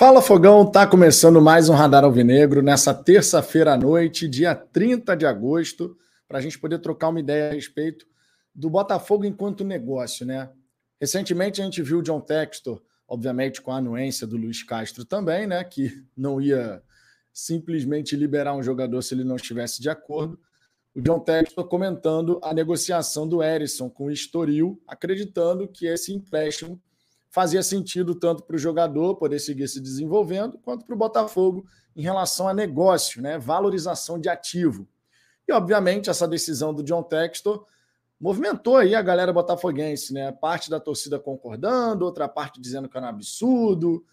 Fala Fogão, tá começando mais um Radar Alvinegro nessa terça-feira à noite, dia 30 de agosto, para a gente poder trocar uma ideia a respeito do Botafogo enquanto negócio, né? Recentemente a gente viu o John Textor, obviamente com a anuência do Luiz Castro também, né? Que não ia simplesmente liberar um jogador se ele não estivesse de acordo. O John Textor comentando a negociação do Erisson com o Estoril, acreditando que esse empréstimo fazia sentido tanto para o jogador poder seguir se desenvolvendo, quanto para o Botafogo em relação a negócio, né? valorização de ativo. E, obviamente, essa decisão do John Textor movimentou aí a galera botafoguense, né? Parte da torcida concordando, outra parte dizendo que era um absurdo.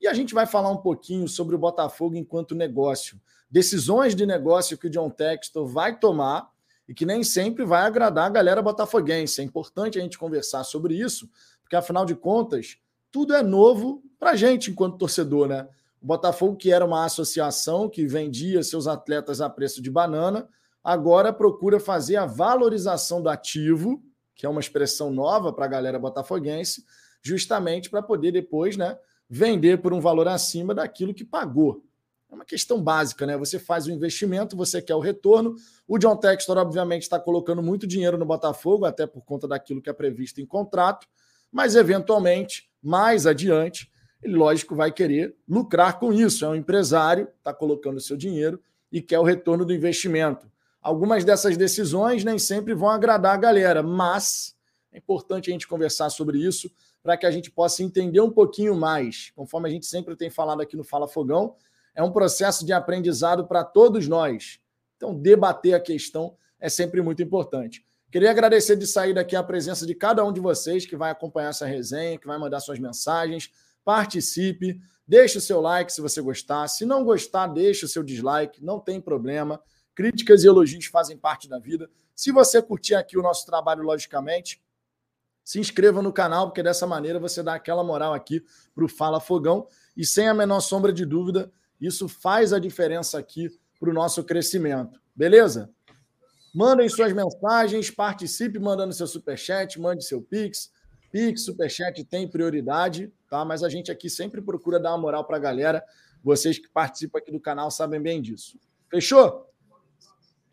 E a gente vai falar um pouquinho sobre o Botafogo enquanto negócio. Decisões de negócio que o John Textor vai tomar e que nem sempre vai agradar a galera botafoguense. É importante a gente conversar sobre isso, porque afinal de contas, tudo é novo para a gente enquanto torcedor, né? O Botafogo, que era uma associação que vendia seus atletas a preço de banana, agora procura fazer a valorização do ativo, que é uma expressão nova para a galera botafoguense, justamente para poder depois né, vender por um valor acima daquilo que pagou. É uma questão básica, né? Você faz o investimento, você quer o retorno. O John Textor, obviamente, está colocando muito dinheiro no Botafogo, até por conta daquilo que é previsto em contrato mas eventualmente, mais adiante, ele, lógico, vai querer lucrar com isso. É um empresário, está colocando seu dinheiro e quer o retorno do investimento. Algumas dessas decisões nem sempre vão agradar a galera, mas é importante a gente conversar sobre isso para que a gente possa entender um pouquinho mais. Conforme a gente sempre tem falado aqui no Fala Fogão, é um processo de aprendizado para todos nós. Então, debater a questão é sempre muito importante. Queria agradecer de sair daqui a presença de cada um de vocês que vai acompanhar essa resenha, que vai mandar suas mensagens. Participe, deixe o seu like se você gostar. Se não gostar, deixe o seu dislike, não tem problema. Críticas e elogios fazem parte da vida. Se você curtir aqui o nosso trabalho, logicamente, se inscreva no canal, porque dessa maneira você dá aquela moral aqui para o Fala Fogão. E sem a menor sombra de dúvida, isso faz a diferença aqui para o nosso crescimento. Beleza? Mandem suas mensagens, participe mandando seu superchat, mande seu Pix. Pix, superchat tem prioridade, tá? Mas a gente aqui sempre procura dar uma moral para a galera. Vocês que participam aqui do canal sabem bem disso. Fechou?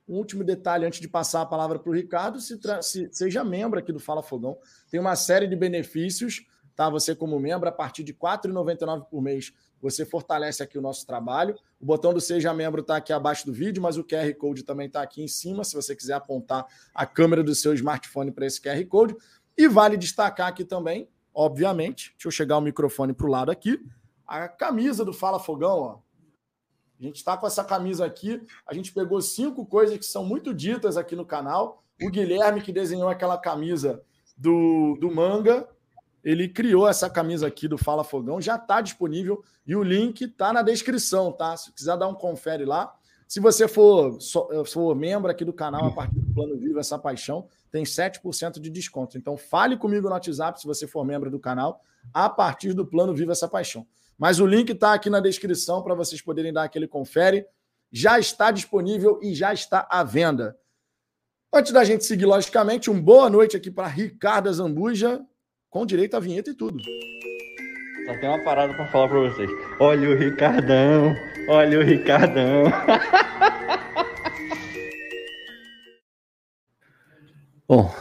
Um último detalhe antes de passar a palavra para o Ricardo: se, se, seja membro aqui do Fala Fogão. Tem uma série de benefícios, tá? Você, como membro, a partir de R$ 4,99 por mês, você fortalece aqui o nosso trabalho. O botão do Seja Membro está aqui abaixo do vídeo, mas o QR Code também está aqui em cima, se você quiser apontar a câmera do seu smartphone para esse QR Code. E vale destacar aqui também, obviamente, deixa eu chegar o microfone para o lado aqui, a camisa do Fala Fogão, ó. A gente está com essa camisa aqui. A gente pegou cinco coisas que são muito ditas aqui no canal. O Guilherme, que desenhou aquela camisa do, do manga, ele criou essa camisa aqui do Fala Fogão, já está disponível e o link está na descrição, tá? Se quiser dar um confere lá. Se você for, for membro aqui do canal a partir do Plano Vivo Essa Paixão, tem 7% de desconto. Então fale comigo no WhatsApp se você for membro do canal a partir do Plano Vivo Essa Paixão. Mas o link está aqui na descrição para vocês poderem dar aquele confere. Já está disponível e já está à venda. Antes da gente seguir, logicamente, um boa noite aqui para Ricardo Zambuja com direito à vinheta e tudo. Só tem uma parada para falar para vocês. Olha o Ricardão, olha o Ricardão. Bom,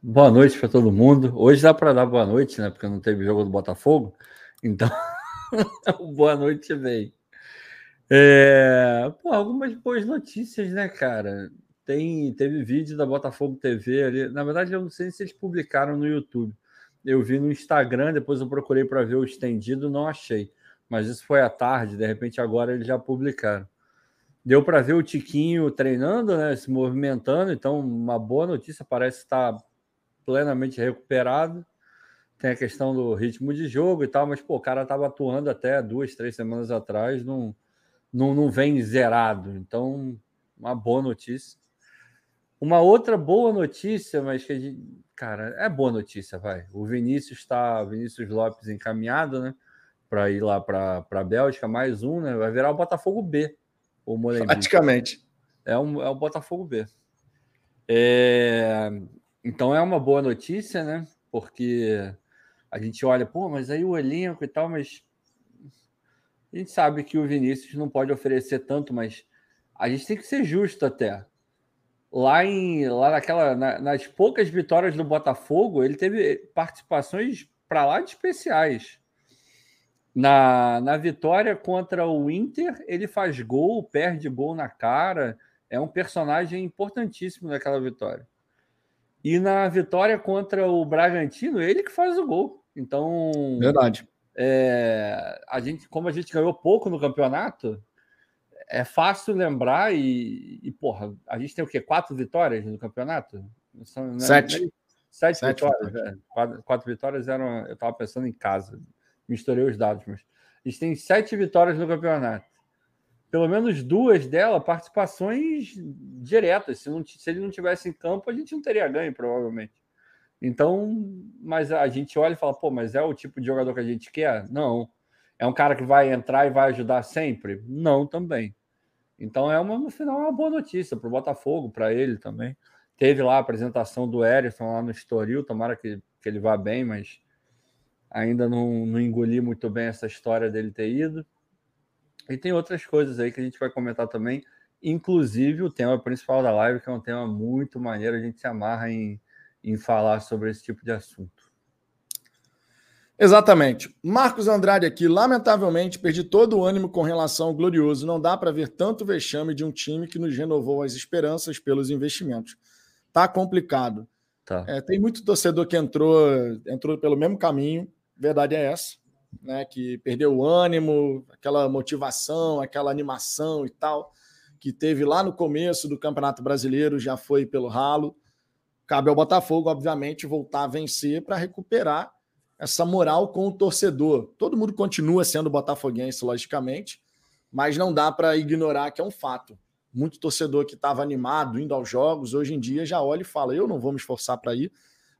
boa noite para todo mundo. Hoje dá para dar boa noite, né? Porque não teve jogo do Botafogo. Então, boa noite vem. É, pô, algumas boas notícias, né, cara? Tem, teve vídeo da Botafogo TV ali. Na verdade, eu não sei se eles publicaram no YouTube eu vi no Instagram, depois eu procurei para ver o estendido, não achei. Mas isso foi à tarde, de repente agora eles já publicaram. Deu para ver o Tiquinho treinando, né, se movimentando, então uma boa notícia, parece estar plenamente recuperado. Tem a questão do ritmo de jogo e tal, mas pô, o cara estava atuando até duas, três semanas atrás, não, não, não vem zerado. Então, uma boa notícia. Uma outra boa notícia, mas que a gente, cara, é boa notícia, vai. O Vinícius está, Vinícius Lopes encaminhado, né, para ir lá para a Bélgica, mais um, né? Vai virar o Botafogo B, o Molenbeek. Praticamente. É um é o Botafogo B. É, então é uma boa notícia, né? Porque a gente olha, pô, mas aí o elenco e tal, mas A gente sabe que o Vinícius não pode oferecer tanto, mas a gente tem que ser justo até. Lá em lá naquela na, nas poucas vitórias do Botafogo, ele teve participações para lá de especiais. Na, na vitória contra o Inter, ele faz gol, perde gol na cara. É um personagem importantíssimo naquela vitória. E na vitória contra o Bragantino, ele que faz o gol. Então. Verdade. É, a gente, como a gente ganhou pouco no campeonato, é fácil lembrar e, e porra, a gente tem o quê? Quatro vitórias no campeonato? São, né? Sete. Sete, Sete vitórias. vitórias. É. Quatro, quatro, vitórias eram. Eu estava pensando em casa, misturei os dados, mas a gente tem sete vitórias no campeonato. Pelo menos duas delas, participações diretas. Se, não, se ele não tivesse em campo, a gente não teria ganho, provavelmente. Então, mas a gente olha e fala, pô, mas é o tipo de jogador que a gente quer? Não. É um cara que vai entrar e vai ajudar sempre? Não, também. Então é uma, no final, é uma boa notícia para o Botafogo, para ele também. Teve lá a apresentação do Erisson lá no Estoril, tomara que, que ele vá bem, mas ainda não, não engoli muito bem essa história dele ter ido. E tem outras coisas aí que a gente vai comentar também, inclusive o tema principal da live, que é um tema muito maneiro, a gente se amarra em, em falar sobre esse tipo de assunto. Exatamente. Marcos Andrade aqui, lamentavelmente, perdi todo o ânimo com relação ao Glorioso. Não dá para ver tanto vexame de um time que nos renovou as esperanças pelos investimentos. Tá complicado. Tá. É, tem muito torcedor que entrou, entrou pelo mesmo caminho, verdade é essa, né? Que perdeu o ânimo, aquela motivação, aquela animação e tal, que teve lá no começo do Campeonato Brasileiro, já foi pelo ralo. Cabe ao Botafogo, obviamente, voltar a vencer para recuperar essa moral com o torcedor. Todo mundo continua sendo botafoguense, logicamente, mas não dá para ignorar que é um fato. Muito torcedor que estava animado, indo aos jogos, hoje em dia já olha e fala: eu não vou me esforçar para ir.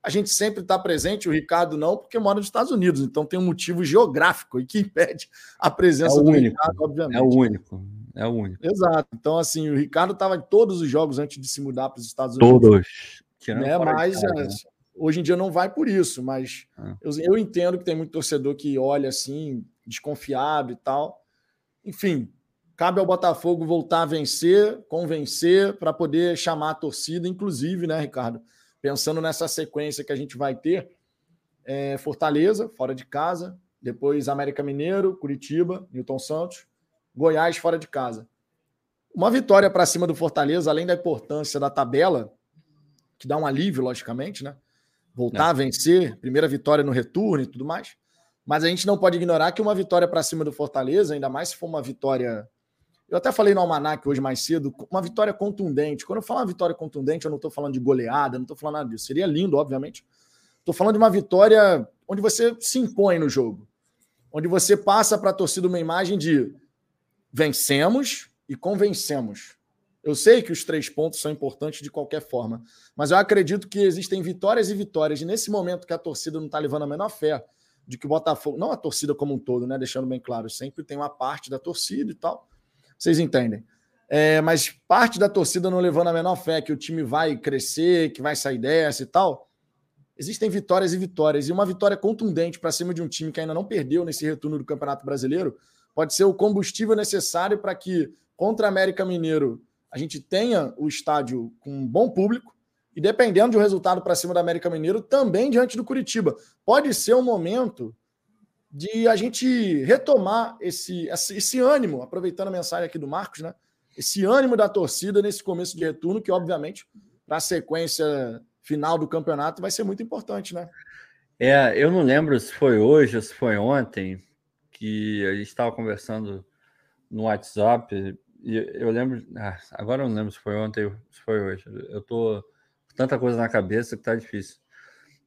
A gente sempre está presente, o Ricardo não, porque mora nos Estados Unidos, então tem um motivo geográfico e que impede a presença é do único, Ricardo, obviamente. É o único. É o único. Exato. Então, assim, o Ricardo estava em todos os jogos antes de se mudar para os Estados Unidos. Todos. Né? Mas, casa, né? Hoje em dia não vai por isso, mas ah. eu, eu entendo que tem muito torcedor que olha assim, desconfiado e tal. Enfim, cabe ao Botafogo voltar a vencer, convencer, para poder chamar a torcida, inclusive, né, Ricardo? Pensando nessa sequência que a gente vai ter, é Fortaleza, fora de casa, depois América Mineiro, Curitiba, Newton Santos, Goiás, fora de casa. Uma vitória para cima do Fortaleza, além da importância da tabela, que dá um alívio, logicamente, né? Voltar é. a vencer, primeira vitória no retorno e tudo mais. Mas a gente não pode ignorar que uma vitória para cima do Fortaleza, ainda mais se for uma vitória. Eu até falei no Almanac hoje mais cedo, uma vitória contundente. Quando eu falo uma vitória contundente, eu não estou falando de goleada, não estou falando nada disso. Seria lindo, obviamente. Estou falando de uma vitória onde você se impõe no jogo. Onde você passa para a torcida uma imagem de vencemos e convencemos. Eu sei que os três pontos são importantes de qualquer forma, mas eu acredito que existem vitórias e vitórias. E nesse momento que a torcida não está levando a menor fé de que o Botafogo, não a torcida como um todo, né? Deixando bem claro, sempre tem uma parte da torcida e tal. Vocês entendem? É, mas parte da torcida não levando a menor fé que o time vai crescer, que vai sair dessa e tal. Existem vitórias e vitórias. E uma vitória contundente para cima de um time que ainda não perdeu nesse retorno do Campeonato Brasileiro pode ser o combustível necessário para que, contra América Mineiro, a gente tenha o estádio com um bom público e dependendo de um resultado para cima do América Mineiro, também diante do Curitiba. Pode ser um momento de a gente retomar esse, esse ânimo, aproveitando a mensagem aqui do Marcos, né? Esse ânimo da torcida nesse começo de retorno, que obviamente para a sequência final do campeonato vai ser muito importante, né? É, eu não lembro se foi hoje ou se foi ontem que a gente estava conversando no WhatsApp e eu lembro. Ah, agora eu não lembro se foi ontem ou se foi hoje. Eu tô com tanta coisa na cabeça que tá difícil.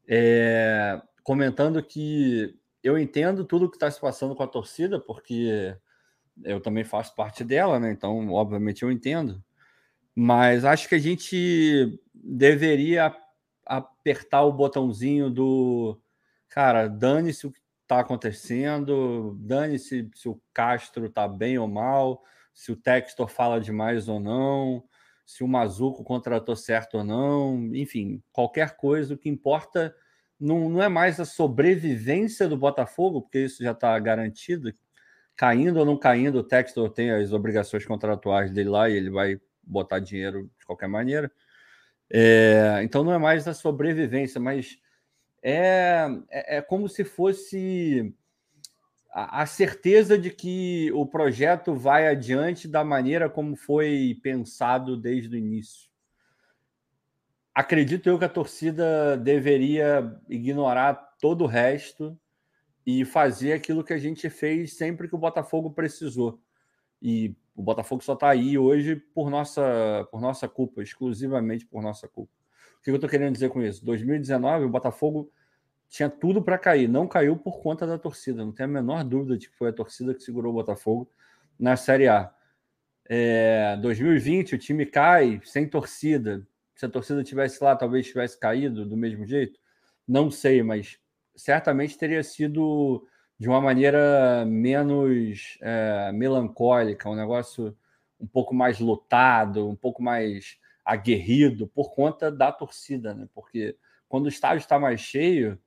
É, comentando que eu entendo tudo que está se passando com a torcida, porque eu também faço parte dela, né? Então, obviamente, eu entendo. Mas acho que a gente deveria apertar o botãozinho do cara, dane-se o que está acontecendo, dane-se se o Castro está bem ou mal se o Textor fala demais ou não, se o Mazuco contratou certo ou não, enfim, qualquer coisa. O que importa não, não é mais a sobrevivência do Botafogo, porque isso já está garantido, caindo ou não caindo, o Textor tem as obrigações contratuais dele lá e ele vai botar dinheiro de qualquer maneira. É, então não é mais a sobrevivência, mas é, é, é como se fosse a, a, certeza de que o projeto vai adiante da maneira como foi pensado desde o início. Acredito eu que a torcida deveria ignorar todo o resto e fazer aquilo que a gente fez sempre que o Botafogo precisou. E o Botafogo só está aí hoje por nossa, por nossa culpa, exclusivamente por nossa culpa. O que eu estou querendo dizer com isso? 2019, o Botafogo tinha tudo para cair, não caiu por conta da torcida, não tem a menor dúvida de que foi a torcida que segurou o Botafogo na Série A. É, 2020, o time cai sem torcida. Se a torcida tivesse lá, talvez tivesse caído do mesmo jeito. Não sei, mas certamente teria sido de uma maneira menos é, melancólica, um negócio um pouco mais lotado, um pouco mais aguerrido por conta da torcida, né? Porque quando o estádio está mais cheio,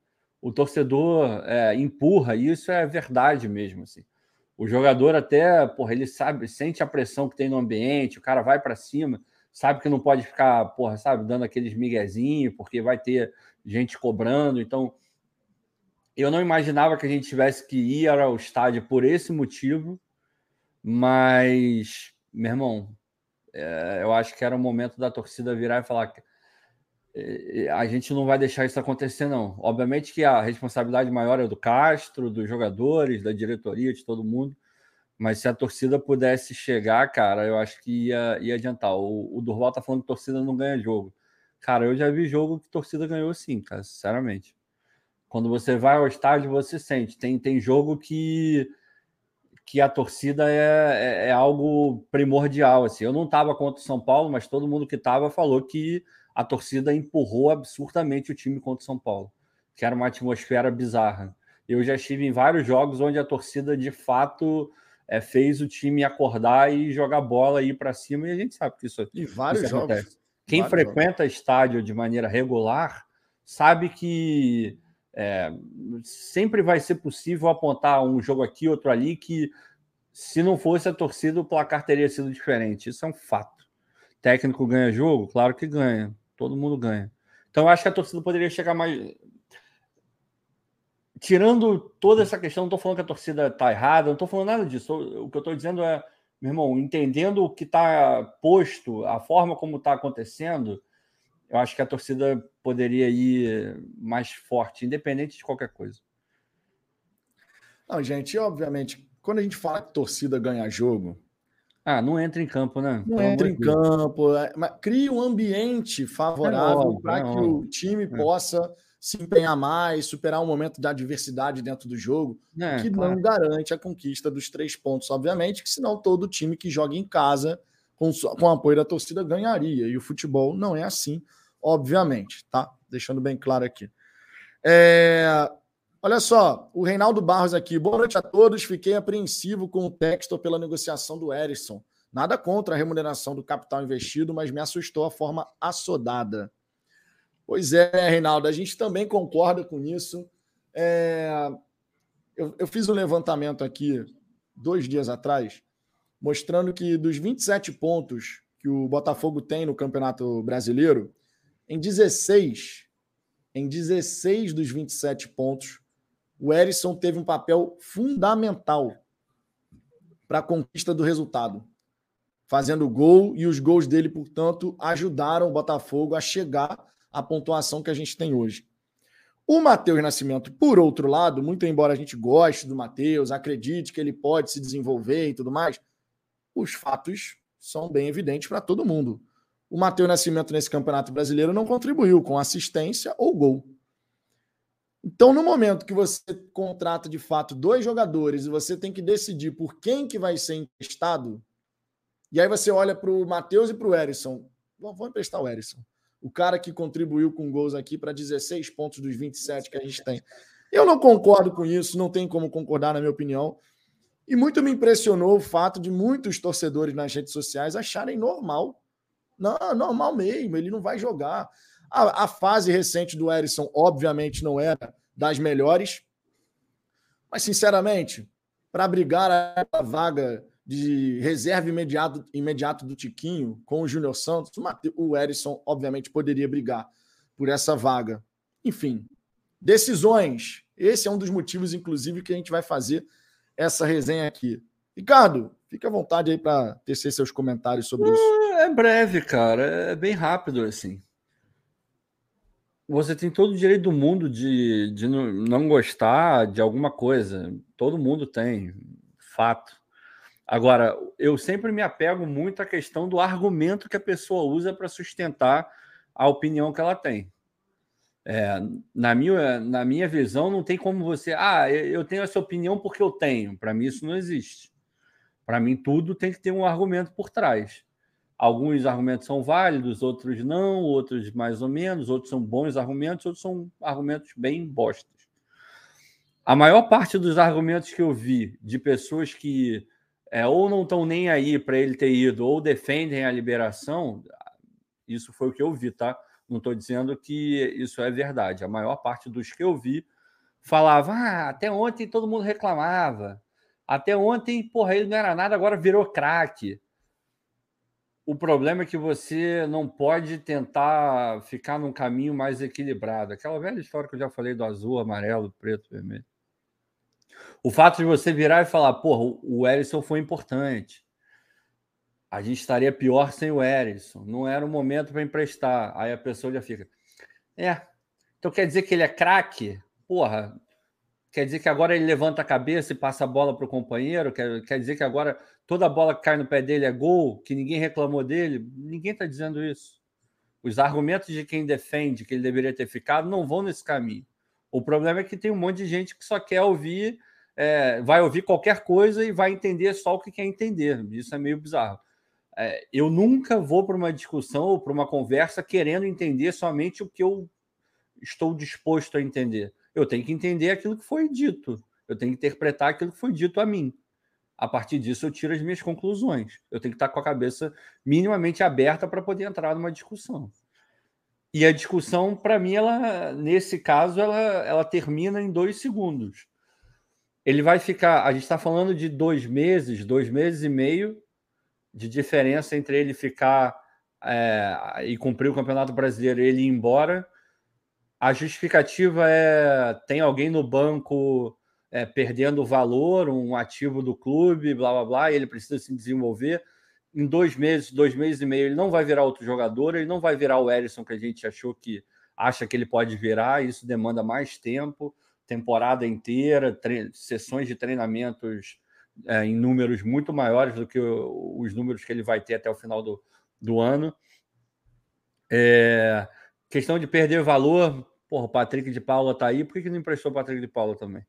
o torcedor é, empurra, e isso é verdade mesmo. Assim. O jogador até, porra, ele sabe, sente a pressão que tem no ambiente, o cara vai para cima, sabe que não pode ficar, porra, sabe, dando aqueles miguezinhos, porque vai ter gente cobrando. Então, eu não imaginava que a gente tivesse que ir ao estádio por esse motivo, mas, meu irmão, é, eu acho que era o momento da torcida virar e falar a gente não vai deixar isso acontecer, não. Obviamente que a responsabilidade maior é do Castro, dos jogadores, da diretoria, de todo mundo, mas se a torcida pudesse chegar, cara, eu acho que ia, ia adiantar. O, o Durval tá falando que torcida não ganha jogo. Cara, eu já vi jogo que torcida ganhou sim, cara, sinceramente. Quando você vai ao estádio, você sente. Tem, tem jogo que, que a torcida é, é, é algo primordial. Assim. Eu não estava contra o São Paulo, mas todo mundo que estava falou que a torcida empurrou absurdamente o time contra o São Paulo, que era uma atmosfera bizarra. Eu já estive em vários jogos onde a torcida de fato é, fez o time acordar e jogar bola e ir para cima, e a gente sabe que isso, e vários isso acontece. Jogos. Quem vários frequenta jogos. estádio de maneira regular sabe que é, sempre vai ser possível apontar um jogo aqui, outro ali, que se não fosse a torcida, o placar teria sido diferente. Isso é um fato. Técnico ganha jogo? Claro que ganha. Todo mundo ganha. Então, eu acho que a torcida poderia chegar mais. Tirando toda essa questão, não estou falando que a torcida está errada, não estou falando nada disso. O que eu estou dizendo é, meu irmão, entendendo o que está posto, a forma como está acontecendo, eu acho que a torcida poderia ir mais forte, independente de qualquer coisa. Não, gente, obviamente, quando a gente fala que torcida ganha jogo. Ah, não entra em campo, né? Não Pelo entra em Deus. campo, é, mas cria um ambiente favorável é para é que o time é. possa se empenhar mais, superar um momento de adversidade dentro do jogo, é, que claro. não garante a conquista dos três pontos, obviamente, que senão todo time que joga em casa com, com apoio da torcida ganharia. E o futebol não é assim obviamente, tá? Deixando bem claro aqui. É... Olha só, o Reinaldo Barros aqui. Boa noite a todos. Fiquei apreensivo com o Textor pela negociação do Erisson. Nada contra a remuneração do capital investido, mas me assustou a forma assodada. Pois é, Reinaldo, a gente também concorda com isso. É... Eu, eu fiz um levantamento aqui dois dias atrás, mostrando que dos 27 pontos que o Botafogo tem no Campeonato Brasileiro, em 16, em 16 dos 27 pontos, o Erisson teve um papel fundamental para a conquista do resultado, fazendo gol e os gols dele, portanto, ajudaram o Botafogo a chegar à pontuação que a gente tem hoje. O Matheus Nascimento, por outro lado, muito embora a gente goste do Matheus, acredite que ele pode se desenvolver e tudo mais, os fatos são bem evidentes para todo mundo o Matheus Nascimento nesse Campeonato Brasileiro não contribuiu com assistência ou gol. Então, no momento que você contrata de fato dois jogadores e você tem que decidir por quem que vai ser emprestado, e aí você olha para o Matheus e para o Erisson. Vamos emprestar o Erisson. O cara que contribuiu com gols aqui para 16 pontos dos 27 que a gente tem. Eu não concordo com isso, não tem como concordar, na minha opinião. E muito me impressionou o fato de muitos torcedores nas redes sociais acharem normal não, normal mesmo, ele não vai jogar. A, a fase recente do Erisson, obviamente, não era das melhores. Mas, sinceramente, para brigar a vaga de reserva imediato, imediato do Tiquinho com o Júnior Santos, o Erisson, obviamente, poderia brigar por essa vaga. Enfim, decisões. Esse é um dos motivos, inclusive, que a gente vai fazer essa resenha aqui. Ricardo, fique à vontade aí para tecer seus comentários sobre isso. É breve, cara. É bem rápido, assim. Você tem todo o direito do mundo de, de não gostar de alguma coisa. Todo mundo tem, fato. Agora, eu sempre me apego muito à questão do argumento que a pessoa usa para sustentar a opinião que ela tem. É, na, minha, na minha visão, não tem como você. Ah, eu tenho essa opinião porque eu tenho. Para mim, isso não existe. Para mim, tudo tem que ter um argumento por trás. Alguns argumentos são válidos, outros não, outros mais ou menos, outros são bons argumentos, outros são argumentos bem bostas. A maior parte dos argumentos que eu vi de pessoas que é, ou não estão nem aí para ele ter ido, ou defendem a liberação, isso foi o que eu vi, tá? Não estou dizendo que isso é verdade. A maior parte dos que eu vi falava: ah, até ontem todo mundo reclamava. Até ontem, porra, ele não era nada, agora virou craque. O problema é que você não pode tentar ficar num caminho mais equilibrado. Aquela velha história que eu já falei do azul, amarelo, preto, vermelho. O fato de você virar e falar, porra, o Erisson foi importante. A gente estaria pior sem o Erisson. Não era o momento para emprestar. Aí a pessoa já fica. É. Então quer dizer que ele é craque? Porra. Quer dizer que agora ele levanta a cabeça e passa a bola para o companheiro? Quer, quer dizer que agora toda bola que cai no pé dele é gol? Que ninguém reclamou dele? Ninguém está dizendo isso. Os argumentos de quem defende que ele deveria ter ficado não vão nesse caminho. O problema é que tem um monte de gente que só quer ouvir é, vai ouvir qualquer coisa e vai entender só o que quer entender. Isso é meio bizarro. É, eu nunca vou para uma discussão ou para uma conversa querendo entender somente o que eu estou disposto a entender. Eu tenho que entender aquilo que foi dito. Eu tenho que interpretar aquilo que foi dito a mim. A partir disso, eu tiro as minhas conclusões. Eu tenho que estar com a cabeça minimamente aberta para poder entrar numa discussão. E a discussão, para mim, ela, nesse caso, ela, ela termina em dois segundos ele vai ficar. A gente está falando de dois meses, dois meses e meio de diferença entre ele ficar é, e cumprir o Campeonato Brasileiro e ele ir embora. A justificativa é: tem alguém no banco é, perdendo valor, um ativo do clube, blá blá blá, ele precisa se desenvolver. Em dois meses, dois meses e meio, ele não vai virar outro jogador, ele não vai virar o Erisson que a gente achou que acha que ele pode virar, isso demanda mais tempo temporada inteira, sessões de treinamentos é, em números muito maiores do que o, os números que ele vai ter até o final do, do ano. É, questão de perder valor, porra, o Patrick de Paula tá aí, por que, que não emprestou o Patrick de Paula também?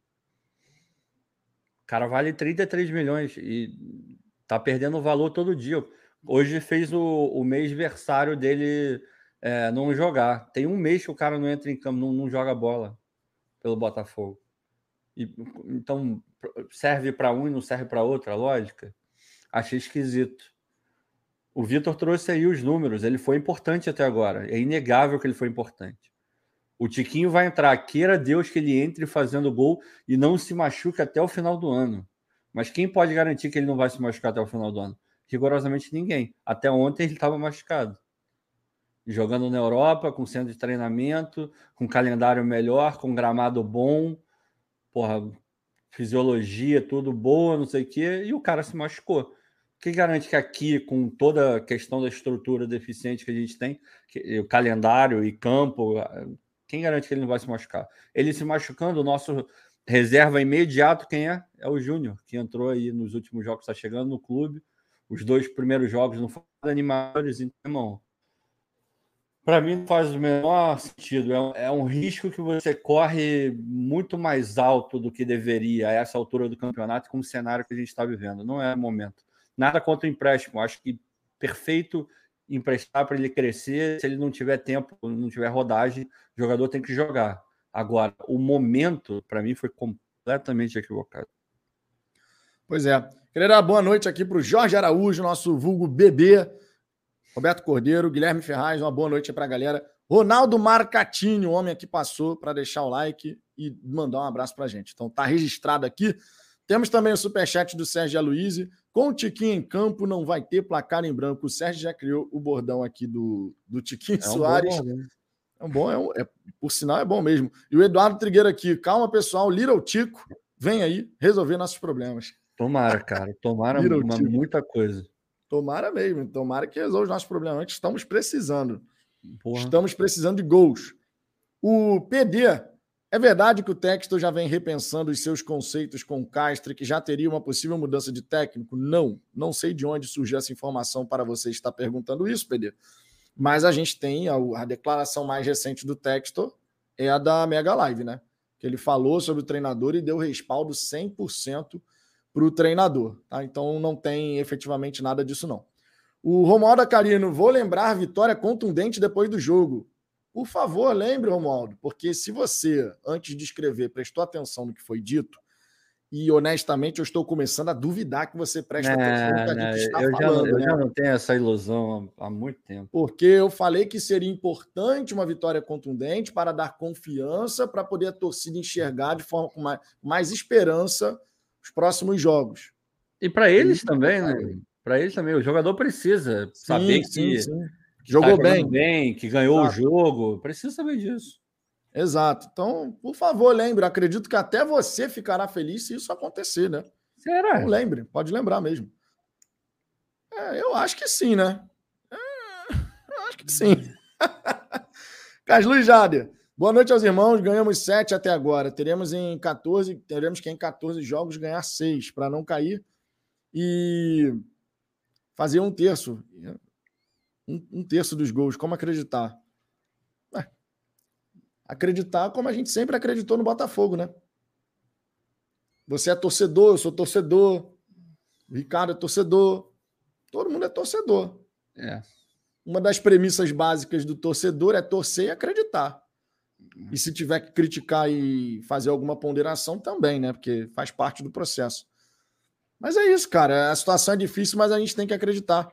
O cara vale 33 milhões e tá perdendo valor todo dia. Hoje fez o, o mês versário dele é, não jogar. Tem um mês que o cara não entra em campo, não, não joga bola pelo Botafogo. E, então, serve para um e não serve para outro, lógica? Achei esquisito. O Vitor trouxe aí os números, ele foi importante até agora. É inegável que ele foi importante. O Tiquinho vai entrar, queira Deus que ele entre fazendo gol e não se machuque até o final do ano. Mas quem pode garantir que ele não vai se machucar até o final do ano? Rigorosamente ninguém. Até ontem ele estava machucado jogando na Europa, com centro de treinamento, com calendário melhor, com gramado bom, porra, fisiologia, tudo boa, não sei o quê, e o cara se machucou. Quem garante que aqui, com toda a questão da estrutura deficiente que a gente tem, que, o calendário e campo, quem garante que ele não vai se machucar? Ele se machucando, o nosso reserva imediato, quem é? É o Júnior, que entrou aí nos últimos jogos, está chegando no clube. Os dois primeiros jogos não foram animadores, então, irmão, para mim não faz o menor sentido. É um, é um, risco que você corre muito mais alto do que deveria a essa altura do campeonato, com o cenário que a gente está vivendo. Não é momento. Nada contra o empréstimo. Acho que perfeito emprestar para ele crescer. Se ele não tiver tempo, não tiver rodagem, o jogador tem que jogar. Agora, o momento, para mim, foi completamente equivocado. Pois é. Queria dar boa noite aqui para o Jorge Araújo, nosso vulgo bebê Roberto Cordeiro, Guilherme Ferraz, uma boa noite para a galera. Ronaldo Marcatinho, o homem aqui passou para deixar o like e mandar um abraço para a gente. Então tá registrado aqui. Temos também o superchat do Sérgio Aloysio. Com o Tiquinho em campo, não vai ter placar em branco. O Sérgio já criou o bordão aqui do, do Tiquinho é Soares. Bom, é um bom, é, um, é por sinal, é bom mesmo. E o Eduardo Trigueiro aqui. Calma, pessoal. Little Tico, vem aí resolver nossos problemas. Tomara, cara. Tomara uma, muita coisa. Tomara mesmo. Tomara que resolva os nossos problemas. Estamos precisando. Porra. Estamos precisando de gols. O PD é verdade que o Textor já vem repensando os seus conceitos com o Castro, que já teria uma possível mudança de técnico? Não. Não sei de onde surgiu essa informação para você estar perguntando isso, PD. Mas a gente tem a, a declaração mais recente do Textor, é a da Mega Live, né? Que ele falou sobre o treinador e deu respaldo 100% para o treinador. Tá? Então não tem efetivamente nada disso, não. O Romualdo Acarino, vou lembrar vitória contundente depois do jogo. Por favor, lembre, Romualdo, porque se você, antes de escrever, prestou atenção no que foi dito, e honestamente eu estou começando a duvidar que você preste não, atenção no que a gente está eu falando. Já, eu né? já não tenho essa ilusão há muito tempo. Porque eu falei que seria importante uma vitória contundente para dar confiança, para poder a torcida enxergar de forma com mais, mais esperança os próximos jogos. E para eles também, né? Para eles também, o jogador precisa sim, saber que sim, sim Jogou tá bem. bem, que ganhou Exato. o jogo. Precisa saber disso. Exato. Então, por favor, lembre. Acredito que até você ficará feliz se isso acontecer, né? Será? Então, lembre, pode lembrar mesmo. É, eu acho que sim, né? É, eu acho que sim. Caslu e Jader. Boa noite aos irmãos. Ganhamos sete até agora. Teremos em 14, teremos que em 14 jogos ganhar seis para não cair e fazer um terço um, um terço dos gols. Como acreditar? É. Acreditar como a gente sempre acreditou no Botafogo, né? Você é torcedor, eu sou torcedor. O Ricardo é torcedor. Todo mundo é torcedor. É. Uma das premissas básicas do torcedor é torcer e acreditar. E se tiver que criticar e fazer alguma ponderação, também, né? Porque faz parte do processo. Mas é isso, cara. A situação é difícil, mas a gente tem que acreditar.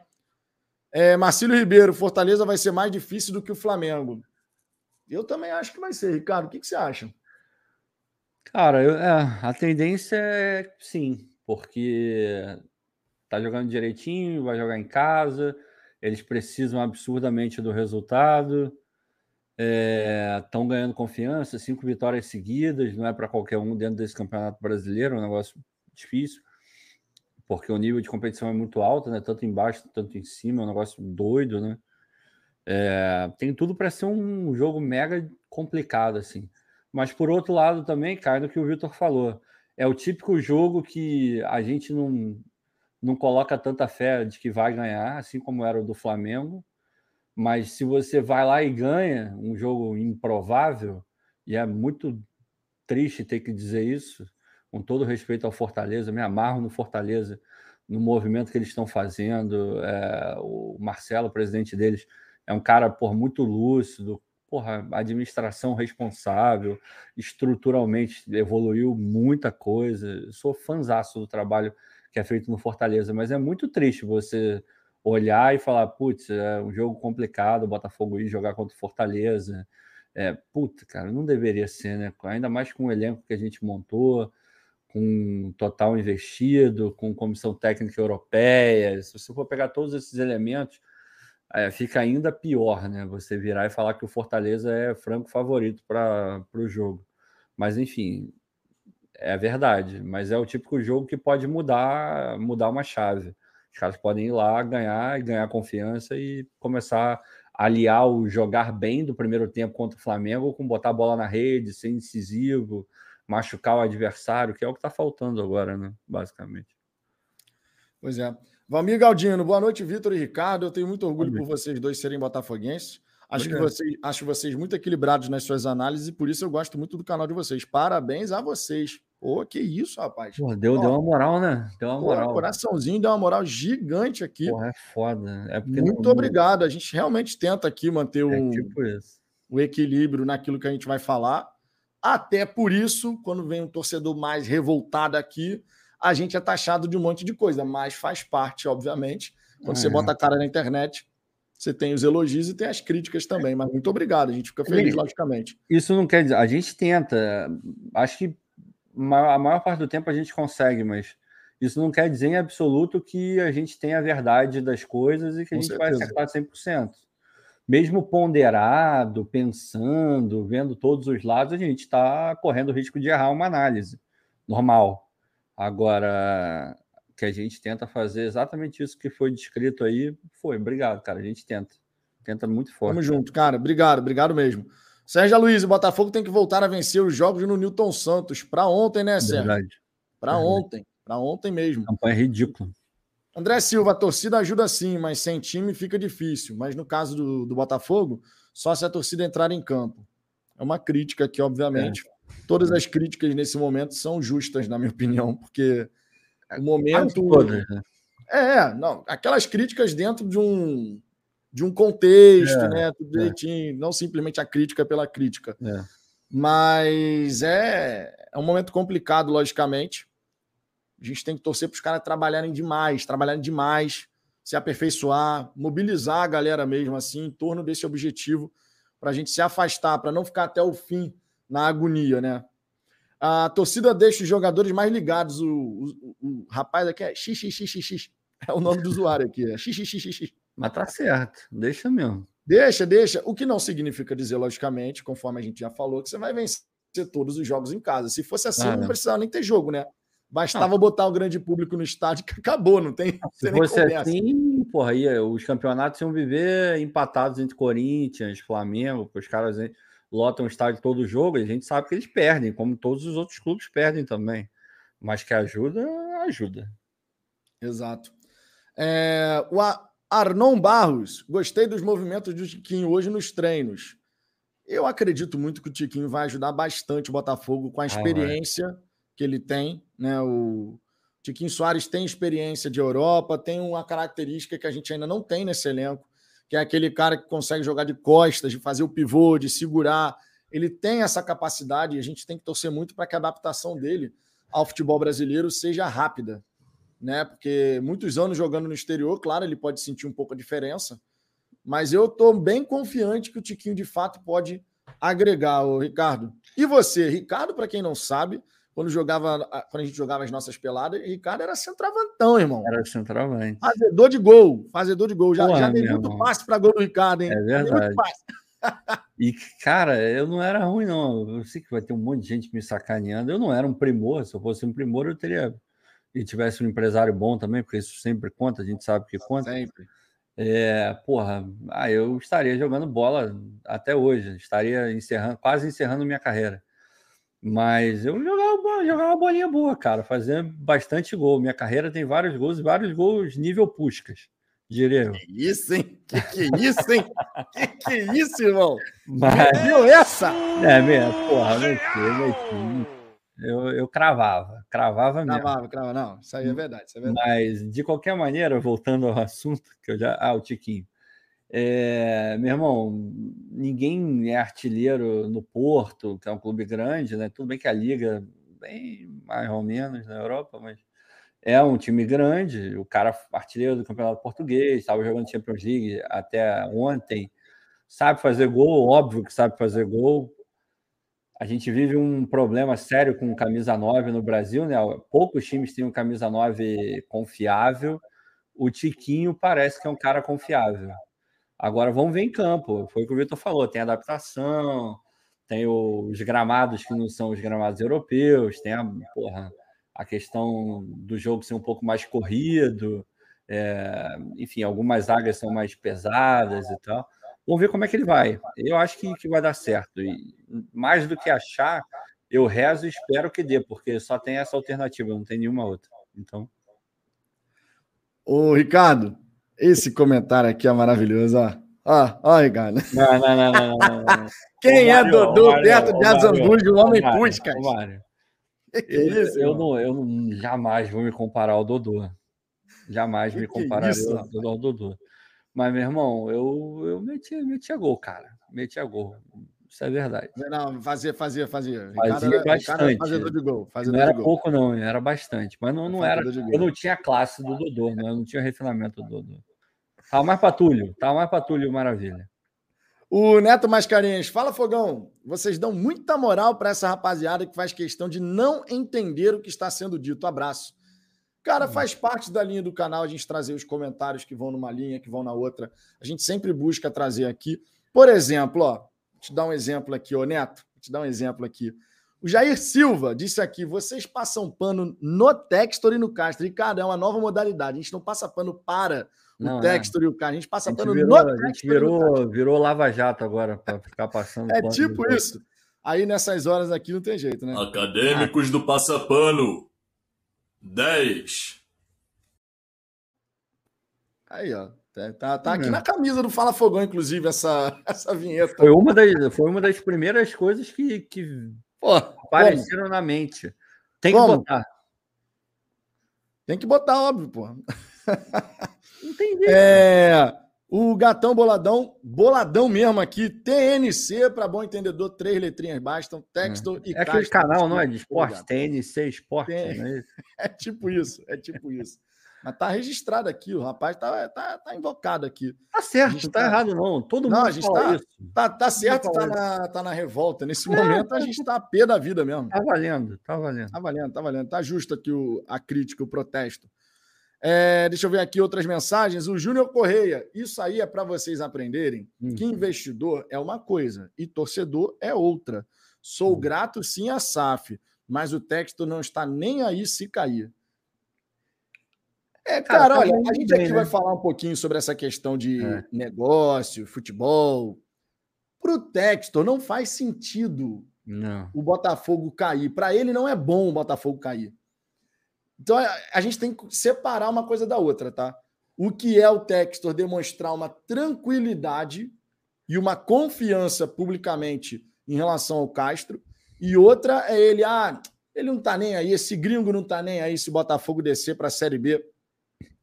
É, Marcílio Ribeiro, Fortaleza vai ser mais difícil do que o Flamengo. Eu também acho que vai ser, Ricardo. O que, que você acha? Cara, eu, é, a tendência é sim, porque tá jogando direitinho, vai jogar em casa, eles precisam absurdamente do resultado, estão é, ganhando confiança, cinco vitórias seguidas, não é para qualquer um dentro desse campeonato brasileiro, é um negócio difícil porque o nível de competição é muito alto, né? Tanto embaixo, tanto em cima, é um negócio doido, né? É, tem tudo para ser um jogo mega complicado, assim. Mas por outro lado também, cai no que o Vitor falou. É o típico jogo que a gente não, não coloca tanta fé de que vai ganhar, assim como era o do Flamengo. Mas se você vai lá e ganha um jogo improvável, e é muito triste ter que dizer isso, com todo respeito ao Fortaleza, me amarro no Fortaleza, no movimento que eles estão fazendo. É, o Marcelo, o presidente deles, é um cara por muito lúcido, porra, administração responsável, estruturalmente evoluiu muita coisa. Sou fanzaço do trabalho que é feito no Fortaleza, mas é muito triste você olhar e falar, putz, é um jogo complicado, o Botafogo ir jogar contra o Fortaleza. É, puta, cara, não deveria ser, né? Ainda mais com o elenco que a gente montou, com total investido, com comissão técnica europeia. Se você for pegar todos esses elementos, é, fica ainda pior, né? Você virar e falar que o Fortaleza é franco favorito para o jogo. Mas, enfim, é verdade. Mas é o típico jogo que pode mudar, mudar uma chave. Os caras podem ir lá, ganhar ganhar confiança e começar a aliar o jogar bem do primeiro tempo contra o Flamengo com botar a bola na rede, ser incisivo, machucar o adversário, que é o que está faltando agora, né? Basicamente. Pois é. Valmir Galdino, boa noite, Vitor e Ricardo. Eu tenho muito orgulho por vocês dois serem botafoguenses. Acho que vocês, acho vocês muito equilibrados nas suas análises e por isso eu gosto muito do canal de vocês. Parabéns a vocês. Pô, que isso, rapaz. Pô, deu, deu uma moral, né? Deu uma moral. Pô, coraçãozinho deu uma moral gigante aqui. Porra, é foda. É muito não... obrigado. A gente realmente tenta aqui manter é um, tipo o equilíbrio naquilo que a gente vai falar. Até por isso, quando vem um torcedor mais revoltado aqui, a gente é taxado de um monte de coisa, mas faz parte, obviamente. Quando é. você bota a cara na internet, você tem os elogios e tem as críticas também. Mas muito obrigado, a gente fica feliz, logicamente. Isso não quer dizer. A gente tenta. Acho que a maior parte do tempo a gente consegue, mas isso não quer dizer em absoluto que a gente tem a verdade das coisas e que a gente certeza. vai acertar 100%. Mesmo ponderado, pensando, vendo todos os lados, a gente está correndo o risco de errar uma análise. Normal. Agora, que a gente tenta fazer exatamente isso que foi descrito aí, foi. Obrigado, cara. A gente tenta. Tenta muito forte. Tamo junto, cara. Obrigado, obrigado mesmo. Sérgio Luiz, o Botafogo tem que voltar a vencer os jogos no Newton Santos. Para ontem, né, Sérgio? Verdade. Para ontem. Para ontem mesmo. Campanha ridícula. André Silva, a torcida ajuda sim, mas sem time fica difícil. Mas no caso do, do Botafogo, só se a torcida entrar em campo. É uma crítica que, obviamente, é. todas as críticas nesse momento são justas, na minha opinião, porque o momento. Todas, né? É, não, aquelas críticas dentro de um de um contexto, é, né? Tudo é. direitinho, é. não simplesmente a crítica pela crítica. É. Mas é, é um momento complicado, logicamente. A gente tem que torcer para os caras trabalharem demais, trabalharem demais, se aperfeiçoar, mobilizar a galera mesmo assim em torno desse objetivo, para a gente se afastar, para não ficar até o fim na agonia, né? A torcida deixa os jogadores mais ligados. O, o, o rapaz aqui é XXXX. É o nome do usuário aqui, é XXXX. Mas tá certo, deixa mesmo. Deixa, deixa. O que não significa dizer, logicamente, conforme a gente já falou, que você vai vencer todos os jogos em casa. Se fosse assim, ah, não precisava nem ter jogo, né? Bastava botar o grande público no estádio que acabou, não tem. Se fosse assim, porra, aí os campeonatos iam viver empatados entre Corinthians, Flamengo, os caras lotam o estádio todo jogo e a gente sabe que eles perdem, como todos os outros clubes perdem também. Mas que ajuda, ajuda. Exato. É, o, Arnon Barros, gostei dos movimentos do Tiquinho hoje nos treinos. Eu acredito muito que o Tiquinho vai ajudar bastante o Botafogo com a experiência ah, que ele tem. Né? O Tiquinho Soares tem experiência de Europa, tem uma característica que a gente ainda não tem nesse elenco, que é aquele cara que consegue jogar de costas, de fazer o pivô, de segurar. Ele tem essa capacidade e a gente tem que torcer muito para que a adaptação dele ao futebol brasileiro seja rápida né? Porque muitos anos jogando no exterior, claro, ele pode sentir um pouco a diferença, mas eu estou bem confiante que o Tiquinho de fato pode agregar, o Ricardo. E você, Ricardo, para quem não sabe, quando jogava, quando a gente jogava as nossas peladas, Ricardo era centravantão, irmão. Era centravante. Fazedor de gol, fazedor de gol. Já, Porra, já dei muito irmão. passe para gol do Ricardo, hein? É verdade. E, cara, eu não era ruim, não. Eu sei que vai ter um monte de gente me sacaneando. Eu não era um primor. Se eu fosse um primor, eu teria e tivesse um empresário bom também, porque isso sempre conta, a gente sabe que conta. Sempre. É, porra, ah, eu estaria jogando bola até hoje, estaria encerrando, quase encerrando minha carreira. Mas eu jogava, jogava uma bolinha boa, cara, fazendo bastante gol. Minha carreira tem vários gols e vários gols nível Puscas, diria eu. Que isso, hein? Que que isso, hein? que que isso, irmão? Mas... Viu essa? É mesmo, porra, meti, meti. Eu, eu cravava, cravava mesmo. Cravava, cravava, não, isso aí é verdade, isso é verdade. Mas, de qualquer maneira, voltando ao assunto, que eu já. Ah, o Tiquinho. É, meu irmão, ninguém é artilheiro no Porto, que é um clube grande, né? Tudo bem que a Liga, bem mais ou menos na Europa, mas é um time grande. O cara artilheiro do Campeonato Português, estava jogando Champions League até ontem, sabe fazer gol, óbvio que sabe fazer gol. A gente vive um problema sério com camisa 9 no Brasil, né? Poucos times têm um camisa 9 confiável. O Tiquinho parece que é um cara confiável. Agora vamos ver em campo. Foi o que o Vitor falou: tem adaptação, tem os gramados que não são os gramados europeus, tem a, porra, a questão do jogo ser um pouco mais corrido. É, enfim, algumas águas são mais pesadas e tal. Vamos ver como é que ele vai. Eu acho que, que vai dar certo. E mais do que achar, eu rezo e espero que dê, porque só tem essa alternativa, não tem nenhuma outra. Então. Ô, Ricardo, esse comentário aqui é maravilhoso, ó. Ó, ó, Ricardo. Não, não, não, não. não. Quem é Dodô perto de Azambuja, o homem Puscas? É eu, não, eu não, jamais vou me comparar ao Dodô. Jamais me compararei ao, ao Dodô. Mas, meu irmão, eu, eu metia, metia gol, cara. Metia gol. Isso é verdade. Não, fazia, fazia, fazia. Fazia Ricardo, bastante. Fazedor de gol. Fazedor não era gol. pouco, não, era bastante. Mas não, não era. Eu não tinha a classe do Dodô, né? eu não tinha refinamento do Dodô. Tava mais Túlio, tava mais para Túlio Maravilha. O Neto Mascarenhas, fala Fogão, vocês dão muita moral para essa rapaziada que faz questão de não entender o que está sendo dito. Abraço. Cara, uhum. faz parte da linha do canal a gente trazer os comentários que vão numa linha, que vão na outra. A gente sempre busca trazer aqui. Por exemplo, ó, vou te dar um exemplo aqui, ô Neto, vou te dar um exemplo aqui. O Jair Silva disse aqui: vocês passam pano no Textor e no Castro. E, cara, é uma nova modalidade. A gente não passa pano para não, o é. Textor é. e o cara. A gente passa a gente pano virou, no a gente virou, virou lava-jato agora para ficar passando. É tipo isso. Aí nessas horas aqui não tem jeito, né? Acadêmicos ah. do Passapano. 10. Aí, ó. Tá, tá, tá aqui é. na camisa do Fala Fogão, inclusive, essa, essa vinheta. Foi uma das, foi uma das primeiras coisas que, que Pô, apareceram como? na mente. Tem como? que botar. Tem que botar, óbvio, pô. Entendi. É, o gatão boladão, boladão mesmo aqui, TNC, para bom entendedor, três letrinhas bastam, texto é. e É aquele canal, não é? De esporte, TNC Esporte. É, é tipo isso, é tipo isso. Mas tá registrado aqui, o rapaz tá, tá, tá invocado aqui. Tá certo, não tá, tá errado, não. Todo mundo não, a gente tá, isso. Tá, tá certo, tá na, tá na revolta. Nesse é, momento, a gente tá a pé da vida mesmo. Tá valendo, tá valendo. Tá valendo, tá valendo. Tá justo aqui o, a crítica, o protesto. É, deixa eu ver aqui outras mensagens. O Júnior Correia, isso aí é para vocês aprenderem hum. que investidor é uma coisa e torcedor é outra. Sou hum. grato sim a SAF, mas o texto não está nem aí se cair. É, cara, cara olha, a gente aqui né? vai falar um pouquinho sobre essa questão de é. negócio, futebol. Para o Textor não faz sentido não. o Botafogo cair. Para ele não é bom o Botafogo cair. Então a gente tem que separar uma coisa da outra, tá? O que é o Textor demonstrar uma tranquilidade e uma confiança publicamente em relação ao Castro, e outra é ele, ah, ele não tá nem aí, esse gringo não tá nem aí se o Botafogo descer para a Série B.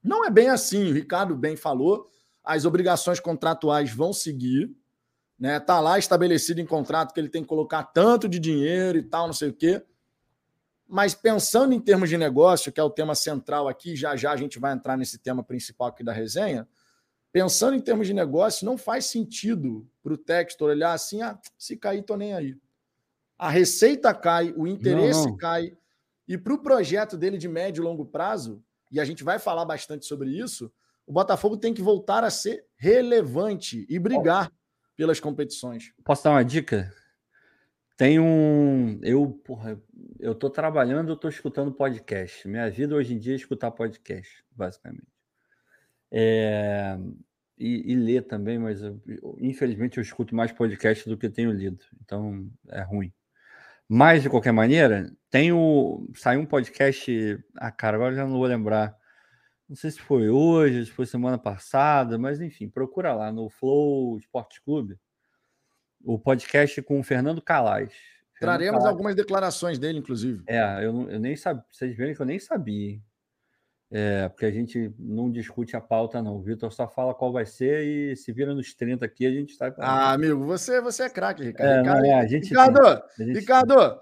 Não é bem assim, o Ricardo bem falou, as obrigações contratuais vão seguir, né? Tá lá estabelecido em contrato que ele tem que colocar tanto de dinheiro e tal, não sei o quê. Mas pensando em termos de negócio, que é o tema central aqui, já já a gente vai entrar nesse tema principal aqui da resenha. Pensando em termos de negócio, não faz sentido para o Textor olhar assim: ah, se cair, tô nem aí. A receita cai, o interesse não, não. cai. E para o projeto dele de médio e longo prazo, e a gente vai falar bastante sobre isso, o Botafogo tem que voltar a ser relevante e brigar pelas competições. Posso dar uma dica? Tem um. Eu, porra, eu tô trabalhando, eu tô escutando podcast. Minha vida hoje em dia é escutar podcast, basicamente. É, e, e ler também, mas eu, infelizmente eu escuto mais podcast do que tenho lido, então é ruim. Mas, de qualquer maneira, tem o. Saiu um podcast. Ah, cara, agora já não vou lembrar. Não sei se foi hoje, se foi semana passada, mas enfim, procura lá no Flow Esporte Clube o podcast com o Fernando Calais. Traremos algumas declarações dele, inclusive. É, eu, eu nem sabia. Vocês verem que eu nem sabia. É, porque a gente não discute a pauta, não. O Vitor só fala qual vai ser e se vira nos 30 aqui, a gente está. Ah, amigo, você, você é craque, Ricardo. É, Ricardo, é, a gente Ricardo, a gente Ricardo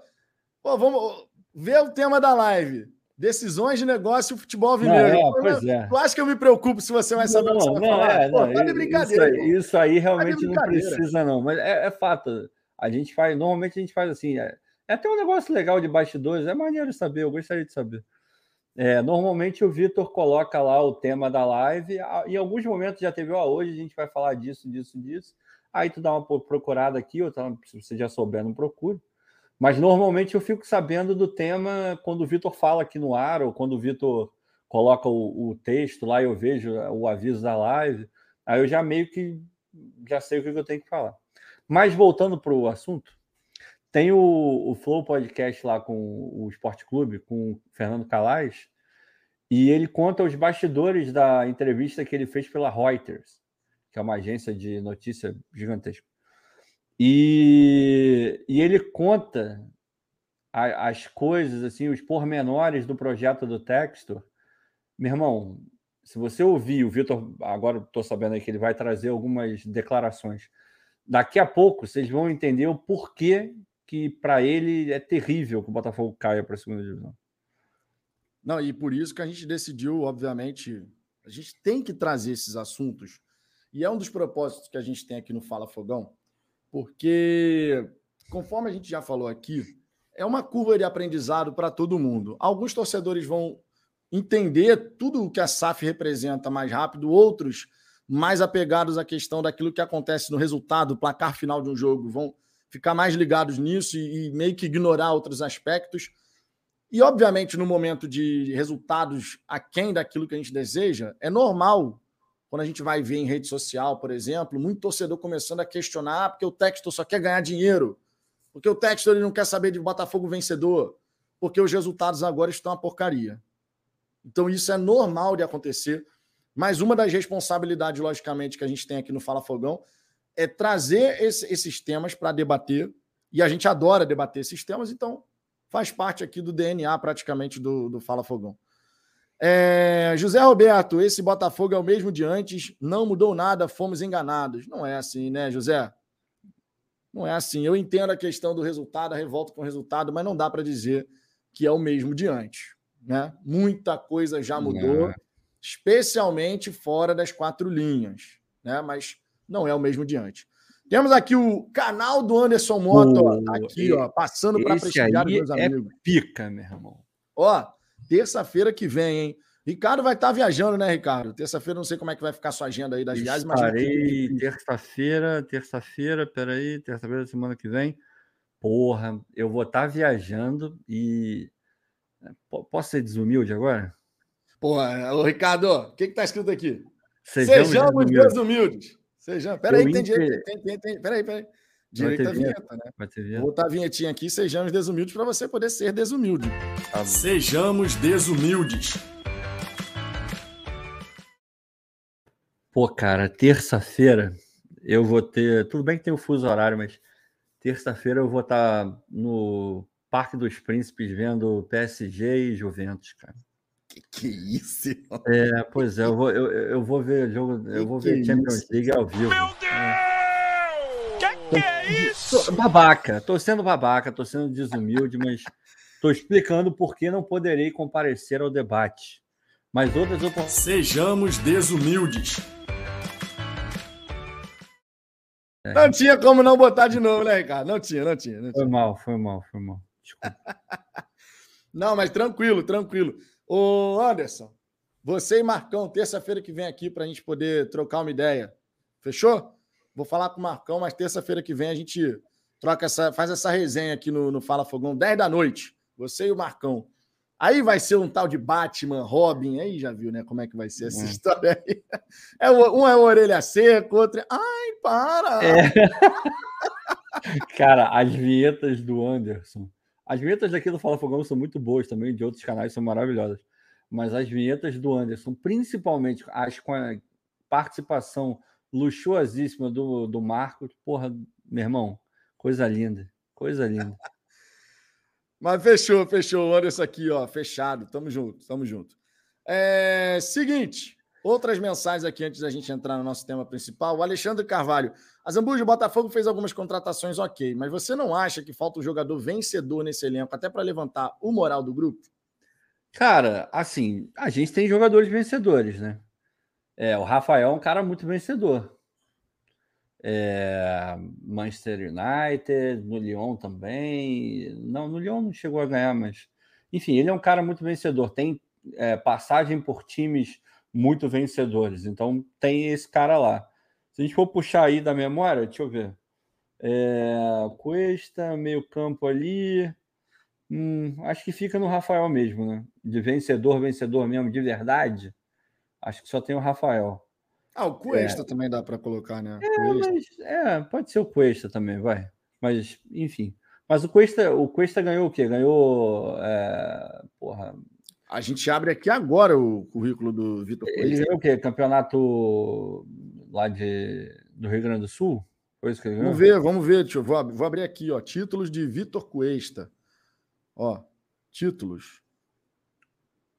pô, vamos ver o tema da live. Decisões de negócio e futebol vinegro. É, pois é. Tu acha que eu me preocupo se você vai saber não, o que você vai não, falar? É, pô, não, tá de brincadeira. Isso aí, isso aí realmente tá não precisa, não. Mas é, é, fato. A gente faz, normalmente a gente faz assim. É, é até um negócio legal de bastidores, é maneiro saber, eu gostaria de saber. É, normalmente o Vitor coloca lá o tema da live. Em alguns momentos já teve, ó, hoje a gente vai falar disso, disso, disso. Aí tu dá uma procurada aqui, ou tá, se você já souber, não procure. Mas normalmente eu fico sabendo do tema quando o Vitor fala aqui no ar, ou quando o Vitor coloca o, o, texto lá eu vejo o aviso da live. Aí eu já meio que já sei o que eu tenho que falar. Mas voltando para o assunto, tem o, o Flow Podcast lá com o Esporte Clube, com o Fernando Calais, e ele conta os bastidores da entrevista que ele fez pela Reuters, que é uma agência de notícia gigantesca. E, e ele conta a, as coisas, assim, os pormenores do projeto do Textor. Meu irmão, se você ouvir o Vitor, agora estou sabendo que ele vai trazer algumas declarações. Daqui a pouco vocês vão entender o porquê que para ele é terrível que o Botafogo caia para a segunda divisão. Não, e por isso que a gente decidiu, obviamente, a gente tem que trazer esses assuntos. E é um dos propósitos que a gente tem aqui no Fala Fogão, porque, conforme a gente já falou aqui, é uma curva de aprendizado para todo mundo. Alguns torcedores vão entender tudo o que a SAF representa mais rápido, outros mais apegados à questão daquilo que acontece no resultado, placar final de um jogo, vão ficar mais ligados nisso e, e meio que ignorar outros aspectos. E, obviamente, no momento de resultados aquém daquilo que a gente deseja, é normal, quando a gente vai ver em rede social, por exemplo, muito torcedor começando a questionar ah, porque o Textor só quer ganhar dinheiro, porque o Textor ele não quer saber de Botafogo vencedor, porque os resultados agora estão uma porcaria. Então, isso é normal de acontecer. Mas uma das responsabilidades, logicamente, que a gente tem aqui no Fala Fogão é trazer esse, esses temas para debater. E a gente adora debater esses temas, então faz parte aqui do DNA praticamente do, do Fala Fogão. É, José Roberto, esse Botafogo é o mesmo de antes, não mudou nada, fomos enganados. Não é assim, né, José? Não é assim. Eu entendo a questão do resultado, a revolta com o resultado, mas não dá para dizer que é o mesmo de antes. Né? Muita coisa já mudou. Especialmente fora das quatro linhas, né? mas não é o mesmo de antes. Temos aqui o canal do Anderson Moto, ó, tá aqui, ó, passando para prestigiar os meus é amigos. pica, meu irmão. Ó, terça-feira que vem, hein? Ricardo vai estar tá viajando, né, Ricardo? Terça-feira não sei como é que vai ficar sua agenda aí das viagens, mas. Estarei terça-feira, terça-feira, peraí, terça-feira da semana que vem. Porra, eu vou estar tá viajando e. Né, posso ser desumilde agora? Porra, ô Ricardo, o que, que tá escrito aqui? Sejamos, Sejamos desumildes. Seja, peraí, tem direito. Tem, tem, tem, peraí, peraí. Direito à vinheta, vinheta, né? Vai ter vinheta. Vou botar a vinhetinha aqui, sejamos desumildes, para você poder ser desumilde. Tá sejamos desumildes. Pô, cara, terça-feira eu vou ter. Tudo bem que tem o fuso horário, mas terça-feira eu vou estar tá no Parque dos Príncipes vendo PSG e Juventus, cara. Que que isso? É, pois é, eu vou, eu, eu vou ver jogo, eu vou ver Champions isso? League ao vivo. Meu Deus! É. Que que é isso? Tô, babaca, tô sendo babaca, tô sendo desumilde, mas tô explicando por que não poderei comparecer ao debate. Mas outras oportunidades. Sejamos desumildes. É. Não tinha como não botar de novo, né, Ricardo? Não tinha, não tinha. Não tinha. Foi mal, foi mal, foi mal. Desculpa. não, mas tranquilo, tranquilo. Ô, Anderson, você e Marcão, terça-feira que vem aqui para a gente poder trocar uma ideia. Fechou? Vou falar com o Marcão, mas terça-feira que vem a gente troca essa, faz essa resenha aqui no, no Fala Fogão, 10 da noite. Você e o Marcão. Aí vai ser um tal de Batman, Robin, aí já viu, né? Como é que vai ser essa é. história aí. É, um é orelha seca, outro é. Ai, para! É. Cara, as vinhetas do Anderson as vinhetas daqui do Fala Fogão são muito boas também, de outros canais são maravilhosas. Mas as vinhetas do Anderson, principalmente as com a participação luxuosíssima do, do Marcos, porra, meu irmão, coisa linda, coisa linda. Mas fechou, fechou. Olha isso aqui, ó, fechado. Tamo junto, tamo junto. É, seguinte, outras mensagens aqui antes da gente entrar no nosso tema principal. O Alexandre Carvalho. A Zambuja, o Botafogo fez algumas contratações ok, mas você não acha que falta um jogador vencedor nesse elenco, até para levantar o moral do grupo? Cara, assim, a gente tem jogadores vencedores, né? É, o Rafael é um cara muito vencedor. É, Manchester United, no Lyon também. Não, no Lyon não chegou a ganhar, mas enfim, ele é um cara muito vencedor. Tem é, passagem por times muito vencedores. Então tem esse cara lá. Se a gente for puxar aí da memória, deixa eu ver. É, Cuesta, meio campo ali. Hum, acho que fica no Rafael mesmo, né? De vencedor, vencedor mesmo, de verdade. Acho que só tem o Rafael. Ah, o Cuesta é. também dá para colocar, né? É, mas, é, pode ser o Cuesta também, vai. Mas, enfim. Mas o Cuesta, o Cuesta ganhou o quê? Ganhou. É, porra, a gente abre aqui agora o currículo do Vitor Ele ganhou o quê? Campeonato lá de, do Rio Grande do Sul? Foi isso que ele Vamos ver, vamos ver. Deixa eu, vou, vou abrir aqui, ó. Títulos de Vitor Cuesta. Ó, títulos.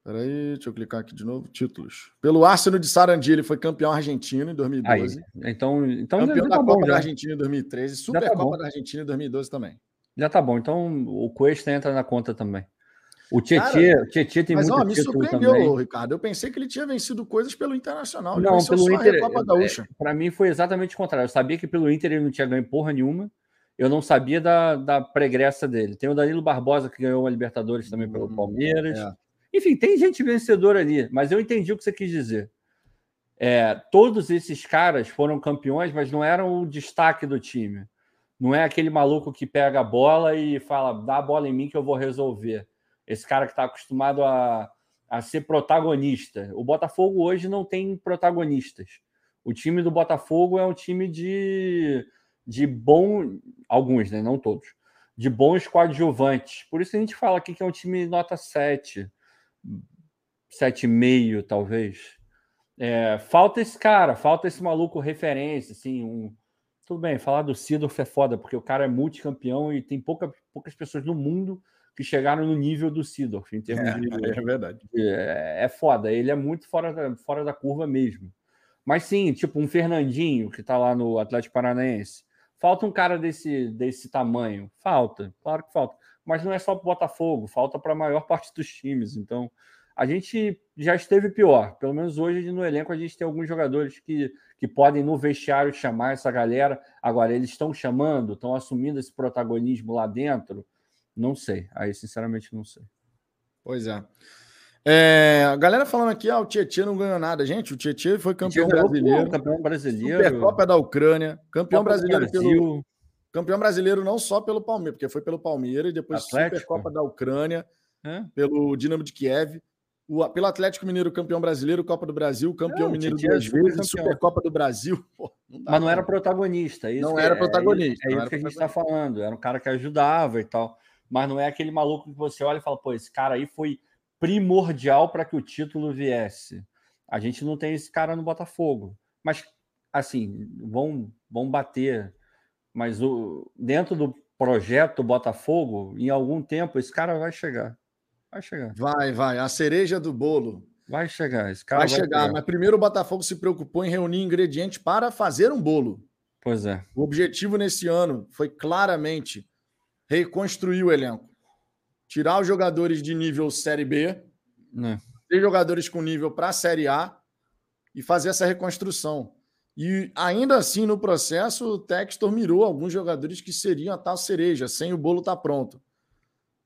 Peraí, deixa eu clicar aqui de novo. Títulos. Pelo Arsenal de Sarandi, ele foi campeão argentino em 2012. Aí, então, então campeão da tá Copa da Argentina em 2013, Supercopa tá da Argentina em 2012 também. Já tá bom. Então o Cuesta entra na conta também. O Tietê, o Tietê tem mas, muito ó, me surpreendeu, Ricardo. Eu pensei que ele tinha vencido coisas pelo Internacional. Não, pelo Inter. É, Para mim foi exatamente o contrário. Eu sabia que pelo Inter ele não tinha ganho porra nenhuma. Eu não sabia da, da pregressa dele. Tem o Danilo Barbosa que ganhou uma Libertadores também pelo hum, Palmeiras. É. Enfim, tem gente vencedora ali, mas eu entendi o que você quis dizer. É, todos esses caras foram campeões, mas não eram o destaque do time. Não é aquele maluco que pega a bola e fala, dá a bola em mim que eu vou resolver. Esse cara que está acostumado a, a ser protagonista. O Botafogo hoje não tem protagonistas. O time do Botafogo é um time de, de bom. Alguns, né? Não todos. De bons coadjuvantes. Por isso a gente fala aqui que é um time nota 7, 7,5, talvez. É, falta esse cara, falta esse maluco referência, assim, um, tudo bem, falar do Sidorf é foda, porque o cara é multicampeão e tem pouca, poucas pessoas no mundo que chegaram no nível do Sidorf, em termos é, de. É verdade. É, é foda, ele é muito fora da, fora da curva mesmo. Mas sim, tipo um Fernandinho, que tá lá no Atlético Paranaense. Falta um cara desse, desse tamanho? Falta, claro que falta. Mas não é só para o Botafogo, falta para a maior parte dos times. Então, a gente já esteve pior. Pelo menos hoje no elenco a gente tem alguns jogadores que, que podem no vestiário chamar essa galera. Agora, eles estão chamando, estão assumindo esse protagonismo lá dentro? Não sei. Aí, sinceramente, não sei. Pois é. É, a galera falando aqui, ah, o Tietchan não ganhou nada. Gente, o Tietchan foi campeão brasileiro. Campeão brasileiro. Supercopa da Ucrânia. Campeão Copa brasileiro pelo. Campeão brasileiro não só pelo Palmeiras, porque foi pelo Palmeiras e depois Atlético. Supercopa da Ucrânia, é? pelo Dinamo de Kiev o, pelo Atlético Mineiro campeão brasileiro, Copa do Brasil, campeão não, mineiro duas vezes, Supercopa do Brasil. Pô, não Mas não era protagonista. É não era é, protagonista. É, é isso que a gente está falando. Era um cara que ajudava e tal. Mas não é aquele maluco que você olha e fala, pô, esse cara aí foi primordial para que o título viesse. A gente não tem esse cara no Botafogo. Mas, assim, vão, vão bater. Mas o, dentro do projeto Botafogo, em algum tempo, esse cara vai chegar. Vai chegar. Vai, vai. A cereja do bolo. Vai chegar. Esse cara vai, vai chegar, chegar, mas primeiro o Botafogo se preocupou em reunir ingredientes para fazer um bolo. Pois é. O objetivo nesse ano foi claramente reconstruir o elenco. Tirar os jogadores de nível Série B, né? ter jogadores com nível para a Série A e fazer essa reconstrução. E ainda assim, no processo, o Textor mirou alguns jogadores que seriam a tal cereja, sem o bolo estar tá pronto.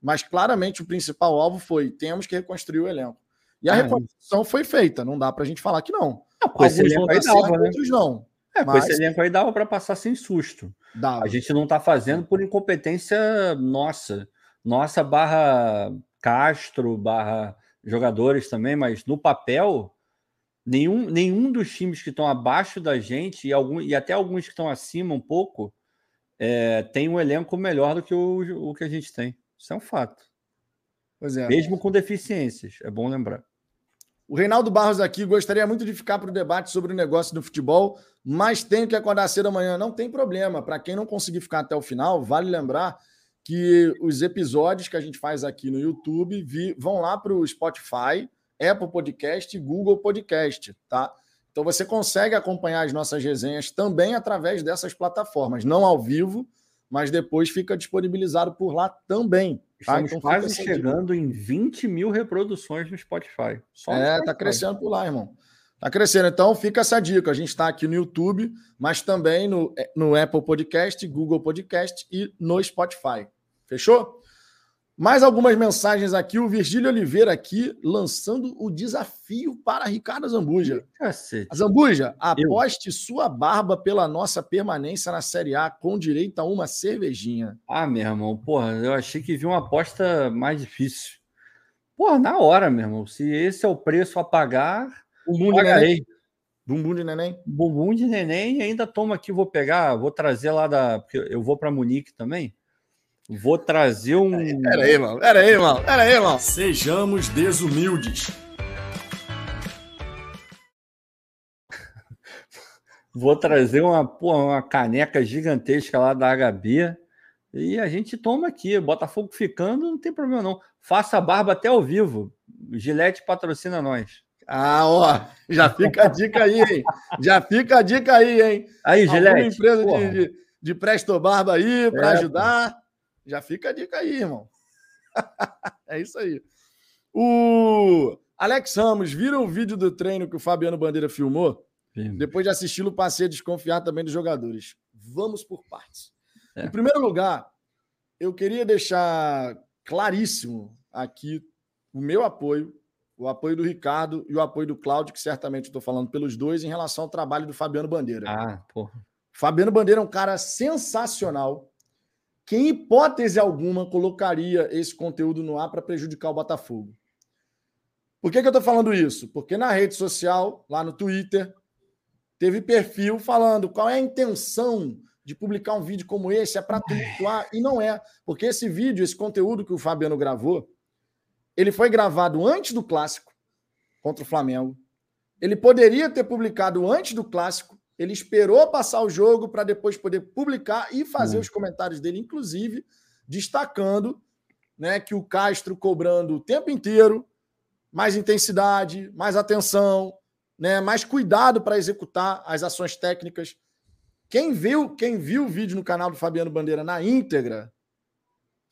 Mas claramente o principal alvo foi: temos que reconstruir o elenco. E a é. reconstrução foi feita, não dá para a gente falar que não. não esse elenco aí dava, certo, né? outros não. É, mas... com esse elenco aí dava para passar sem susto. Dava. A gente não está fazendo por incompetência nossa. Nossa barra Castro, barra jogadores também, mas no papel, nenhum, nenhum dos times que estão abaixo da gente e, algum, e até alguns que estão acima um pouco é, tem um elenco melhor do que o, o que a gente tem. Isso é um fato. Pois é. Mesmo com deficiências, é bom lembrar. O Reinaldo Barros aqui gostaria muito de ficar para o debate sobre o negócio do futebol, mas tenho que acordar cedo amanhã. Não tem problema. Para quem não conseguir ficar até o final, vale lembrar que os episódios que a gente faz aqui no YouTube vão lá para o Spotify, Apple Podcast e Google Podcast, tá? Então você consegue acompanhar as nossas resenhas também através dessas plataformas, não ao vivo, mas depois fica disponibilizado por lá também. Tá? Estamos então quase chegando em 20 mil reproduções no Spotify. Só é, Spotify. tá crescendo por lá, irmão. Tá crescendo. Então fica essa dica. A gente está aqui no YouTube, mas também no, é, no Apple Podcast, Google Podcast e no Spotify. Fechou? Mais algumas mensagens aqui. O Virgílio Oliveira aqui lançando o desafio para Ricardo Zambuja. Cacete. Zambuja, aposte Eu... sua barba pela nossa permanência na Série A com direito a uma cervejinha. Ah, meu irmão, porra, eu achei que vi uma aposta mais difícil. Porra, na hora, meu irmão. Se esse é o preço a pagar, Bumbum de neném. Bumbum de neném. Bumbum de neném e ainda toma aqui, vou pegar, vou trazer lá da. Porque eu vou para Munique também. Vou trazer um. Pera aí, mano. Pera aí, mano. Pera aí, mano. Sejamos desumildes. Vou trazer uma, porra, uma caneca gigantesca lá da HB e a gente toma aqui. Botafogo ficando, não tem problema não. Faça a barba até ao vivo. Gilete patrocina nós. Ah, ó, já fica a dica aí, hein? Já fica a dica aí, hein? Aí, Gilete. empresa de, de, de Presto Barba aí para é, ajudar. Já fica a dica aí, irmão. é isso aí. O Alex Ramos, viram o vídeo do treino que o Fabiano Bandeira filmou? Sim. Depois de assisti-lo, passei a desconfiar também dos jogadores. Vamos por partes. É. Em primeiro lugar, eu queria deixar claríssimo aqui o meu apoio, o apoio do Ricardo e o apoio do Cláudio, que certamente estou falando pelos dois, em relação ao trabalho do Fabiano Bandeira. Ah, porra. Fabiano Bandeira é um cara sensacional que, em hipótese alguma, colocaria esse conteúdo no ar para prejudicar o Botafogo. Por que, que eu estou falando isso? Porque na rede social, lá no Twitter, teve perfil falando qual é a intenção de publicar um vídeo como esse, é para tumultuar, e não é, porque esse vídeo, esse conteúdo que o Fabiano gravou, ele foi gravado antes do clássico contra o Flamengo. Ele poderia ter publicado antes do clássico, ele esperou passar o jogo para depois poder publicar e fazer hum. os comentários dele, inclusive destacando né, que o Castro cobrando o tempo inteiro mais intensidade, mais atenção, né, mais cuidado para executar as ações técnicas. Quem viu, quem viu o vídeo no canal do Fabiano Bandeira na íntegra,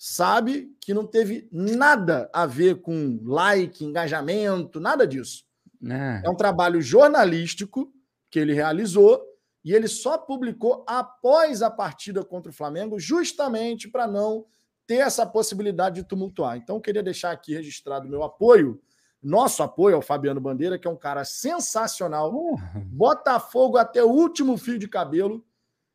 sabe que não teve nada a ver com like, engajamento, nada disso. É, é um trabalho jornalístico que ele realizou e ele só publicou após a partida contra o Flamengo, justamente para não ter essa possibilidade de tumultuar. Então, eu queria deixar aqui registrado meu apoio nosso apoio ao Fabiano Bandeira, que é um cara sensacional. Botafogo até o último fio de cabelo.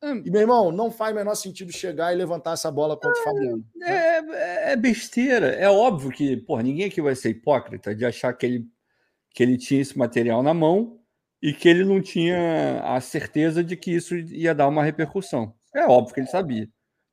Hum. E, meu irmão, não faz o menor sentido chegar e levantar essa bola contra o Fabiano. É, é, é, besteira. É óbvio que, porra, ninguém aqui vai ser hipócrita de achar que ele, que ele tinha esse material na mão e que ele não tinha a certeza de que isso ia dar uma repercussão. É óbvio que ele sabia.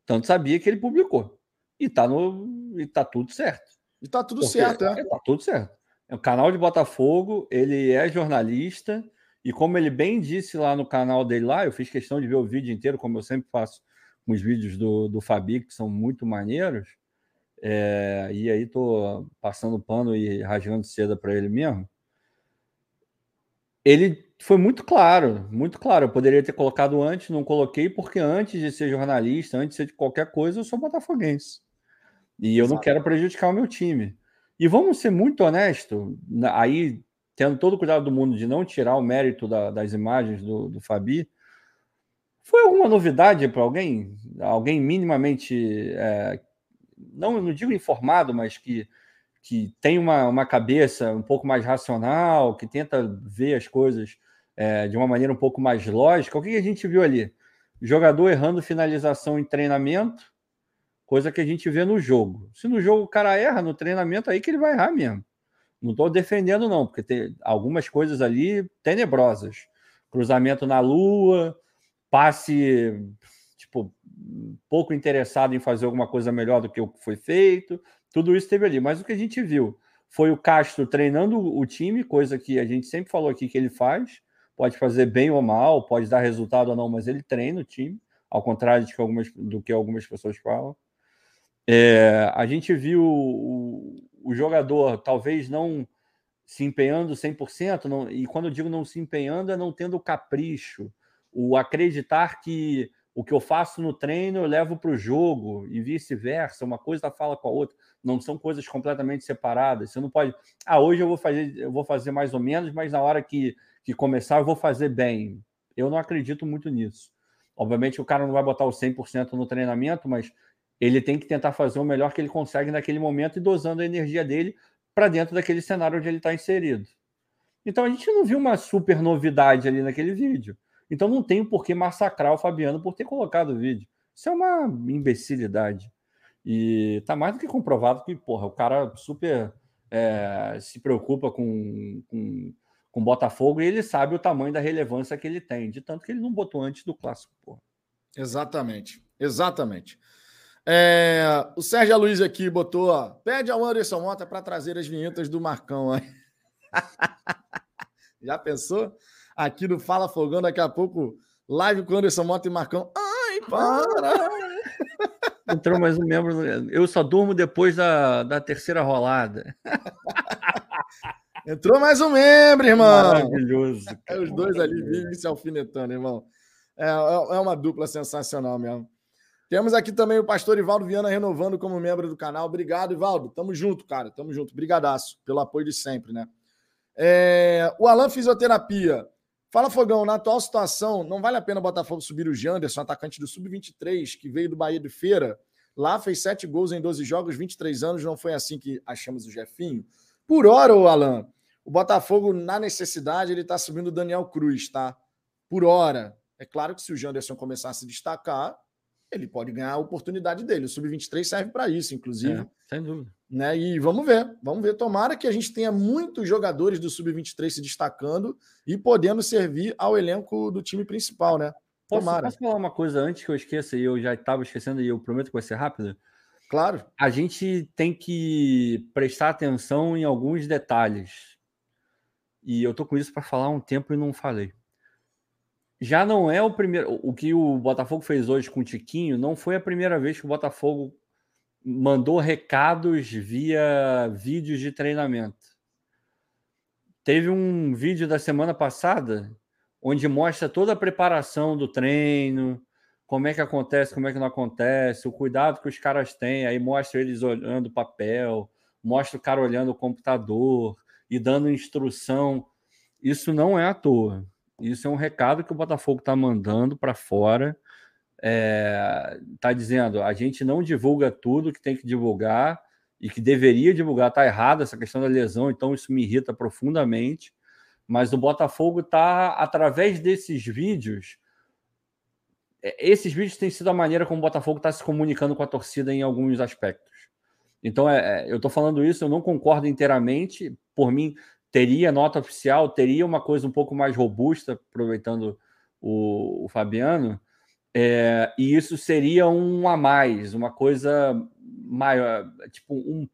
Tanto sabia que ele publicou. E tá, no, e tá tudo certo. E tá tudo Porque, certo, é. Tá tudo certo. É o canal de Botafogo, ele é jornalista, e como ele bem disse lá no canal dele lá, eu fiz questão de ver o vídeo inteiro, como eu sempre faço com os vídeos do, do Fabi, que são muito maneiros. É, e aí tô passando pano e rasgando seda para ele mesmo. Ele foi muito claro, muito claro. Eu poderia ter colocado antes, não coloquei, porque antes de ser jornalista, antes de ser de qualquer coisa, eu sou botafoguense. E eu Exato. não quero prejudicar o meu time. E vamos ser muito honestos, aí tendo todo o cuidado do mundo de não tirar o mérito da, das imagens do, do Fabi, foi alguma novidade para alguém? Alguém minimamente, é, não, não digo informado, mas que, que tem uma, uma cabeça um pouco mais racional, que tenta ver as coisas é, de uma maneira um pouco mais lógica. O que a gente viu ali? Jogador errando finalização em treinamento, coisa que a gente vê no jogo. Se no jogo o cara erra, no treinamento, aí que ele vai errar mesmo. Não estou defendendo, não, porque tem algumas coisas ali tenebrosas. Cruzamento na lua, passe, tipo, pouco interessado em fazer alguma coisa melhor do que o que foi feito. Tudo isso teve ali. Mas o que a gente viu foi o Castro treinando o time, coisa que a gente sempre falou aqui que ele faz. Pode fazer bem ou mal, pode dar resultado ou não, mas ele treina o time, ao contrário de que algumas, do que algumas pessoas falam. É, a gente viu o, o, jogador talvez não se empenhando 100%, não, e quando eu digo não se empenhando, é não tendo capricho, o acreditar que o que eu faço no treino eu levo para o jogo e vice-versa, uma coisa fala com a outra, não são coisas completamente separadas. Você não pode, ah, hoje eu vou fazer, eu vou fazer mais ou menos, mas na hora que, que começar eu vou fazer bem. Eu não acredito muito nisso. Obviamente o cara não vai botar o 100% no treinamento, mas ele tem que tentar fazer o melhor que ele consegue naquele momento e dosando a energia dele para dentro daquele cenário onde ele está inserido. Então a gente não viu uma super novidade ali naquele vídeo. Então não tem por que massacrar o Fabiano por ter colocado o vídeo. Isso é uma imbecilidade. E tá mais do que comprovado que, porra, o cara super é, se preocupa com, com, com Botafogo e ele sabe o tamanho da relevância que ele tem, de tanto que ele não botou antes do clássico, porra. Exatamente, exatamente. É, o Sérgio Luiz aqui botou, ó, pede ao Anderson Mota para trazer as vinhetas do Marcão. Já pensou? Aqui no Fala Fogão, daqui a pouco, live com Anderson Mota e Marcão. Ai, para! Entrou mais um membro. Eu só durmo depois da, da terceira rolada. Entrou mais um membro, irmão. Maravilhoso. É, os dois ali vivem se alfinetando, irmão. É, é, é uma dupla sensacional mesmo. Temos aqui também o pastor Ivaldo Viana renovando como membro do canal. Obrigado, Ivaldo. Tamo junto, cara. Tamo junto. Brigadaço pelo apoio de sempre, né? É... O Alan Fisioterapia. Fala, Fogão, na atual situação, não vale a pena o Botafogo subir o Janderson, atacante do Sub-23, que veio do Bahia de Feira. Lá fez sete gols em 12 jogos, 23 anos, não foi assim que achamos o Jefinho. Por hora, o Alan, o Botafogo, na necessidade, ele está subindo o Daniel Cruz, tá? Por hora. É claro que se o Janderson começar a se destacar, ele pode ganhar a oportunidade dele. O Sub-23 serve para isso, inclusive. É, sem dúvida. Né? E vamos ver, vamos ver. Tomara que a gente tenha muitos jogadores do Sub-23 se destacando e podendo servir ao elenco do time principal, né? Tomara. Posso, posso falar uma coisa antes que eu esqueça e eu já estava esquecendo e eu prometo que vai ser rápido? Claro. A gente tem que prestar atenção em alguns detalhes. E eu tô com isso para falar há um tempo e não falei já não é o primeiro. O que o Botafogo fez hoje com o Tiquinho não foi a primeira vez que o Botafogo mandou recados via vídeos de treinamento. Teve um vídeo da semana passada onde mostra toda a preparação do treino, como é que acontece, como é que não acontece, o cuidado que os caras têm. Aí mostra eles olhando o papel, mostra o cara olhando o computador e dando instrução. Isso não é à toa. Isso é um recado que o Botafogo está mandando para fora. Está é, tá dizendo a gente não divulga tudo que tem que divulgar e que deveria divulgar. Está errado essa questão da lesão, então isso me irrita profundamente. Mas o Botafogo está, através desses vídeos, é, esses vídeos têm sido a maneira como o Botafogo está se comunicando com a torcida em alguns aspectos. Então, é, é eu estou falando isso, eu não concordo inteiramente. Por mim, teria nota oficial, teria uma coisa um pouco mais robusta, aproveitando o, o Fabiano, é, e isso seria um a mais, uma coisa maior, tipo um,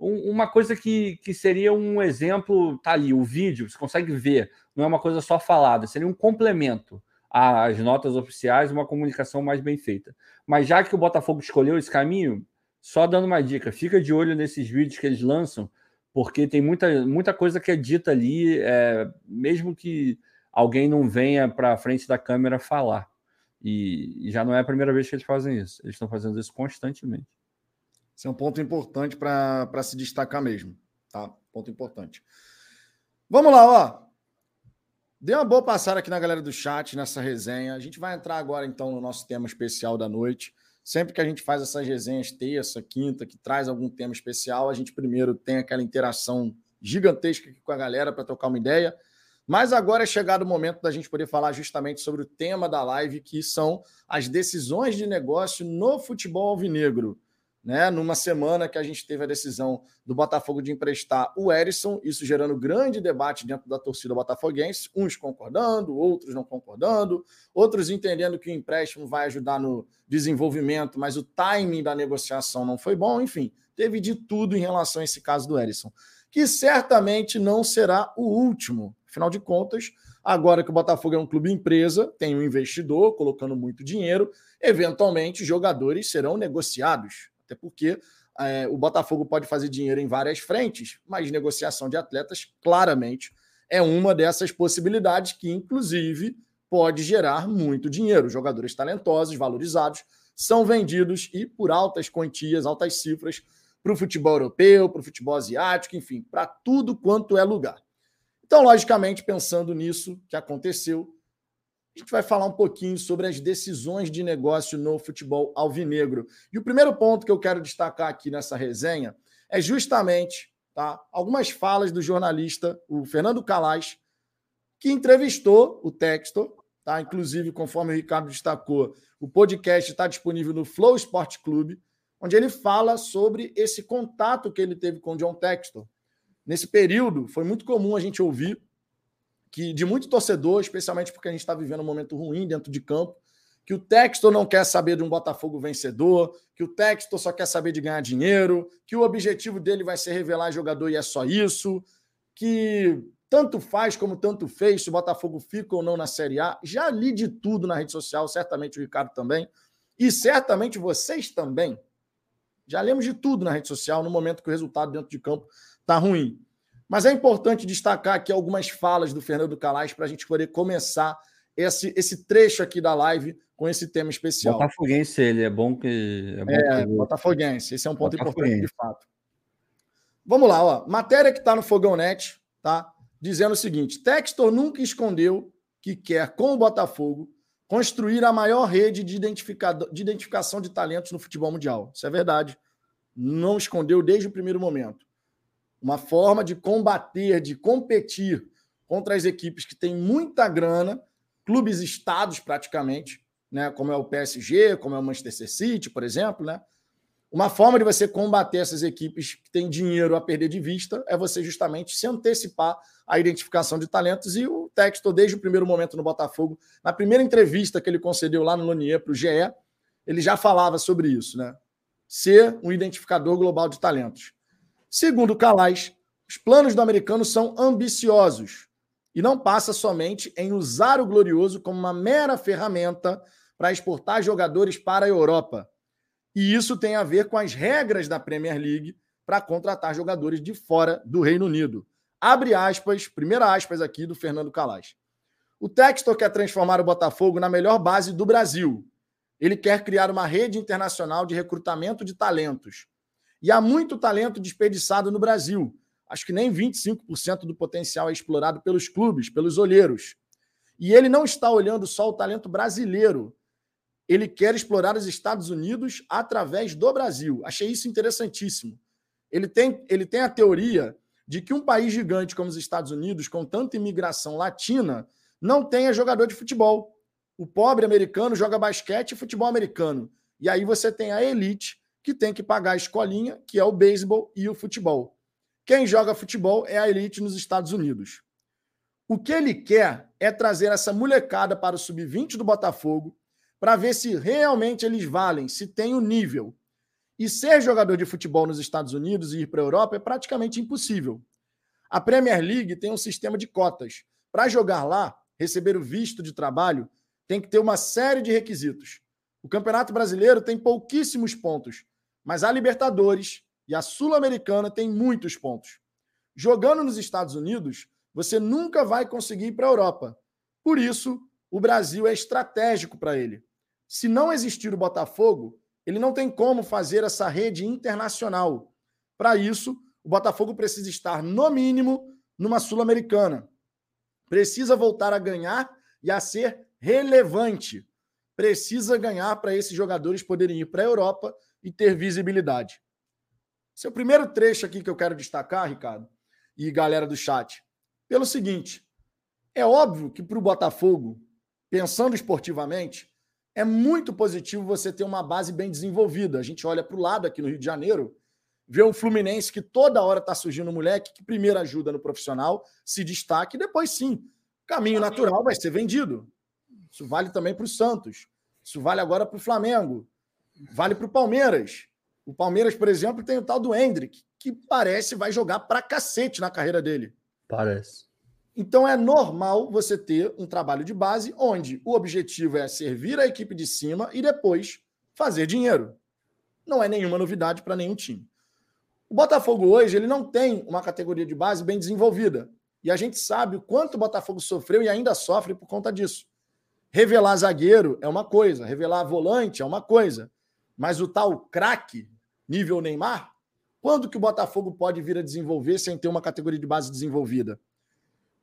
um, uma coisa que, que seria um exemplo, tá ali, o vídeo, você consegue ver, não é uma coisa só falada, seria um complemento às notas oficiais, uma comunicação mais bem feita. Mas já que o Botafogo escolheu esse caminho, só dando uma dica, fica de olho nesses vídeos que eles lançam, porque tem muita, muita coisa que é dita ali, é, mesmo que alguém não venha para frente da câmera falar. E, e, já não é a primeira vez que eles fazem isso, eles estão fazendo isso constantemente. Esse é um ponto importante para se destacar mesmo, tá? Ponto importante. Vamos lá, ó. Dê uma boa passada aqui na galera do chat, nessa resenha. A gente vai entrar agora, então, no nosso tema especial da noite. Sempre que a gente faz essas resenhas terça, quinta, que traz algum tema especial, a gente primeiro tem aquela interação gigantesca com a galera para trocar uma ideia. Mas agora é chegado o momento da gente poder falar justamente sobre o tema da live, que são as decisões de negócio no futebol alvinegro né? Numa semana que a gente teve a decisão do Botafogo de emprestar o Erisson, isso gerando grande debate dentro da torcida botafoguense, uns concordando, outros não concordando, outros entendendo que o empréstimo vai ajudar no desenvolvimento, mas o timing da negociação não foi bom, enfim, teve de tudo em relação a esse caso do Erisson, que certamente não será o último. Afinal de contas, agora que o Botafogo é um clube empresa, tem um investidor colocando muito dinheiro, eventualmente jogadores serão negociados até porque é, o Botafogo pode fazer dinheiro em várias frentes, mas negociação de atletas claramente é uma dessas possibilidades que, inclusive, pode gerar muito dinheiro. Jogadores talentosos, valorizados, são vendidos e por altas quantias, altas cifras, para o futebol europeu, para o futebol asiático, enfim, para tudo quanto é lugar. Então, logicamente, pensando nisso que aconteceu, a gente vai falar um pouquinho sobre as decisões de negócio no futebol alvinegro. E o primeiro ponto que eu quero destacar aqui nessa resenha é justamente tá, algumas falas do jornalista, o Fernando Calais, que entrevistou o Textor, tá? Inclusive, conforme o Ricardo destacou, o podcast está disponível no Flow Sport Clube, onde ele fala sobre esse contato que ele teve com o John Textor. Nesse período, foi muito comum a gente ouvir que de muito torcedor, especialmente porque a gente está vivendo um momento ruim dentro de campo, que o Textor não quer saber de um Botafogo vencedor, que o Textor só quer saber de ganhar dinheiro, que o objetivo dele vai ser revelar jogador e é só isso, que tanto faz como tanto fez se o Botafogo fica ou não na Série A. Já li de tudo na rede social, certamente o Ricardo também, e certamente vocês também. Já lemos de tudo na rede social no momento que o resultado dentro de campo está ruim. Mas é importante destacar aqui algumas falas do Fernando Calais para a gente poder começar esse, esse trecho aqui da live com esse tema especial. Botafoguense, ele é bom que. É, bom é que... Botafoguense, esse é um ponto importante de fato. Vamos lá, ó. Matéria que está no Fogão Net, tá? Dizendo o seguinte: Textor nunca escondeu que quer, com o Botafogo, construir a maior rede de, de identificação de talentos no futebol mundial. Isso é verdade. Não escondeu desde o primeiro momento. Uma forma de combater, de competir contra as equipes que têm muita grana, clubes estados praticamente, né, como é o PSG, como é o Manchester City, por exemplo, né? Uma forma de você combater essas equipes que têm dinheiro a perder de vista é você justamente se antecipar à identificação de talentos. E o Textor, desde o primeiro momento no Botafogo, na primeira entrevista que ele concedeu lá no Lonier para o GE, ele já falava sobre isso, né? Ser um identificador global de talentos. Segundo Calais, os planos do americano são ambiciosos e não passa somente em usar o Glorioso como uma mera ferramenta para exportar jogadores para a Europa. E isso tem a ver com as regras da Premier League para contratar jogadores de fora do Reino Unido. Abre aspas, primeira aspas aqui do Fernando Calais. O Textor quer transformar o Botafogo na melhor base do Brasil. Ele quer criar uma rede internacional de recrutamento de talentos. E há muito talento desperdiçado no Brasil. Acho que nem 25% do potencial é explorado pelos clubes, pelos olheiros. E ele não está olhando só o talento brasileiro, ele quer explorar os Estados Unidos através do Brasil. Achei isso interessantíssimo. Ele tem, ele tem a teoria de que um país gigante como os Estados Unidos, com tanta imigração latina, não tenha jogador de futebol. O pobre americano joga basquete e futebol americano. E aí você tem a elite que tem que pagar a escolinha, que é o beisebol e o futebol. Quem joga futebol é a elite nos Estados Unidos. O que ele quer é trazer essa molecada para o sub-20 do Botafogo, para ver se realmente eles valem, se tem o nível. E ser jogador de futebol nos Estados Unidos e ir para a Europa é praticamente impossível. A Premier League tem um sistema de cotas. Para jogar lá, receber o visto de trabalho, tem que ter uma série de requisitos. O Campeonato Brasileiro tem pouquíssimos pontos, mas a Libertadores e a Sul-Americana tem muitos pontos. Jogando nos Estados Unidos, você nunca vai conseguir ir para a Europa. Por isso, o Brasil é estratégico para ele se não existir o Botafogo, ele não tem como fazer essa rede internacional. Para isso, o Botafogo precisa estar, no mínimo, numa Sul-Americana. Precisa voltar a ganhar e a ser relevante. Precisa ganhar para esses jogadores poderem ir para a Europa e ter visibilidade. Esse é o primeiro trecho aqui que eu quero destacar, Ricardo, e galera do chat. Pelo seguinte: é óbvio que para o Botafogo, pensando esportivamente, é muito positivo você ter uma base bem desenvolvida. A gente olha para o lado aqui no Rio de Janeiro, vê um Fluminense que toda hora está surgindo um moleque que primeiro ajuda no profissional, se destaque e depois sim, caminho natural vai ser vendido. Isso vale também para o Santos. Isso vale agora para o Flamengo. Vale para o Palmeiras. O Palmeiras, por exemplo, tem o tal do Hendrick, que parece vai jogar para cacete na carreira dele. Parece. Então é normal você ter um trabalho de base onde o objetivo é servir a equipe de cima e depois fazer dinheiro. Não é nenhuma novidade para nenhum time. O Botafogo hoje ele não tem uma categoria de base bem desenvolvida. E a gente sabe o quanto o Botafogo sofreu e ainda sofre por conta disso. Revelar zagueiro é uma coisa, revelar volante é uma coisa. Mas o tal craque, nível Neymar, quando que o Botafogo pode vir a desenvolver sem ter uma categoria de base desenvolvida?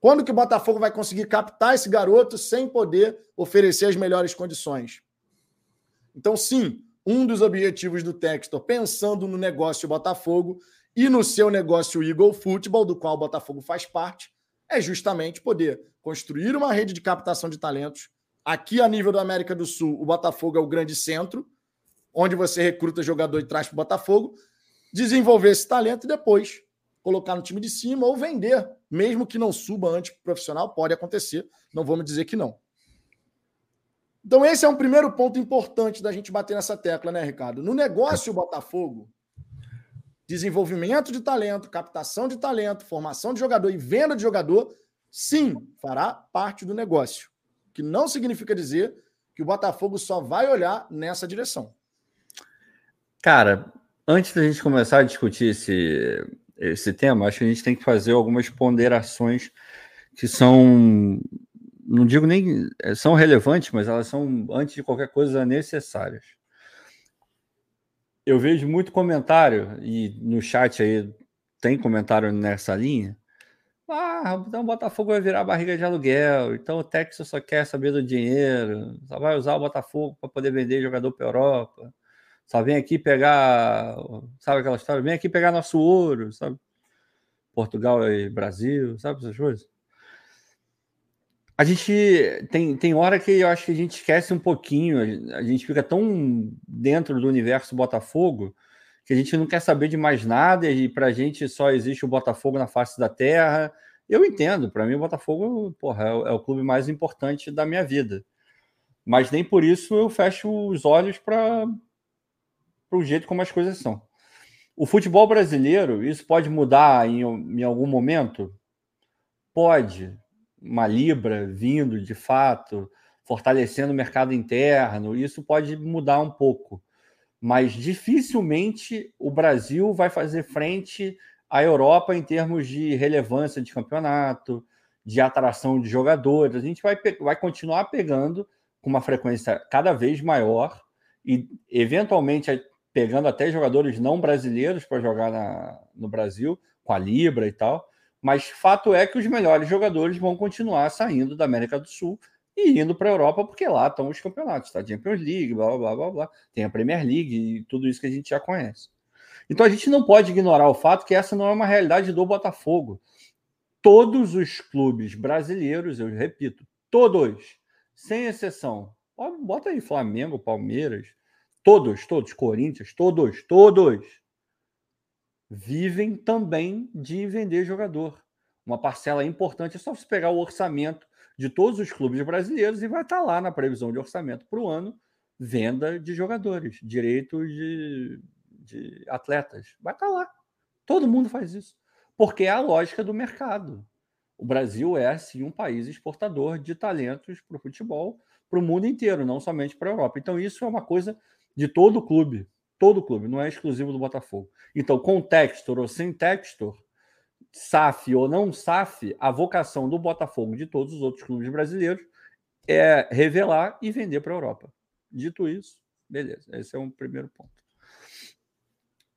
Quando que o Botafogo vai conseguir captar esse garoto sem poder oferecer as melhores condições? Então, sim, um dos objetivos do Textor, pensando no negócio Botafogo e no seu negócio Eagle Football, do qual o Botafogo faz parte, é justamente poder construir uma rede de captação de talentos. Aqui, a nível da América do Sul, o Botafogo é o grande centro, onde você recruta jogador e traz para o Botafogo, desenvolver esse talento e depois colocar no time de cima ou vender, mesmo que não suba antes profissional, pode acontecer, não vamos dizer que não. Então, esse é um primeiro ponto importante da gente bater nessa tecla, né, Ricardo? No negócio Botafogo, desenvolvimento de talento, captação de talento, formação de jogador e venda de jogador, sim, fará parte do negócio. Que não significa dizer que o Botafogo só vai olhar nessa direção. Cara, antes da gente começar a discutir esse, esse tema, acho que a gente tem que fazer algumas ponderações que são não digo nem é, são relevantes, mas elas são, antes de qualquer coisa, necessárias. Eu vejo muito comentário, e no chat aí tem comentário nessa linha. Ah, então o Botafogo vai virar barriga de aluguel, então o Texas só quer saber do dinheiro, só vai usar o Botafogo para poder vender jogador para Europa, só vem aqui pegar, sabe aquela história? Vem aqui pegar nosso ouro, sabe? Portugal e Brasil, sabe essas coisas? A gente tem, tem hora que eu acho que a gente esquece um pouquinho, a gente fica tão dentro do universo Botafogo que a gente não quer saber de mais nada e para a gente só existe o Botafogo na face da terra. Eu entendo, para mim o Botafogo porra, é, o, é o clube mais importante da minha vida. Mas nem por isso eu fecho os olhos para o jeito como as coisas são. O futebol brasileiro, isso pode mudar em, em algum momento? Pode. Uma Libra vindo de fato, fortalecendo o mercado interno, isso pode mudar um pouco. Mas dificilmente o Brasil vai fazer frente à Europa em termos de relevância de campeonato, de atração de jogadores. A gente vai, vai continuar pegando com uma frequência cada vez maior e, eventualmente, pegando até jogadores não brasileiros para jogar na, no Brasil, com a Libra e tal. Mas fato é que os melhores jogadores vão continuar saindo da América do Sul e indo para a Europa, porque lá estão os campeonatos, tá? Champions League, blá, blá, blá, blá, tem a Premier League e tudo isso que a gente já conhece. Então a gente não pode ignorar o fato que essa não é uma realidade do Botafogo. Todos os clubes brasileiros, eu repito, todos, sem exceção, bota aí Flamengo, Palmeiras, Todos, todos, Corinthians, todos, todos vivem também de vender jogador. Uma parcela importante é só você pegar o orçamento de todos os clubes brasileiros e vai estar lá na previsão de orçamento para o ano venda de jogadores, direitos de, de atletas. Vai estar lá. Todo mundo faz isso. Porque é a lógica do mercado. O Brasil é, sim, um país exportador de talentos para o futebol, para o mundo inteiro, não somente para a Europa. Então, isso é uma coisa de todo o clube. Todo o clube, não é exclusivo do Botafogo. Então, com Textor ou sem Textor, SAF ou não SAF, a vocação do Botafogo de todos os outros clubes brasileiros é revelar e vender para a Europa. Dito isso, beleza. Esse é um primeiro ponto.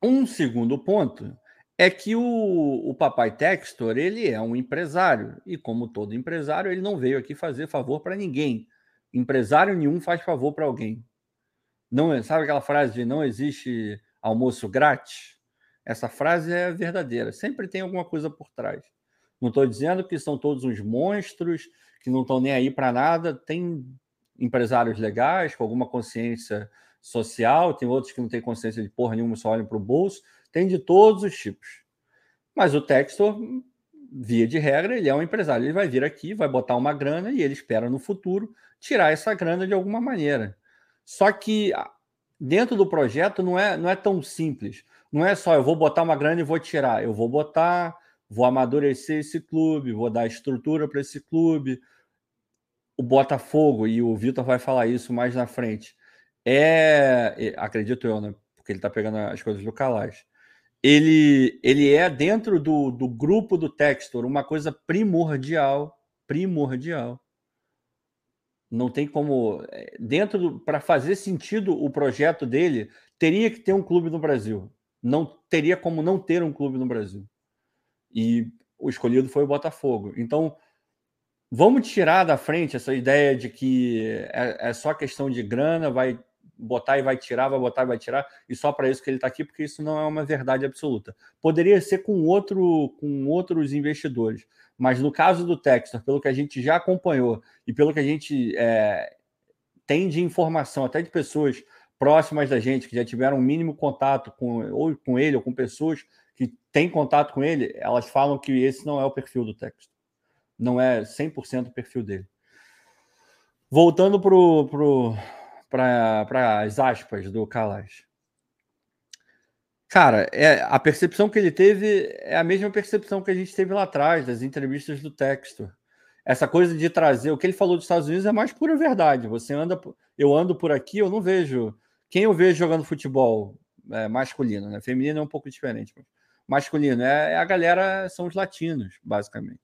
Um segundo ponto é que o, o papai Textor ele é um empresário e como todo empresário ele não veio aqui fazer favor para ninguém. Empresário nenhum faz favor para alguém. Não, sabe aquela frase de não existe almoço grátis? Essa frase é verdadeira. Sempre tem alguma coisa por trás. Não estou dizendo que são todos uns monstros que não estão nem aí para nada. Tem empresários legais com alguma consciência social, tem outros que não têm consciência de porra nenhuma, só olham para o bolso. Tem de todos os tipos. Mas o Textor, via de regra, ele é um empresário. Ele vai vir aqui, vai botar uma grana e ele espera no futuro tirar essa grana de alguma maneira. Só que ah, dentro do projeto não é, não é tão simples. Não é só eu vou botar uma grana e vou tirar. Eu vou botar, vou amadurecer esse clube, vou dar estrutura para esse clube. O Botafogo, e o Vitor vai falar isso mais na frente, é, acredito eu, né? Porque ele está pegando as coisas do Calais. Ele, ele é dentro do, do grupo do Textor uma coisa primordial, primordial não tem como. Eh, dentro para fazer sentido o projeto dele, teria que ter um clube no Brasil. Não teria como não ter um clube no Brasil. E o escolhido foi o Botafogo. Então, vamos tirar da frente essa ideia de que é, é só questão de grana, vai botar e vai tirar, vai botar e vai tirar, e só para isso que ele está aqui, porque isso não é uma verdade absoluta. Poderia ser com outro, com outros investidores, mas no caso do Textor, pelo que a gente já acompanhou e pelo que a gente é, tem de informação, até de pessoas próximas da gente, que já tiveram um mínimo contato com, ou com ele, ou com pessoas que têm contato com ele, elas falam que esse não é o perfil do Textor. Não é 100% o perfil dele. Voltando para as aspas do Calais. Cara, é, a percepção que ele teve é a mesma percepção que a gente teve lá atrás, das entrevistas do Textor. Essa coisa de trazer o que ele falou dos Estados Unidos é mais pura verdade. Você anda, eu ando por aqui, eu não vejo quem eu vejo jogando futebol é, masculino, né? Feminino é um pouco diferente. Masculino é, é a galera, são os latinos, basicamente.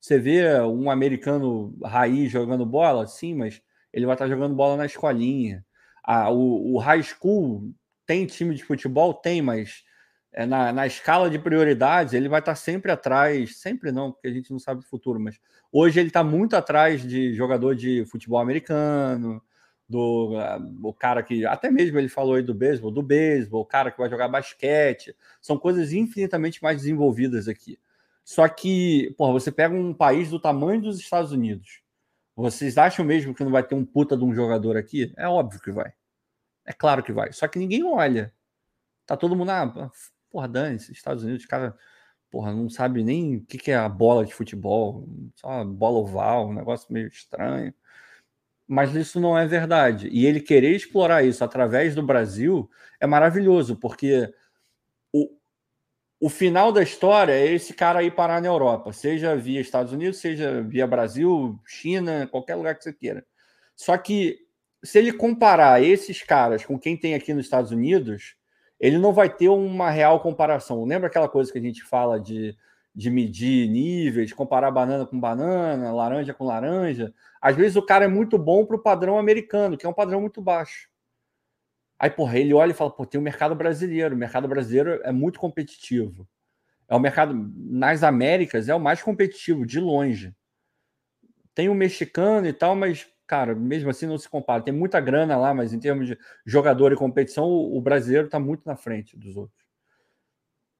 Você vê um americano raiz jogando bola, sim, mas ele vai estar jogando bola na escolinha. Ah, o, o high school tem time de futebol? Tem, mas é, na, na escala de prioridades ele vai estar sempre atrás, sempre não, porque a gente não sabe o futuro, mas hoje ele está muito atrás de jogador de futebol americano, do uh, o cara que até mesmo ele falou aí do beisebol, do beisebol, o cara que vai jogar basquete, são coisas infinitamente mais desenvolvidas aqui. Só que, porra, você pega um país do tamanho dos Estados Unidos, vocês acham mesmo que não vai ter um puta de um jogador aqui? É óbvio que vai. É claro que vai. Só que ninguém olha. Tá todo mundo, ah, porra, dane-se, Estados Unidos, cara, porra, não sabe nem o que, que é a bola de futebol, só bola oval, um negócio meio estranho mas isso não é verdade. E ele querer explorar isso através do Brasil é maravilhoso, porque o final da história é esse cara ir parar na Europa, seja via Estados Unidos, seja via Brasil, China, qualquer lugar que você queira. Só que se ele comparar esses caras com quem tem aqui nos Estados Unidos, ele não vai ter uma real comparação. Lembra aquela coisa que a gente fala de de medir níveis, comparar banana com banana, laranja com laranja. Às vezes o cara é muito bom para o padrão americano, que é um padrão muito baixo. Aí, porra, ele olha e fala: pô, tem o mercado brasileiro. O mercado brasileiro é muito competitivo. É o mercado, nas Américas, é o mais competitivo, de longe. Tem o mexicano e tal, mas, cara, mesmo assim não se compara. Tem muita grana lá, mas em termos de jogador e competição, o, brasileiro está muito na frente dos outros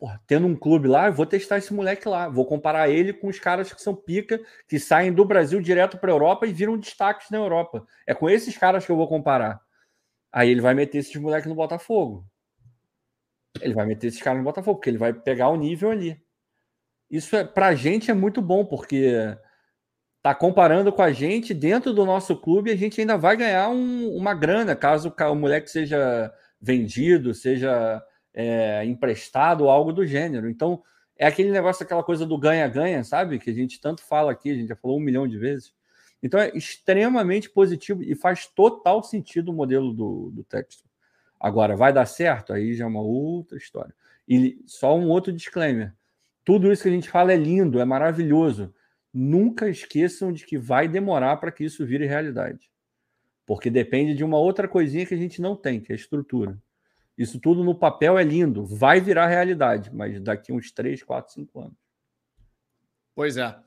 porra, tendo um clube lá, eu vou testar esse moleque lá. Vou comparar ele com os caras que são pica, que saem do Brasil direto para a Europa e viram destaques na Europa. É com esses caras que eu vou comparar. Aí ele vai meter esses moleques no Botafogo. Ele vai meter esses caras no Botafogo, porque ele vai pegar o nível ali. Isso é, pra gente é muito bom, porque tá comparando com a gente dentro do nosso clube, a gente ainda vai ganhar um, uma grana, caso o moleque seja vendido, seja é, emprestado algo do gênero. Então, é aquele negócio, aquela coisa do ganha-ganha, sabe? Que a gente tanto fala aqui, a gente já falou um milhão de vezes. Então, é extremamente positivo e faz total sentido o modelo do, do texto. Agora, vai dar certo? Aí já é uma outra história. E só um outro disclaimer. Tudo isso que a gente fala é lindo, é maravilhoso. Nunca esqueçam de que vai demorar para que isso vire realidade. Porque depende de uma outra coisinha que a gente não tem, que é a estrutura. Isso tudo no papel é lindo, vai virar realidade, mas daqui uns 3, 4, 5 anos. Pois é.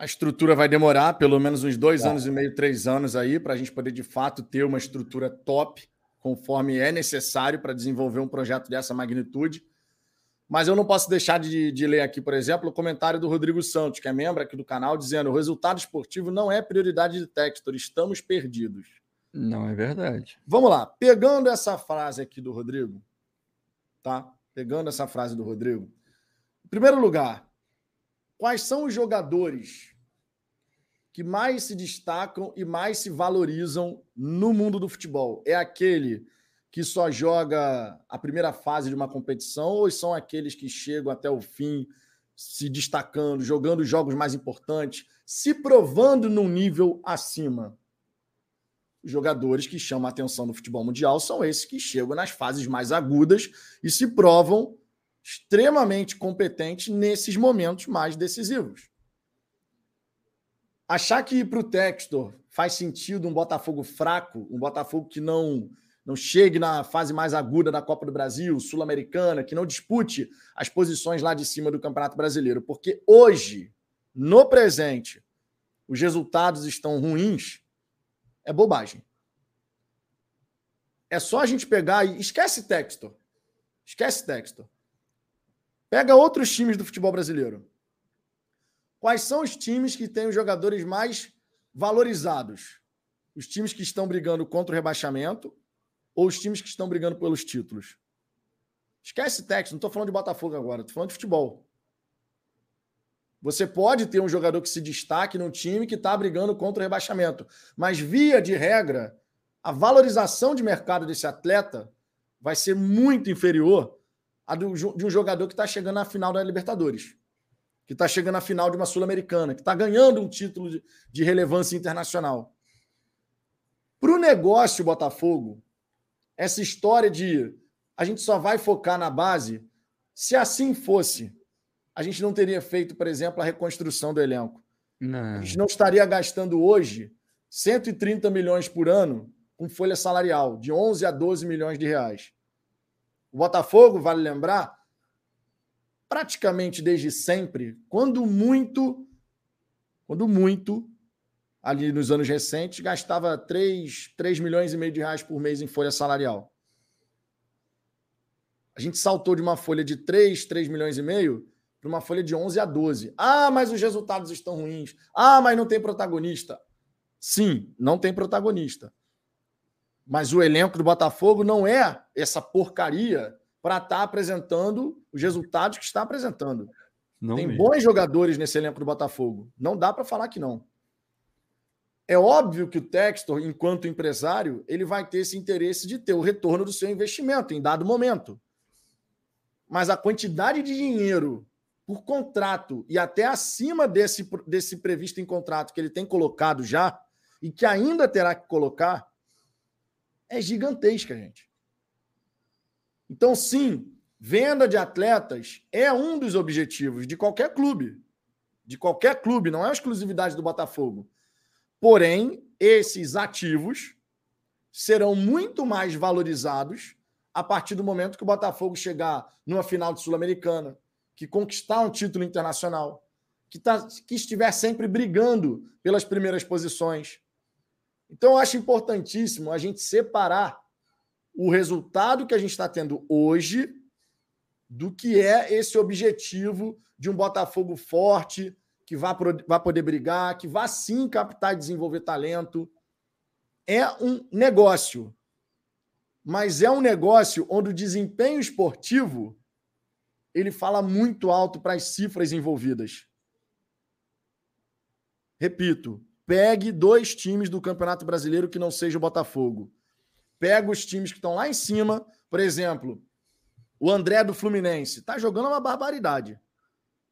A estrutura vai demorar pelo menos uns dois anos e meio, três anos aí, para a gente poder de fato ter uma estrutura top, conforme é necessário para desenvolver um projeto dessa magnitude. Mas eu não posso deixar de, de, ler aqui, por exemplo, o comentário do Rodrigo Santos, que é membro aqui do canal, dizendo: o resultado esportivo não é prioridade de Textor, estamos perdidos. Não é verdade. Vamos lá. Pegando essa frase aqui do Rodrigo, tá? Pegando essa frase do Rodrigo. Em primeiro lugar, quais são os jogadores que mais se destacam e mais se valorizam no mundo do futebol? É aquele que só joga a primeira fase de uma competição ou são aqueles que chegam até o fim se destacando, jogando jogos mais importantes, se provando num nível acima? Os jogadores que chamam a atenção no futebol mundial são esses que chegam nas fases mais agudas e se provam extremamente competentes nesses momentos mais decisivos. Achar que para o Textor faz sentido um Botafogo fraco, um Botafogo que não não chegue na fase mais aguda da Copa do Brasil, Sul-Americana, que não dispute as posições lá de cima do Campeonato Brasileiro, porque hoje, no presente, os resultados estão ruins, é bobagem. É só a gente pegar e esquece texto. Esquece texto. Pega outros times do futebol brasileiro. Quais são os times que têm os jogadores mais valorizados? Os times que estão brigando contra o rebaixamento ou os times que estão brigando pelos títulos? Esquece texto, não estou falando de Botafogo agora, estou falando de futebol. Você pode ter um jogador que se destaque num time que está brigando contra o rebaixamento. Mas, via de regra, a valorização de mercado desse atleta vai ser muito inferior à de um jogador que está chegando na final da Libertadores, que está chegando na final de uma Sul-Americana, que está ganhando um título de, relevância internacional. Para o negócio Botafogo, essa história de a gente só vai focar na base, se assim fosse, a gente não teria feito, por exemplo, a reconstrução do elenco. Não. A gente não estaria gastando hoje 130 milhões por ano com folha salarial, de 11 a 12 milhões de reais. O Botafogo, vale lembrar, praticamente desde sempre, quando muito, quando muito, ali nos anos recentes, gastava 3, 3 milhões e meio de reais por mês em folha salarial. A gente saltou de uma folha de 3, 3 milhões e meio para uma folha de 11 a 12. Ah, mas os resultados estão ruins. Ah, mas não tem protagonista. Sim, não tem protagonista. Mas o elenco do Botafogo não é essa porcaria para estar tá apresentando os resultados que está apresentando. Não tem mesmo. bons jogadores nesse elenco do Botafogo. Não dá para falar que não. É óbvio que o Textor, enquanto empresário, ele vai ter esse interesse de ter o retorno do seu investimento em dado momento. Mas a quantidade de dinheiro por contrato e até acima desse, desse previsto em contrato que ele tem colocado já e que ainda terá que colocar é gigantesca, gente. Então, sim, venda de atletas é um dos objetivos de qualquer clube. De qualquer clube, não é exclusividade do Botafogo. Porém, esses ativos serão muito mais valorizados a partir do momento que o Botafogo chegar numa final de Sul-Americana, que conquistar um título internacional, que, tá, que estiver sempre brigando pelas primeiras posições. Então, eu acho importantíssimo a gente separar o resultado que a gente está tendo hoje do que é esse objetivo de um Botafogo forte, que vá, vá poder brigar, que vá sim captar e desenvolver talento. É um negócio, mas é um negócio onde o desempenho esportivo ele fala muito alto para as cifras envolvidas. Repito, pegue dois times do Campeonato Brasileiro que não seja o Botafogo. Pega os times que estão lá em cima, por exemplo, o André do Fluminense. Está jogando uma barbaridade.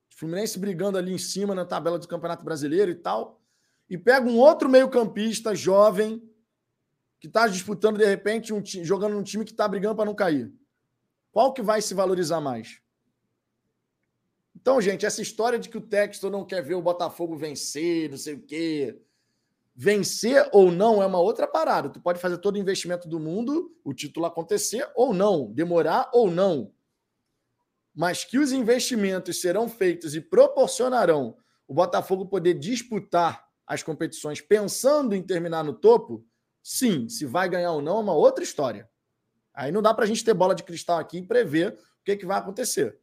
Fluminense brigando ali em cima na tabela do Campeonato Brasileiro e tal. E pega um outro meio-campista jovem que está disputando, de repente, um jogando num time que está brigando para não cair. Qual que vai se valorizar mais? Então, gente, essa história de que o Textor não quer ver o Botafogo vencer, não sei o quê. Vencer ou não é uma outra parada. Tu pode fazer todo o investimento do mundo, o título acontecer ou não, demorar ou não. Mas que os investimentos serão feitos e proporcionarão o Botafogo poder disputar as competições pensando em terminar no topo, sim, se vai ganhar ou não é uma outra história. Aí não dá para a gente ter bola de cristal aqui e prever o que, que vai acontecer.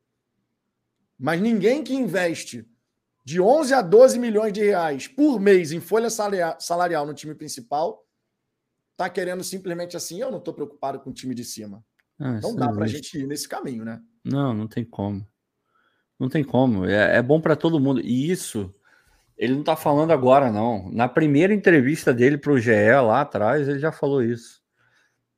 Mas ninguém que investe de 11 a 12 milhões de reais por mês em folha salarial no time principal está querendo simplesmente assim, eu não estou preocupado com o time de cima. Ah, não dá para a gente ir nesse caminho, né? Não, não tem como. Não tem como. É, é bom para todo mundo. E isso, ele não está falando agora, não. Na primeira entrevista dele para o GE lá atrás, ele já falou isso.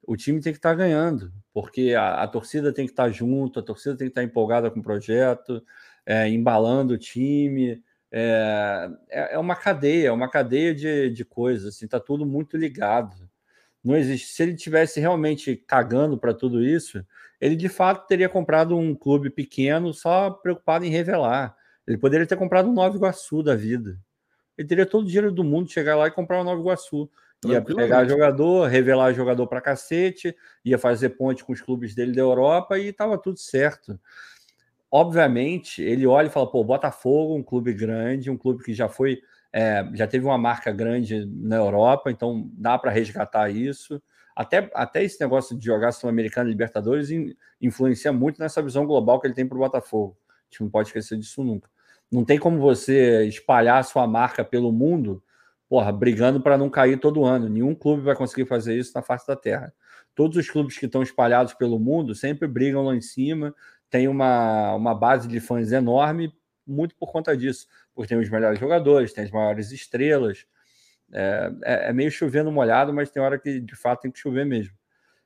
O time tem que estar tá ganhando porque a, a, torcida tem que estar junto, a torcida tem que estar empolgada com o projeto, é, embalando o time. É, é, é uma cadeia, é uma cadeia de, de coisas, assim, tá tudo muito ligado. Não existe. Se ele tivesse realmente cagando para tudo isso, ele de fato teria comprado um clube pequeno só preocupado em revelar. Ele poderia ter comprado um Nova Iguaçu da vida. Ele teria todo o dinheiro do mundo chegar lá e comprar um Nova Iguaçu. Ia pegar jogador, revelar jogador para cacete, ia fazer ponte com os clubes dele da Europa e estava tudo certo. Obviamente, ele olha e fala: pô, Botafogo, um clube grande, um clube que já foi, é, já teve uma marca grande na Europa, então dá para resgatar isso. Até, até esse negócio de jogar Sul-Americano e Libertadores influencia muito nessa visão global que ele tem para o Botafogo. A gente não pode esquecer disso nunca. Não tem como você espalhar a sua marca pelo mundo porra, brigando para não cair todo ano. Nenhum clube vai conseguir fazer isso na face da terra. Todos os clubes que estão espalhados pelo mundo sempre brigam lá em cima, tem uma, uma base de fãs enorme, muito por conta disso, porque tem os melhores jogadores, tem as maiores estrelas. É, é, é meio chovendo molhado, mas tem hora que de fato tem que chover mesmo.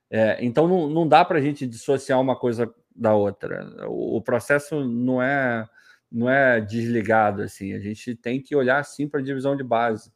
É, então não, não dá para a gente dissociar uma coisa da outra. O, o processo não é não é desligado assim. A gente tem que olhar sim para a divisão de base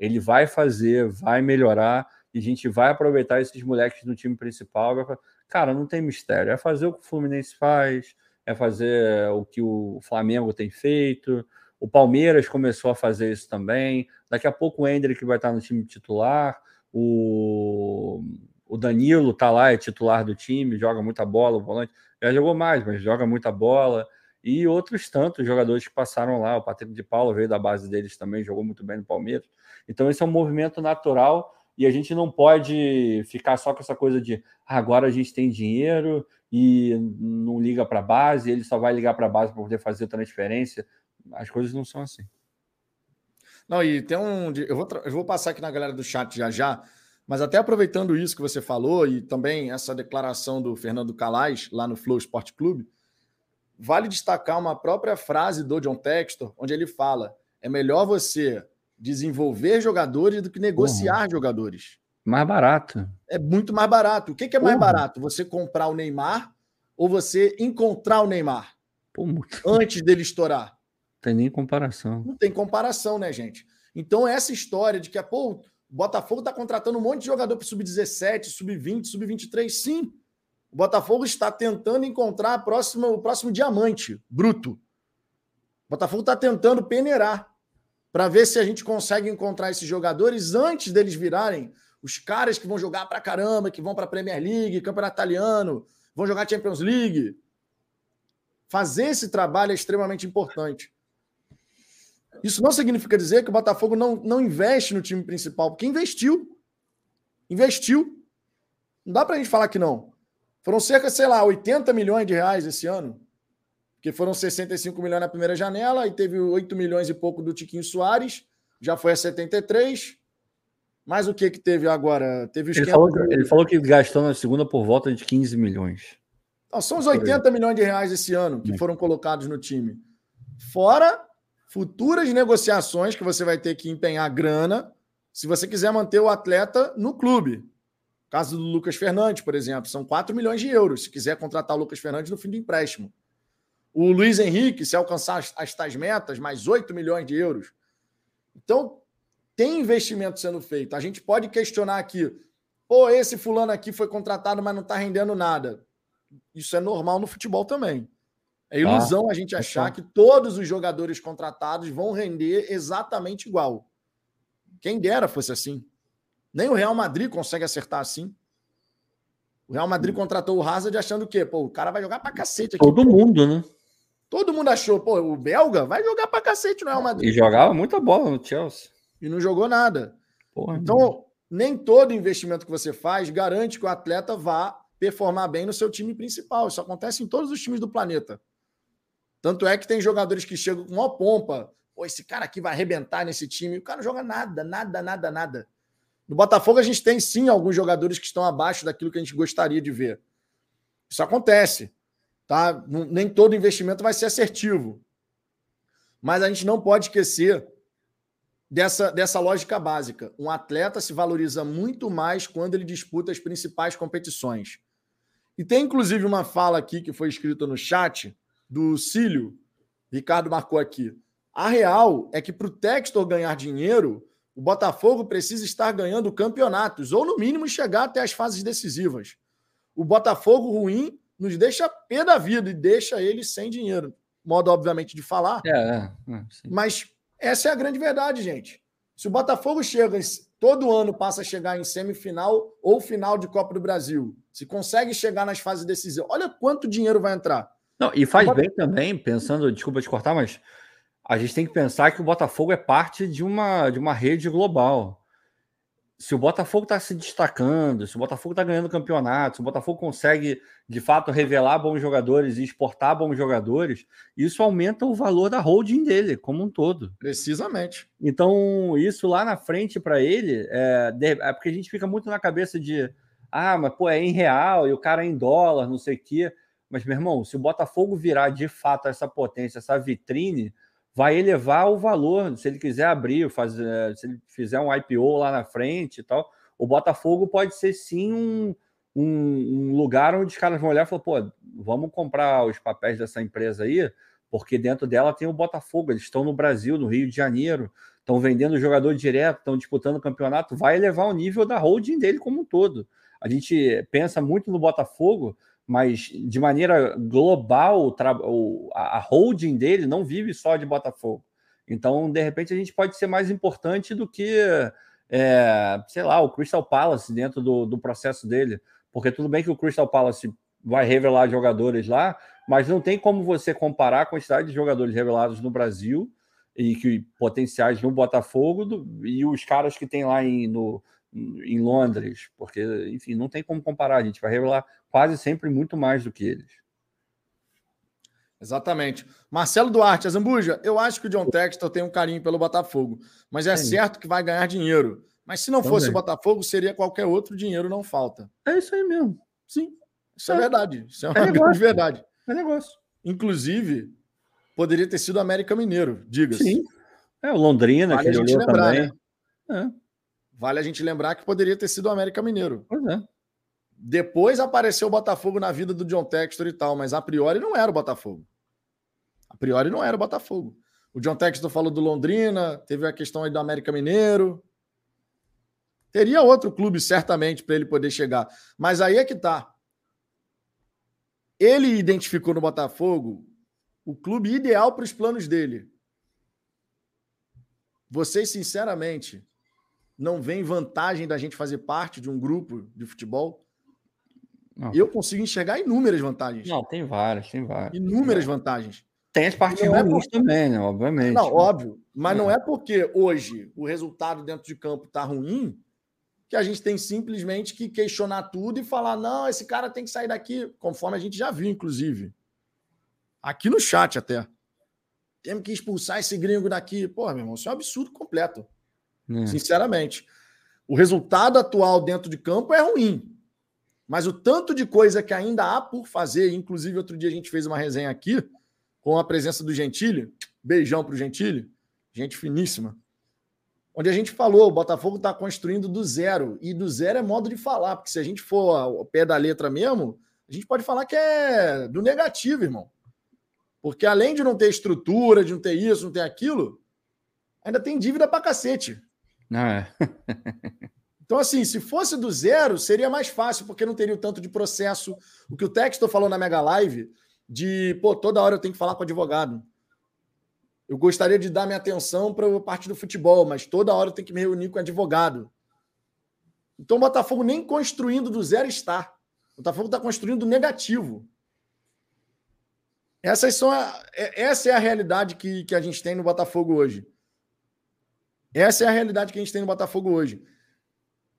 ele vai fazer, vai melhorar, e a gente vai aproveitar esses moleques no time principal. Vai... Cara, não tem mistério. É fazer o que o Fluminense faz, é fazer o que o Flamengo tem feito. O Palmeiras começou a fazer isso também. Daqui a pouco o Hendrick vai estar no time titular. O, o Danilo está lá, é titular do time, joga muita bola, o volante. Já jogou mais, mas joga muita bola. E outros tantos jogadores que passaram lá. O Patrick de Paulo veio da base deles também, jogou muito bem no Palmeiras. Então, esse é um movimento natural e a gente não pode ficar só com essa coisa de ah, agora a gente tem dinheiro e não liga para a base, ele só vai ligar para a base para poder fazer transferência. As coisas não são assim. Não, e tem um. Eu vou, eu vou passar aqui na galera do chat já já, mas até aproveitando isso que você falou e também essa declaração do Fernando Calais lá no Flow Esporte Clube, vale destacar uma própria frase do John Textor, onde ele fala: é melhor você desenvolver jogadores do que negociar uhum. jogadores. Mais barato. É muito mais barato. O que, que é mais uhum. barato? Você comprar o Neymar ou você encontrar o Neymar? Pô. Antes dele estourar. Não tem nem comparação. Não tem comparação, né, gente? Então, essa história de que pô, o Botafogo está contratando um monte de jogador para sub-17, sub-20, sub-23, sim. O Botafogo está tentando encontrar próxima, o próximo diamante bruto. O Botafogo está tentando peneirar para ver se a gente consegue encontrar esses jogadores antes deles virarem os caras que vão jogar para caramba, que vão para Premier League, Campeonato Italiano, vão jogar Champions League. Fazer esse trabalho é extremamente importante. Isso não significa dizer que o Botafogo não, não investe no time principal, porque investiu. Investiu. Não dá para a gente falar que não. Foram cerca, sei lá, 80 milhões de reais esse ano que foram 65 milhões na primeira janela, e teve 8 milhões e pouco do Tiquinho Soares, já foi a 73. Mas o que que teve agora? Teve ele, falou, ele falou que gastou na segunda por volta de 15 milhões. Então, são os 80 milhões de reais esse ano que foram colocados no time. Fora futuras negociações que você vai ter que empenhar grana se você quiser manter o atleta no clube. Caso do Lucas Fernandes, por exemplo, são 4 milhões de euros. Se quiser contratar o Lucas Fernandes no fim do empréstimo. O Luiz Henrique, se alcançar as, as tais metas, mais 8 milhões de euros. Então, tem investimento sendo feito. A gente pode questionar aqui, pô, esse fulano aqui foi contratado, mas não está rendendo nada. Isso é normal no futebol também. É tá. ilusão ah, a gente achar que todos os jogadores contratados vão render exatamente igual. Quem dera fosse assim. Nem o Real Madrid consegue acertar assim. O Real Madrid contratou o Hazard achando o quê? Pô, o cara vai jogar pra cacete aqui. Todo mundo, né? Todo mundo achou, pô, o belga vai jogar pra cacete no Real Madrid. E jogava muita bola no Chelsea. E não jogou nada. Porra, então, nem todo investimento que você faz garante que o atleta vá performar bem no seu time principal. Isso acontece em todos os times do planeta. Tanto é que tem jogadores que chegam com uma pompa. Pô, esse cara aqui vai arrebentar nesse time. O cara não joga nada, nada, nada, nada. No Botafogo, a gente tem sim alguns jogadores que estão abaixo daquilo que a gente gostaria de ver. Isso acontece. Tá? Nem todo investimento vai ser assertivo. Mas a gente não pode esquecer dessa, dessa lógica básica. Um atleta se valoriza muito mais quando ele disputa as principais competições. E tem inclusive uma fala aqui que foi escrita no chat do Cílio, Ricardo marcou aqui. A real é que para o Textor ganhar dinheiro, o Botafogo precisa estar ganhando campeonatos, ou no mínimo chegar até as fases decisivas. O Botafogo ruim nos deixa pé da vida e deixa ele sem dinheiro. Modo, obviamente, de falar. É, é, é mas essa é a grande verdade, gente. Se o Botafogo chega, todo ano passa a chegar em semifinal ou final de Copa do Brasil, se consegue chegar nas fases decisivas, olha quanto dinheiro vai entrar. Não, e faz bem também, pensando, desculpa te cortar, mas a gente tem que pensar que o Botafogo é parte de uma, de uma rede global se o Botafogo está se destacando, se o Botafogo está ganhando campeonato, se o Botafogo consegue de fato revelar bons jogadores e exportar bons jogadores, isso aumenta o valor da holding dele como um todo. Precisamente. Então, isso lá na frente para ele é, é, porque a gente fica muito na cabeça de ah, mas pô, é em real e o cara é em dólar, não sei o quê. Mas, meu irmão, se o Botafogo virar de fato essa potência, essa vitrine, vai elevar o valor. Se ele quiser abrir, fazer, se ele fizer um IPO lá na frente e tal, o Botafogo pode ser sim um, um, um lugar onde os caras vão olhar e falar: pô, vamos comprar os papéis dessa empresa aí, porque dentro dela tem o Botafogo. Eles estão no Brasil, no Rio de Janeiro, estão vendendo jogador direto, estão disputando o campeonato. Vai elevar o nível da holding dele como um todo. A gente pensa muito no Botafogo, mas de maneira global, a holding dele não vive só de Botafogo. Então, de repente, a gente pode ser mais importante do que, é, sei lá, o Crystal Palace dentro do, do processo dele. Porque tudo bem que o Crystal Palace vai revelar jogadores lá, mas não tem como você comparar a quantidade de jogadores revelados no Brasil e que potenciais no Botafogo do, e os caras que tem lá em, no, em Londres, porque, enfim, não tem como comparar. A gente vai revelar quase sempre muito mais do que eles. Exatamente. Marcelo Duarte, Azambuja, eu acho que o John Textor tem um carinho pelo Botafogo, mas é, é certo que vai ganhar dinheiro. Mas se não Também. fosse o Botafogo, seria qualquer outro dinheiro, não falta. É isso aí mesmo. Sim, isso é, é verdade. Isso é, é uma é grande verdade. É negócio. Inclusive, poderia ter sido o América Mineiro, diga-se. Sim. É o Londrina, vale que ele olhou lembrar, também. Né? É. Vale a gente lembrar que poderia ter sido o América Mineiro. Pois é. Depois apareceu o Botafogo na vida do John Textor e tal, mas a priori não era o Botafogo. A priori não era o Botafogo. O John Textor falou do Londrina, teve a questão aí do América Mineiro. Teria outro clube, certamente, para ele poder chegar. Mas aí é que tá. Ele identificou no Botafogo o clube ideal para os planos dele. Vocês, sinceramente, não vem vantagem da gente fazer parte de um grupo de futebol? Não. Eu consigo enxergar inúmeras vantagens. Não, tem várias, tem várias. Inúmeras vantagens. Tem as partes é ruins é também, né? Obviamente. Não, óbvio. Mas é. não é porque hoje o resultado dentro de campo está ruim que a gente tem simplesmente que questionar tudo e falar: não, esse cara tem que sair daqui, conforme a gente já viu, inclusive. Aqui no chat até. Temos que expulsar esse gringo daqui. Pô, meu irmão, isso é um absurdo completo. É. Sinceramente. O resultado atual dentro de campo é ruim. Mas o tanto de coisa que ainda há por fazer, inclusive outro dia a gente fez uma resenha aqui com a presença do Gentili, beijão para o Gentili, gente finíssima, onde a gente falou, o Botafogo está construindo do zero, e do zero é modo de falar, porque se a gente for ao pé da letra mesmo, a gente pode falar que é do negativo, irmão. Porque além de não ter estrutura, de não ter isso, não ter aquilo, ainda tem dívida para cacete. Não é. então, assim, se fosse do zero, seria mais fácil, porque não teria o tanto de processo. O que o Texto falou na Mega Live, de, pô, toda hora eu tenho que falar com o advogado. Eu gostaria de dar minha atenção para a parte do futebol, mas toda hora eu tenho que me reunir com o advogado. Então o Botafogo nem construindo do zero está. O Botafogo está construindo negativo. Essas são a, é, essa é a realidade que, que a gente tem no Botafogo hoje. Essa é a realidade que a gente tem no Botafogo hoje.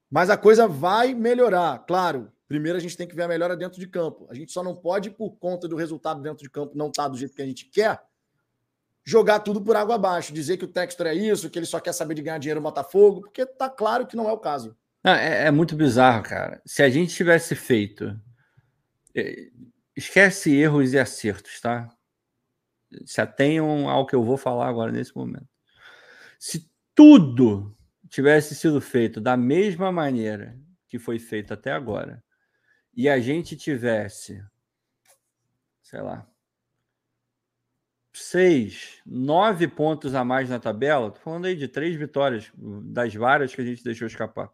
Mas a coisa vai melhorar, claro. Primeiro a gente tem que ver a melhora dentro de campo. A gente só não pode, por conta do resultado dentro de campo não estar tá do jeito que a gente quer, jogar tudo por água abaixo, dizer que o Textor é isso, que ele só quer saber de ganhar dinheiro no Botafogo, porque tá claro que não é o caso. é, é, muito bizarro, cara. Se a gente tivesse feito. É, esquece erros e acertos, tá? Se atenham ao que eu vou falar agora nesse momento. Se tudo tivesse sido feito da mesma maneira que foi feito até agora, e a gente tivesse, sei lá, seis, nove pontos a mais na tabela, tô falando aí de três vitórias das várias que a gente deixou escapar.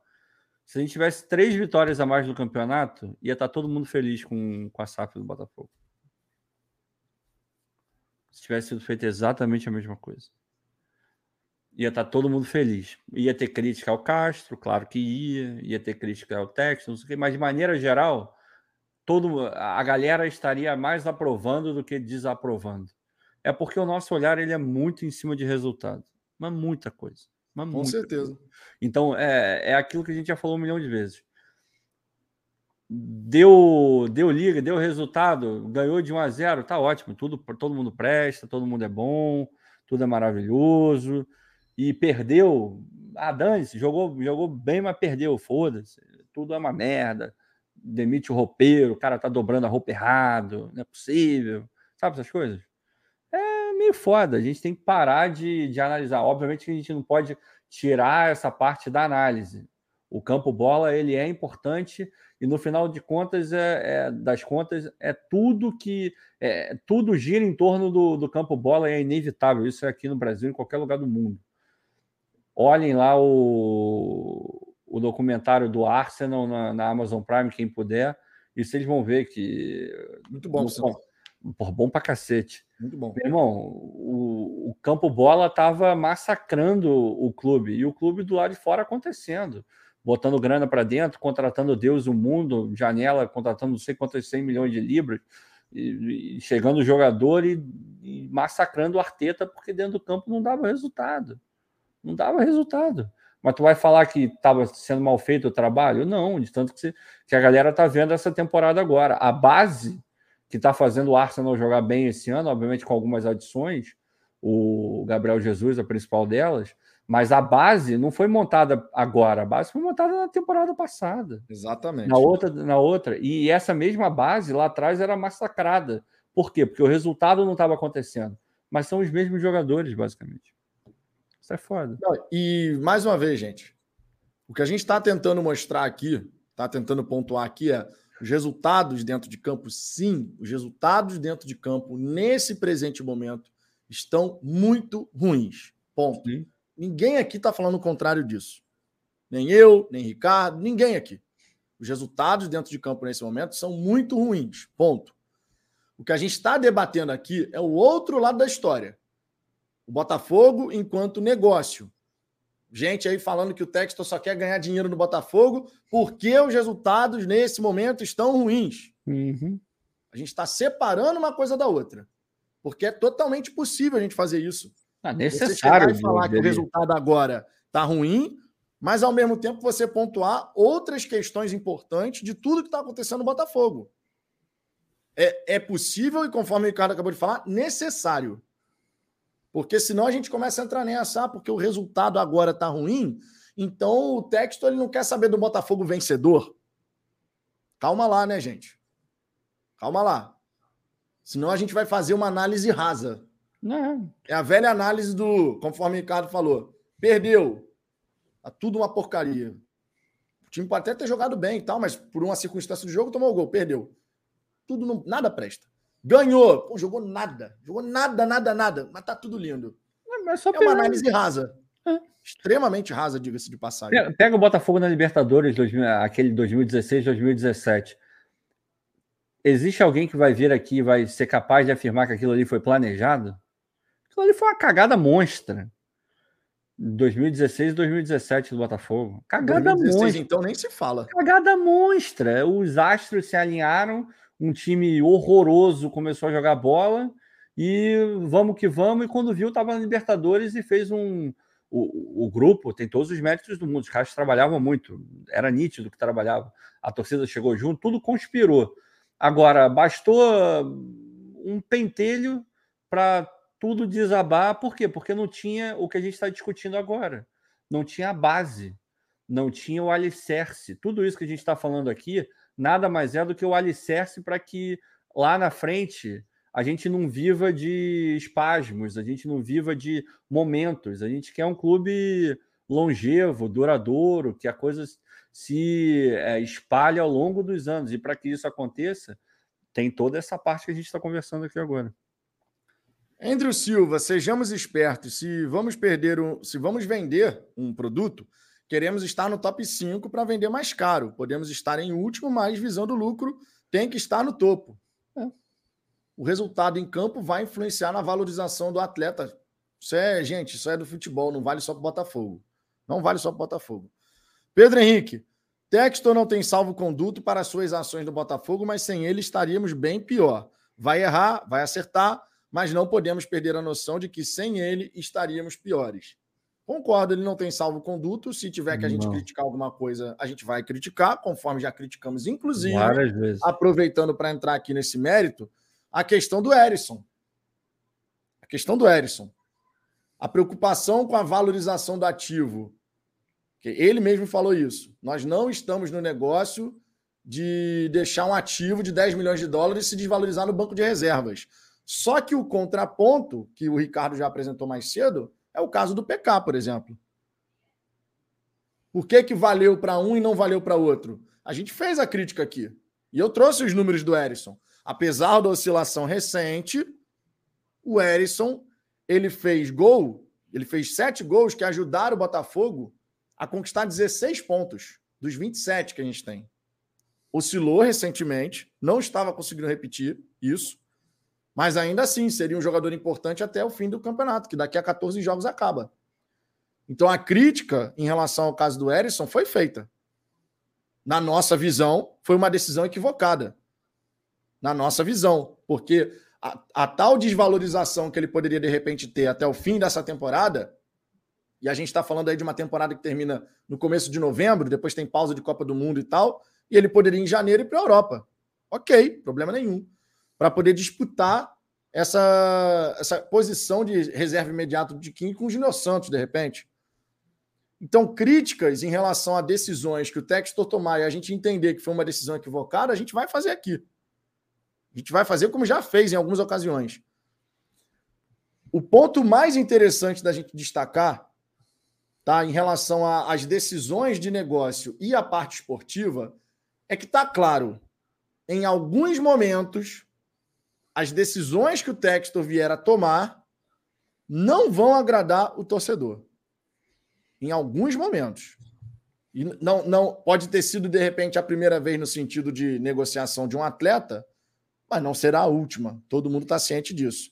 Se a gente tivesse três vitórias a mais no campeonato, ia estar tá todo mundo feliz com, com a SAF do Botafogo. Se tivesse sido feito exatamente a mesma coisa ia estar tá todo mundo feliz. Ia ter crítica ao Castro, claro que ia, ia ter crítica ao Texto, não sei o quê, mas de maneira geral, todo, a galera estaria mais aprovando do que desaprovando. É porque o nosso olhar ele é muito em cima de resultado, mas muita coisa. Mas Com muita certeza. Coisa. Então, é, é aquilo que a gente já falou um milhão de vezes. Deu, deu liga, deu resultado, ganhou de 1 a 0, tá ótimo, tudo todo mundo presta, todo mundo é bom, tudo é maravilhoso e perdeu. Ah, dane-se, jogou, jogou bem, mas perdeu, foda-se. Tudo é uma merda. Demite o roupeiro, o cara tá dobrando a roupa errado, não é possível. Sabe essas coisas? É meio foda. A gente tem que parar de, de analisar. Obviamente que a gente não pode tirar essa parte da análise. O campo bola ele é importante e no final de contas é, é das contas é tudo que é, tudo gira em torno do, do campo bola e é inevitável. Isso é aqui no Brasil em qualquer lugar do mundo. Olhem lá o, o documentário do Arsenal na, na, Amazon Prime, quem puder, E vocês vão ver que. Muito bom, no, por bom pra cacete. Muito bom. Meu irmão, o, o campo bola tava massacrando o clube e o clube do lado de fora acontecendo. Botando grana para dentro, contratando Deus, o mundo, janela, contratando não sei quantos 100 milhões de libras, e, e chegando o jogador e, e massacrando o Arteta, porque dentro do campo não dava resultado. Não dava resultado. Mas tu vai falar que estava sendo mal feito o trabalho? Não, de tanto que, se, que a galera está vendo essa temporada agora. A base que está fazendo o Arsenal jogar bem esse ano, obviamente com algumas adições, o Gabriel Jesus, a principal delas, mas a base não foi montada agora, a base foi montada na temporada passada. Exatamente. Na outra, na outra. E essa mesma base lá atrás era massacrada. Por quê? Porque o resultado não estava acontecendo. Mas são os mesmos jogadores, basicamente. Isso é foda. Não, e mais uma vez, gente, o que a gente está tentando mostrar aqui, está tentando pontuar aqui é os resultados dentro de campo, sim, os resultados dentro de campo nesse presente momento estão muito ruins. Ponto. Sim. Ninguém aqui está falando o contrário disso. Nem eu, nem Ricardo, ninguém aqui. Os resultados dentro de campo nesse momento são muito ruins. Ponto. O que a gente está debatendo aqui é o outro lado da história. O Botafogo enquanto negócio. Gente aí falando que o Textor só quer ganhar dinheiro no Botafogo porque os resultados nesse momento estão ruins. Uhum. A gente está separando uma coisa da outra. Porque é totalmente possível a gente fazer isso. Ah, necessário. Você falar que o resultado agora está ruim, mas ao mesmo tempo você pontuar outras questões importantes de tudo que está acontecendo no Botafogo. É, é possível e, conforme o Ricardo acabou de falar, necessário. Porque senão a gente começa a entrar nessa, ah, porque o resultado agora está ruim, então o texto ele não quer saber do Botafogo vencedor. Calma lá, né, gente? Calma lá. Senão a gente vai fazer uma análise rasa. Não. É a velha análise do, conforme o Ricardo falou, perdeu. Tá tudo uma porcaria. O time pode até ter jogado bem e tal, mas por uma circunstância do jogo tomou o gol, perdeu. Tudo não, nada presta. Ganhou. Pô, jogou nada. Jogou nada, nada, nada. Mas tá tudo lindo. É, é uma análise rasa. É. Extremamente rasa, diga-se de passagem. Pega, pega, o Botafogo na Libertadores, 2000, aquele 2016, 2017. Existe alguém que vai vir aqui e vai ser capaz de afirmar que aquilo ali foi planejado? Aquilo ali foi uma cagada monstra. 2016 e 2017 do Botafogo. Cagada 2016, monstra. Então nem se fala. Cagada monstra. Os astros se alinharam um time horroroso começou a jogar bola e vamos que vamos. E quando viu, estava na Libertadores e fez um. O, o, grupo tem todos os méritos do mundo. Os caras trabalhavam muito, era nítido que trabalhava. A torcida chegou junto, tudo conspirou. Agora, bastou um pentelho para tudo desabar. Por quê? Porque não tinha o que a gente está discutindo agora. Não tinha a base, não tinha o alicerce. Tudo isso que a gente está falando aqui nada mais é do que o alicerce para que lá na frente a gente não viva de espasmos, a gente não viva de momentos. A gente quer um clube longevo, duradouro, que a coisa se é, espalhe ao longo dos anos. E para que isso aconteça, tem toda essa parte que a gente está conversando aqui agora. Andrew Silva, sejamos espertos. Se vamos perder um, se vamos vender um produto, Queremos estar no top 5 para vender mais caro. Podemos estar em último, mas visando lucro, tem que estar no topo. É. O resultado em campo vai influenciar na valorização do atleta. Isso é, gente, isso é do futebol, não vale só para Botafogo. Não vale só para Botafogo. Pedro Henrique, Textor não tem salvo-conduto para suas ações do Botafogo, mas sem ele estaríamos bem pior. Vai errar, vai acertar, mas não podemos perder a noção de que sem ele estaríamos piores. Concordo, ele não tem salvo-conduto. Se tiver que a gente não. criticar alguma coisa, a gente vai criticar, conforme já criticamos, inclusive, aproveitando para entrar aqui nesse mérito, a questão do Erisson. A questão do Erisson. A preocupação com a valorização do ativo. Ele mesmo falou isso. Nós não estamos no negócio de deixar um ativo de 10 milhões de dólares se desvalorizar no banco de reservas. Só que o contraponto, que o Ricardo já apresentou mais cedo, é o caso do PK, por exemplo. Por que, que valeu para um e não valeu para outro? A gente fez a crítica aqui. E eu trouxe os números do Erisson. Apesar da oscilação recente, o Erisson ele fez gol, ele fez sete gols que ajudaram o Botafogo a conquistar 16 pontos dos 27 que a gente tem. oscilou recentemente, não estava conseguindo repetir isso, mas ainda assim seria um jogador importante até o fim do campeonato, que daqui a 14 jogos acaba. Então a crítica em relação ao caso do Erisson foi feita. Na nossa visão, foi uma decisão equivocada. Na nossa visão, porque a, a tal desvalorização que ele poderia de repente ter até o fim dessa temporada, e a gente está falando aí de uma temporada que termina no começo de novembro, depois tem pausa de Copa do Mundo e tal, e ele poderia ir em janeiro ir para a Europa. Ok, problema nenhum. Para poder disputar essa, essa posição de reserva imediato de Kim com o Júnior Santos, de repente. Então, críticas em relação a decisões que o Textor tomar e a gente entender que foi uma decisão equivocada, a gente vai fazer aqui. A gente vai fazer como já fez em algumas ocasiões. O ponto mais interessante da gente destacar, tá, em relação às decisões de negócio e a parte esportiva, é que está claro, em alguns momentos, as decisões que o Textor vier a tomar não vão agradar o torcedor. Em alguns momentos. E não, não pode ter sido, de repente, a primeira vez no sentido de negociação de um atleta, mas não será a última. Todo mundo está ciente disso.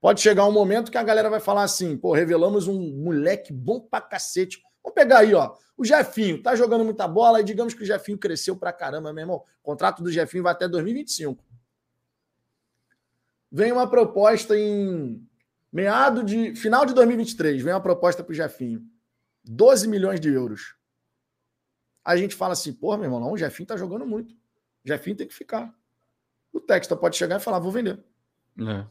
Pode chegar um momento que a galera vai falar assim: pô, revelamos um moleque bom pra cacete. Vamos pegar aí, ó. O Jefinho tá jogando muita bola e digamos que o Jefinho cresceu pra caramba, meu irmão. O contrato do Jefinho vai até 2025. Vem uma proposta em meado de final de 2023, vem uma proposta pro Jefinho. 12 milhões de euros. A gente fala assim, pô, meu irmão, não, o Jefinho tá jogando muito. O Jefinho tem que ficar. O Texta pode chegar e falar, vou vender. É.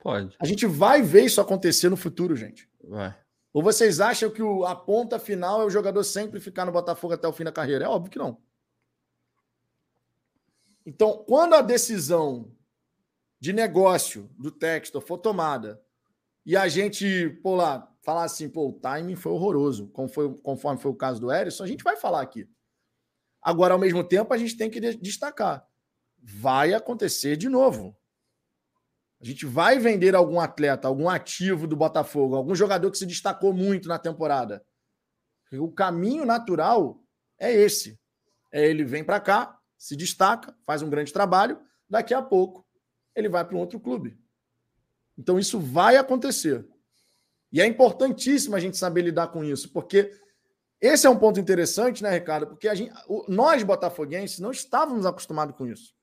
Pode. A gente vai ver isso acontecer no futuro, gente. Vai. Ou vocês acham que o, a ponta final é o jogador sempre ficar no Botafogo até o fim da carreira? É óbvio que não. Então, quando a decisão de negócio do texto for tomada e a gente, pô lá, falar assim, pô, o timing foi horroroso, como foi, conforme foi o caso do Erisson, a gente vai falar aqui. Agora, ao mesmo tempo, a gente tem que destacar. Vai acontecer de novo. A gente vai vender algum atleta, algum ativo do Botafogo, algum jogador que se destacou muito na temporada. O caminho natural é esse. É ele vem para cá, se destaca, faz um grande trabalho, daqui a pouco ele vai para um outro clube. Então isso vai acontecer. E é importantíssimo a gente saber lidar com isso, porque esse é um ponto interessante, né, Ricardo? Porque a gente, nós, botafoguenses, não estávamos acostumados com isso.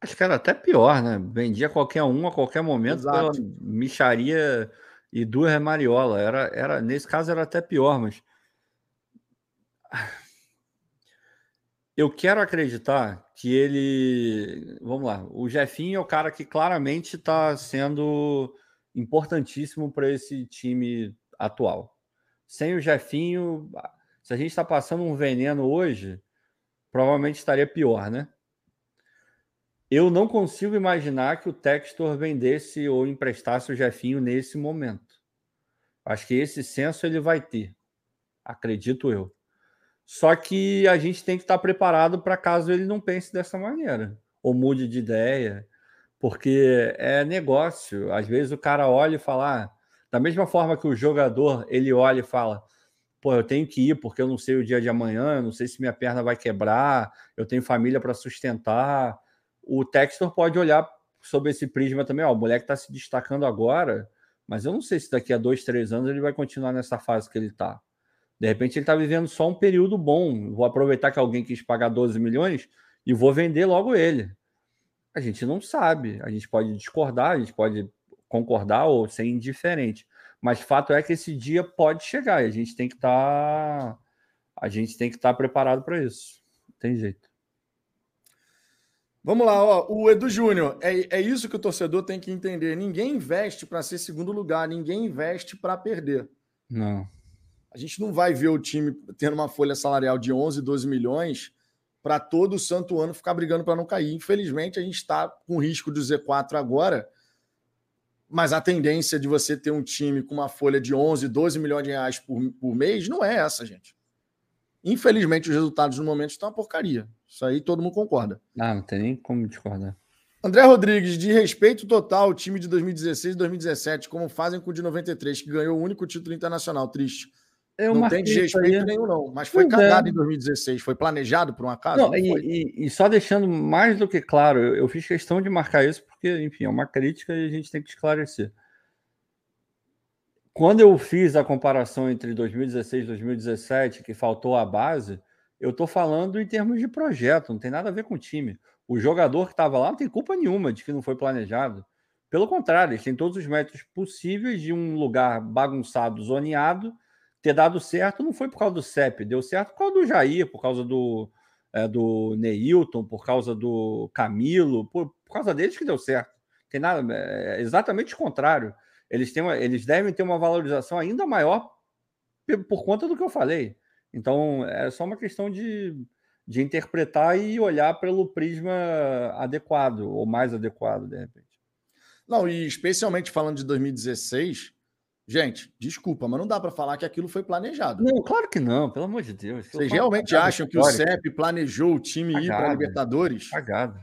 Acho que era até pior, né? Vendia qualquer um a qualquer momento Exato. pela micharia e duas mariola. Era, era, nesse caso era até pior, mas. Eu quero acreditar que ele. Vamos lá, o Jefinho é o cara que claramente está sendo importantíssimo para esse time atual. Sem o Jefinho, se a gente está passando um veneno hoje, provavelmente estaria pior, né? Eu não consigo imaginar que o Textor vendesse ou emprestasse o Jefinho nesse momento. Acho que esse senso ele vai ter, acredito eu. Só que a gente tem que estar preparado para caso ele não pense dessa maneira ou mude de ideia, porque é negócio. Às vezes o cara olha e fala, ah, da mesma forma que o jogador ele olha e fala, pô, eu tenho que ir porque eu não sei o dia de amanhã, eu não sei se minha perna vai quebrar, eu tenho família para sustentar o Textor pode olhar sobre esse prisma também. Ó, o moleque está se destacando agora, mas eu não sei se daqui a dois, três anos ele vai continuar nessa fase que ele está. De repente ele está vivendo só um período bom. Vou aproveitar que alguém quis pagar 12 milhões e vou vender logo ele. A gente não sabe. A gente pode discordar, a gente pode concordar ou ser indiferente. Mas fato é que esse dia pode chegar e a gente tem que estar. Tá... A gente tem que estar tá preparado para isso. Não tem jeito. Vamos lá, ó. O Edu Júnior, é, é isso que o torcedor tem que entender. Ninguém investe para ser segundo lugar, ninguém investe para perder. Não. A gente não vai ver o time tendo uma folha salarial de 11, 12 milhões para todo o santo ano ficar brigando para não cair. Infelizmente, a gente está com risco do Z4 agora, mas a tendência de você ter um time com uma folha de 11, 12 milhões de reais por, por mês não é essa, gente. Infelizmente, os resultados no momento estão uma porcaria. Isso aí todo mundo concorda. Ah, não tem nem como discordar. André Rodrigues, de respeito total, o time de 2016 e 2017, como fazem com o de 93, que ganhou o único título internacional. Triste. Eu não tem desrespeito nenhum, não. Mas foi pois cagado é. em 2016. Foi planejado por um acaso? Não, não e, e, e, só deixando mais do que claro, eu, eu, fiz questão de marcar isso porque, enfim, é uma crítica e a gente tem que esclarecer. Quando eu fiz a comparação entre 2016 e 2017, que faltou a base, eu estou falando em termos de projeto, não tem nada a ver com o time. O jogador que estava lá não tem culpa nenhuma de que não foi planejado. Pelo contrário, eles têm todos os métodos possíveis de um lugar bagunçado, zoneado, ter dado certo. Não foi por causa do CEP, deu certo por causa do Jair, por causa do, é, do Neilton, por causa do Camilo, por, por causa deles que deu certo. Tem nada, é exatamente o contrário. Eles, têm uma, eles devem ter uma valorização ainda maior por conta do que eu falei. Então, é só uma questão de, de interpretar e olhar pelo prisma adequado, ou mais adequado, de repente. Não, e especialmente falando de 2016, gente, desculpa, mas não dá para falar que aquilo foi planejado. Não, claro que não, pelo amor de Deus. Vocês realmente acham que o CEP planejou o time Pagado. ir para a Libertadores? Pagado.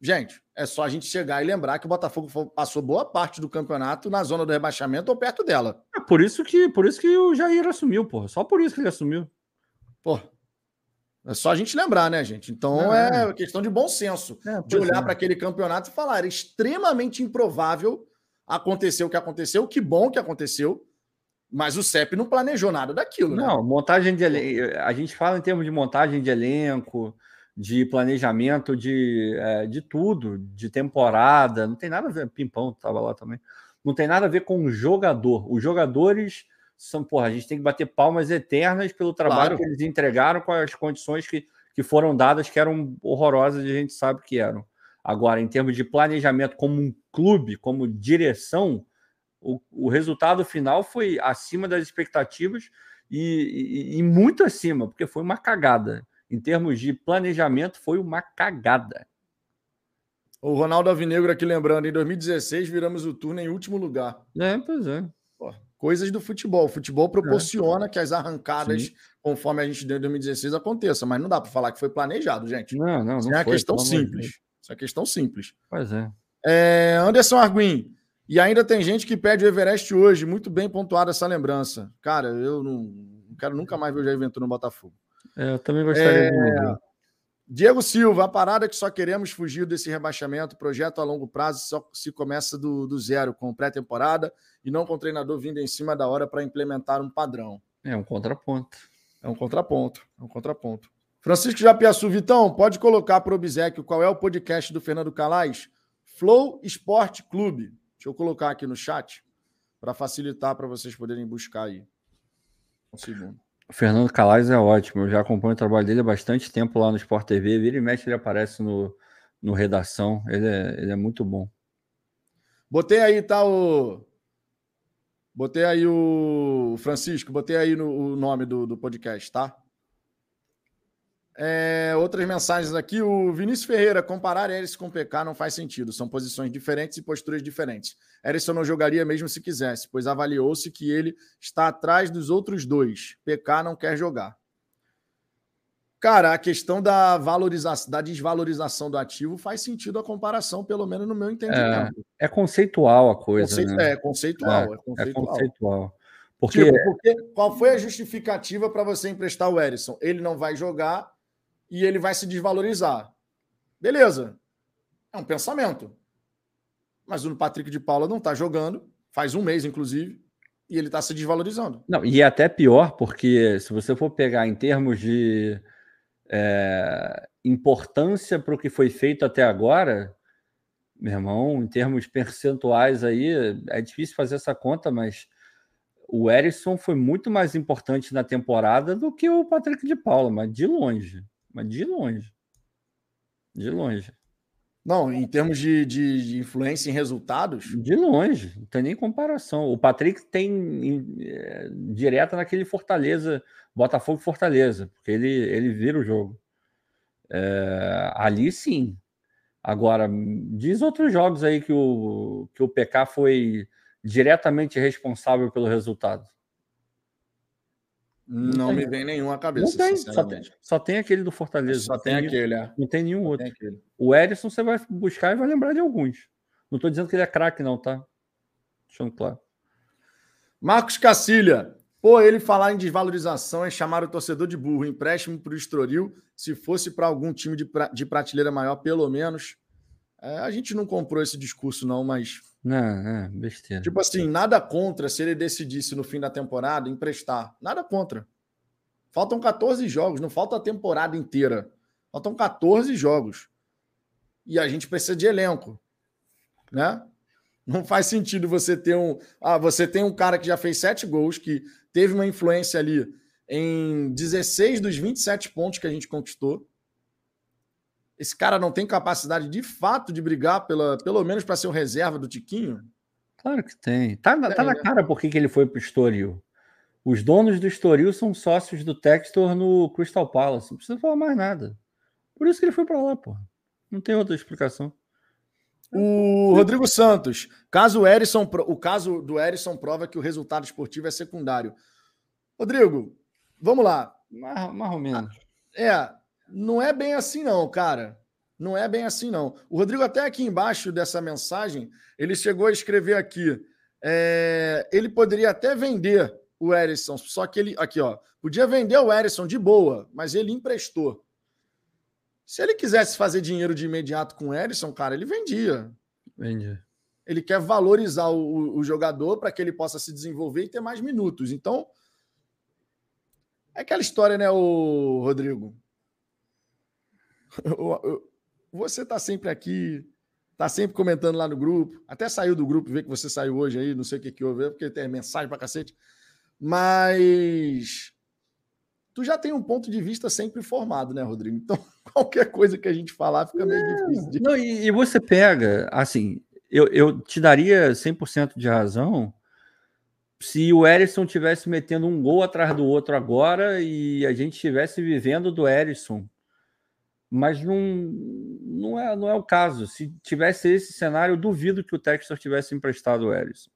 Gente, é só a gente chegar e lembrar que o Botafogo passou boa parte do campeonato na zona do rebaixamento ou perto dela. É por isso que, por isso que o Jair assumiu, porra. Só por isso que ele assumiu. Pô. É só a gente lembrar, né, gente? Então é, é questão de bom senso. É, de olhar é. para aquele campeonato e falar: é extremamente improvável acontecer o que aconteceu, que bom que aconteceu. Mas o CEP não planejou nada daquilo, né? Não, montagem de elenco. A gente fala em termos de montagem de elenco, de planejamento de, é, de tudo, de temporada, não tem nada a ver, Pimpão estava lá também, não tem nada a ver com o jogador. Os jogadores são, porra, a gente tem que bater palmas eternas pelo trabalho claro. que eles entregaram com as condições que, que foram dadas, que eram horrorosas e a gente sabe que eram. Agora, em termos de planejamento como um clube, como direção, o, o resultado final foi acima das expectativas e, e, e muito acima, porque foi uma cagada em termos de planejamento, foi uma cagada. O Ronaldo Avinegro aqui lembrando, em 2016 viramos o turno em último lugar. É, pois é. Pô, coisas do futebol. O futebol proporciona é. que as arrancadas, Sim. conforme a gente deu em 2016, aconteçam, mas não dá para falar que foi planejado, gente. Não, não, Isso não é uma questão simples. Isso é uma questão simples. Pois é. É. Anderson Arguim. E ainda tem gente que pede o Everest hoje. Muito bem pontuada essa lembrança. Cara, eu não, não quero nunca mais ver o Jair Ventura no Botafogo. É, eu também gostaria é... de ver. Diego Silva, a parada é que só queremos fugir desse rebaixamento. Projeto a longo prazo só se começa do, do zero, com pré-temporada e não com o treinador vindo em cima da hora para implementar um padrão. É um contraponto. É um contraponto. É um contraponto. Francisco Japiaçu, Vitão, pode colocar para o obsequio qual é o podcast do Fernando Calais? Flow Esporte Clube. Deixa eu colocar aqui no chat para facilitar para vocês poderem buscar aí. Um segundo. O Fernando Calais é ótimo. Eu já acompanho o trabalho dele há bastante tempo lá no Sport TV. Vira e mexe, ele aparece no, no Redação. Ele é, ele é muito bom. Botei aí, tá o. Botei aí o Francisco, botei aí no, o nome do, do podcast, tá? É, outras mensagens aqui. O Vinícius Ferreira, comparar Eris com PK não faz sentido. São posições diferentes e posturas diferentes. Erisson não jogaria mesmo se quisesse, pois avaliou-se que ele está atrás dos outros dois. PK não quer jogar. Cara, a questão da valorização, da desvalorização do ativo faz sentido a comparação, pelo menos no meu entendimento. É, é conceitual a coisa. Conceito, né? É conceitual. É, é conceitual. É conceitual. Porque... Tipo, porque qual foi a justificativa para você emprestar o Erisson? Ele não vai jogar e ele vai se desvalorizar. Beleza. É um pensamento. Mas o Patrick de Paula não está jogando, faz um mês, inclusive, e ele está se desvalorizando. Não, e é até pior, porque se você for pegar em termos de é, importância para o que foi feito até agora, meu irmão, em termos percentuais aí, é difícil fazer essa conta, mas o Erisson foi muito mais importante na temporada do que o Patrick de Paula, mas de longe. Mas de longe. De longe. Não, em termos de, de, de, influência em resultados? De longe, não tem nem comparação. O Patrick tem é, direta naquele Fortaleza, Botafogo Fortaleza, porque ele, ele vira o jogo. É, ali sim. Agora, diz outros jogos aí que o, que o PK foi diretamente responsável pelo resultado. Não, não me vem nenhum à cabeça, não tem, só tem, só tem, aquele do Fortaleza. Só tem, tem aquele, é. Não tem nenhum outro. Tem o Edson você vai buscar e vai lembrar de alguns. Não estou dizendo que ele é craque, não, tá? Deixando claro. Marcos Cacilha. Pô, Pô, ele falar em desvalorização é chamar o torcedor de burro. Empréstimo para o Estoril, se fosse para algum time de, pra, de prateleira maior, pelo menos. É, a gente não comprou esse discurso, não, mas. Não, é besteira. Tipo assim, nada contra se ele decidisse no fim da temporada emprestar. Nada contra. Faltam 14 jogos, não falta a temporada inteira. Faltam 14 jogos. E a gente precisa de elenco. Né? Não faz sentido você ter um. Ah, você tem um cara que já fez sete gols, que teve uma influência ali em 16 dos 27 pontos que a gente conquistou. Esse cara não tem capacidade de fato de brigar, pela, pelo menos para ser o reserva do Tiquinho? Claro que tem. Tá, tá na né? cara por que ele foi para o Estoril. Os donos do Estoril são sócios do Textor no Crystal Palace. Não precisa falar mais nada. Por isso que ele foi para lá, pô. Não tem outra explicação. O Rodrigo Santos, caso o Erisson, o caso do Erisson prova que o resultado esportivo é secundário. Rodrigo, vamos lá. Mais, mais ou menos. É, não é bem assim não, cara. Não é bem assim não. O Rodrigo até aqui embaixo dessa mensagem, ele chegou a escrever aqui, é, ele poderia até vender o Erisson, só que ele, aqui ó, podia vender o Erisson de boa, mas ele emprestou. Se ele quisesse fazer dinheiro de imediato com o Erisson, cara, ele vendia. Vendia. Ele quer valorizar o, o jogador para que ele possa se desenvolver e ter mais minutos. Então, é aquela história, né, o Rodrigo? Você tá sempre aqui, tá sempre comentando lá no grupo. Até saiu do grupo, ver que você saiu hoje aí, não sei o que que houve, porque tem mensagem para cacete. Mas tu já tem um ponto de vista sempre formado, né, Rodrigo? Então, qualquer coisa que a gente falar fica meio não, difícil. De... Não, e, e, você pega, assim, eu, eu te daria 100% de razão se o Erisson tivesse metendo um gol atrás do outro agora e a gente estivesse vivendo do Erisson. Mas não, não, é, não é o caso. Se tivesse esse cenário, eu duvido que o Texas tivesse emprestado o Erisson.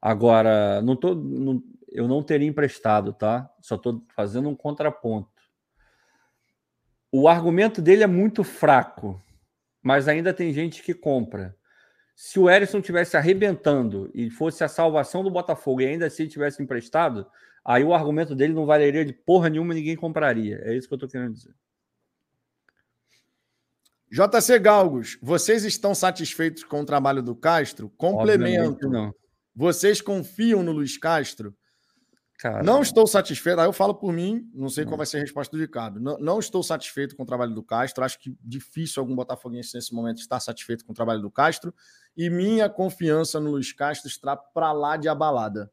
Agora, não tô, não, eu não teria emprestado, tá? Só estou fazendo um contraponto. O argumento dele é muito fraco, mas ainda tem gente que compra. Se o Erisson tivesse arrebentando e fosse a salvação do Botafogo e ainda assim tivesse emprestado, aí o argumento dele não valeria de porra nenhuma ninguém compraria. É isso que eu estou querendo dizer. JC Galgos, vocês estão satisfeitos com o trabalho do Castro? Complemento. Não. Vocês confiam no Luiz Castro? Cara, não estou satisfeito. Aí eu falo por mim, não sei não. qual vai ser a resposta do Ricardo. Não, não, estou satisfeito com o trabalho do Castro. Acho que difícil algum botafoguense nesse momento estar satisfeito com o trabalho do Castro. E minha confiança no Luiz Castro está para lá de abalada.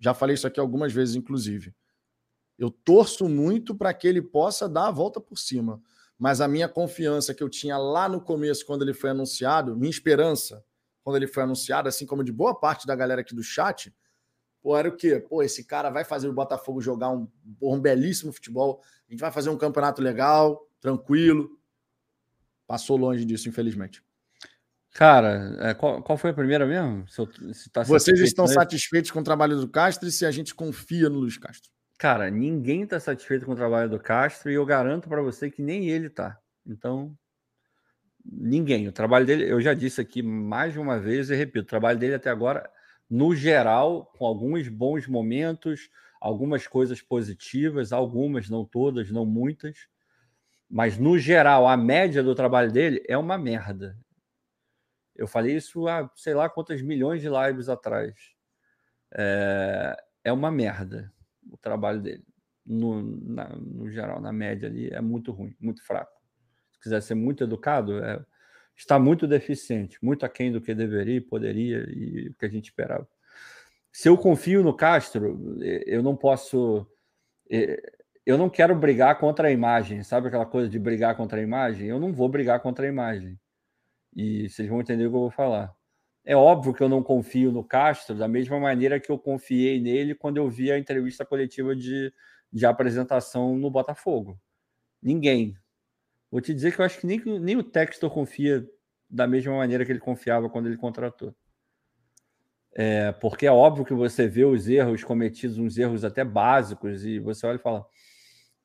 Já falei isso aqui algumas vezes, inclusive. Eu torço muito para que ele possa dar a volta por cima. Mas a minha confiança que eu tinha lá no começo, quando ele foi anunciado, minha esperança, quando ele foi anunciado, assim como de boa parte da galera aqui do chat, Pô, era o quê? Pô, esse cara vai fazer o Botafogo jogar um, um belíssimo futebol. A gente vai fazer um campeonato legal, tranquilo. Passou longe disso, infelizmente. Cara, é, qual, qual, foi a primeira mesmo? Se, se tá Vocês estão satisfeitos com o trabalho do Castro e se a gente confia no Luiz Castro? Cara, ninguém está satisfeito com o trabalho do Castro e eu garanto para você que nem ele tá. Então, ninguém. O trabalho dele, eu já disse aqui mais de uma vez e repito, o trabalho dele até agora no geral, com alguns bons momentos, algumas coisas positivas, algumas, não todas, não muitas. Mas, no geral, a média do trabalho dele é uma merda. Eu falei isso há sei lá quantas milhões de lives atrás. É, é uma merda o trabalho dele. No, na, no geral, na média ali, é muito ruim, muito fraco. Se quiser ser muito educado, é está muito deficiente, muito aquém do que deveria, poderia e o que a gente esperava. Se eu confio no Castro, eu não posso. Eu não quero brigar contra a imagem, sabe aquela coisa de brigar contra a imagem? Eu não vou brigar contra a imagem. E vocês vão entender o que eu vou falar. É óbvio que eu não confio no Castro da mesma maneira que eu confiei nele quando eu vi a entrevista coletiva de, de apresentação no Botafogo. Ninguém, Vou te dizer que eu acho que nem, nem o Textor confia da mesma maneira que ele confiava quando ele contratou. É, porque é óbvio que você vê os erros cometidos, uns erros até básicos, e você olha e fala: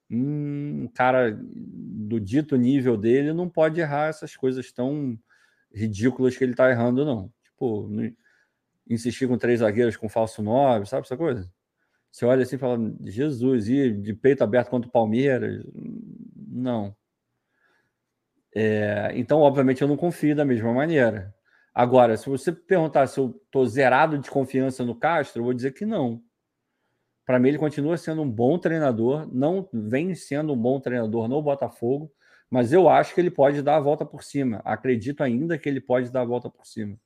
hum, um cara do dito nível dele não pode errar essas coisas tão ridículas que ele está errando, não. Tipo, insistir com três zagueiros com falso nove, sabe essa coisa? Você olha assim e fala, Jesus, e de peito aberto contra o Palmeiras? Não. É, então, obviamente, eu não confio da mesma maneira. Agora, se você perguntar se eu estou zerado de confiança no Castro, eu vou dizer que não. Para mim, ele continua sendo um bom treinador, não vem sendo um bom treinador no Botafogo, mas eu acho que ele pode dar a volta por cima. Acredito ainda que ele pode dar a volta por cima.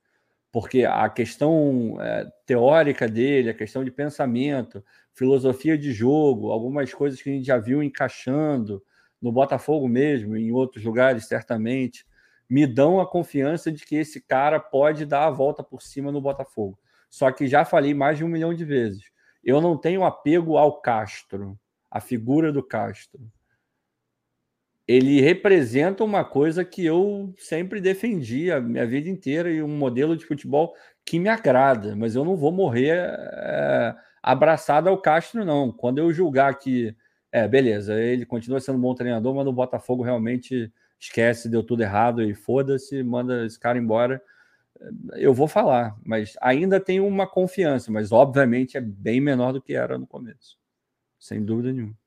Porque a questão é, teórica dele, a questão de pensamento, filosofia de jogo, algumas coisas que a gente já viu encaixando no Botafogo mesmo, em outros lugares, certamente me dão a confiança de que esse cara pode dar a volta por cima no Botafogo. Só que já falei mais de um milhão de vezes. Eu não tenho apego ao Castro, a figura do Castro. Ele representa uma coisa que eu sempre defendi a minha vida inteira e um modelo de futebol que me agrada, mas eu não vou morrer é, abraçado ao Castro, não. Quando eu julgar que, é, beleza, ele continua sendo um bom treinador, mas no Botafogo realmente esquece, deu tudo errado e foda-se, manda esse cara embora. Eu vou falar, mas ainda tem uma confiança, mas obviamente é bem menor do que era no começo, sem dúvida nenhuma.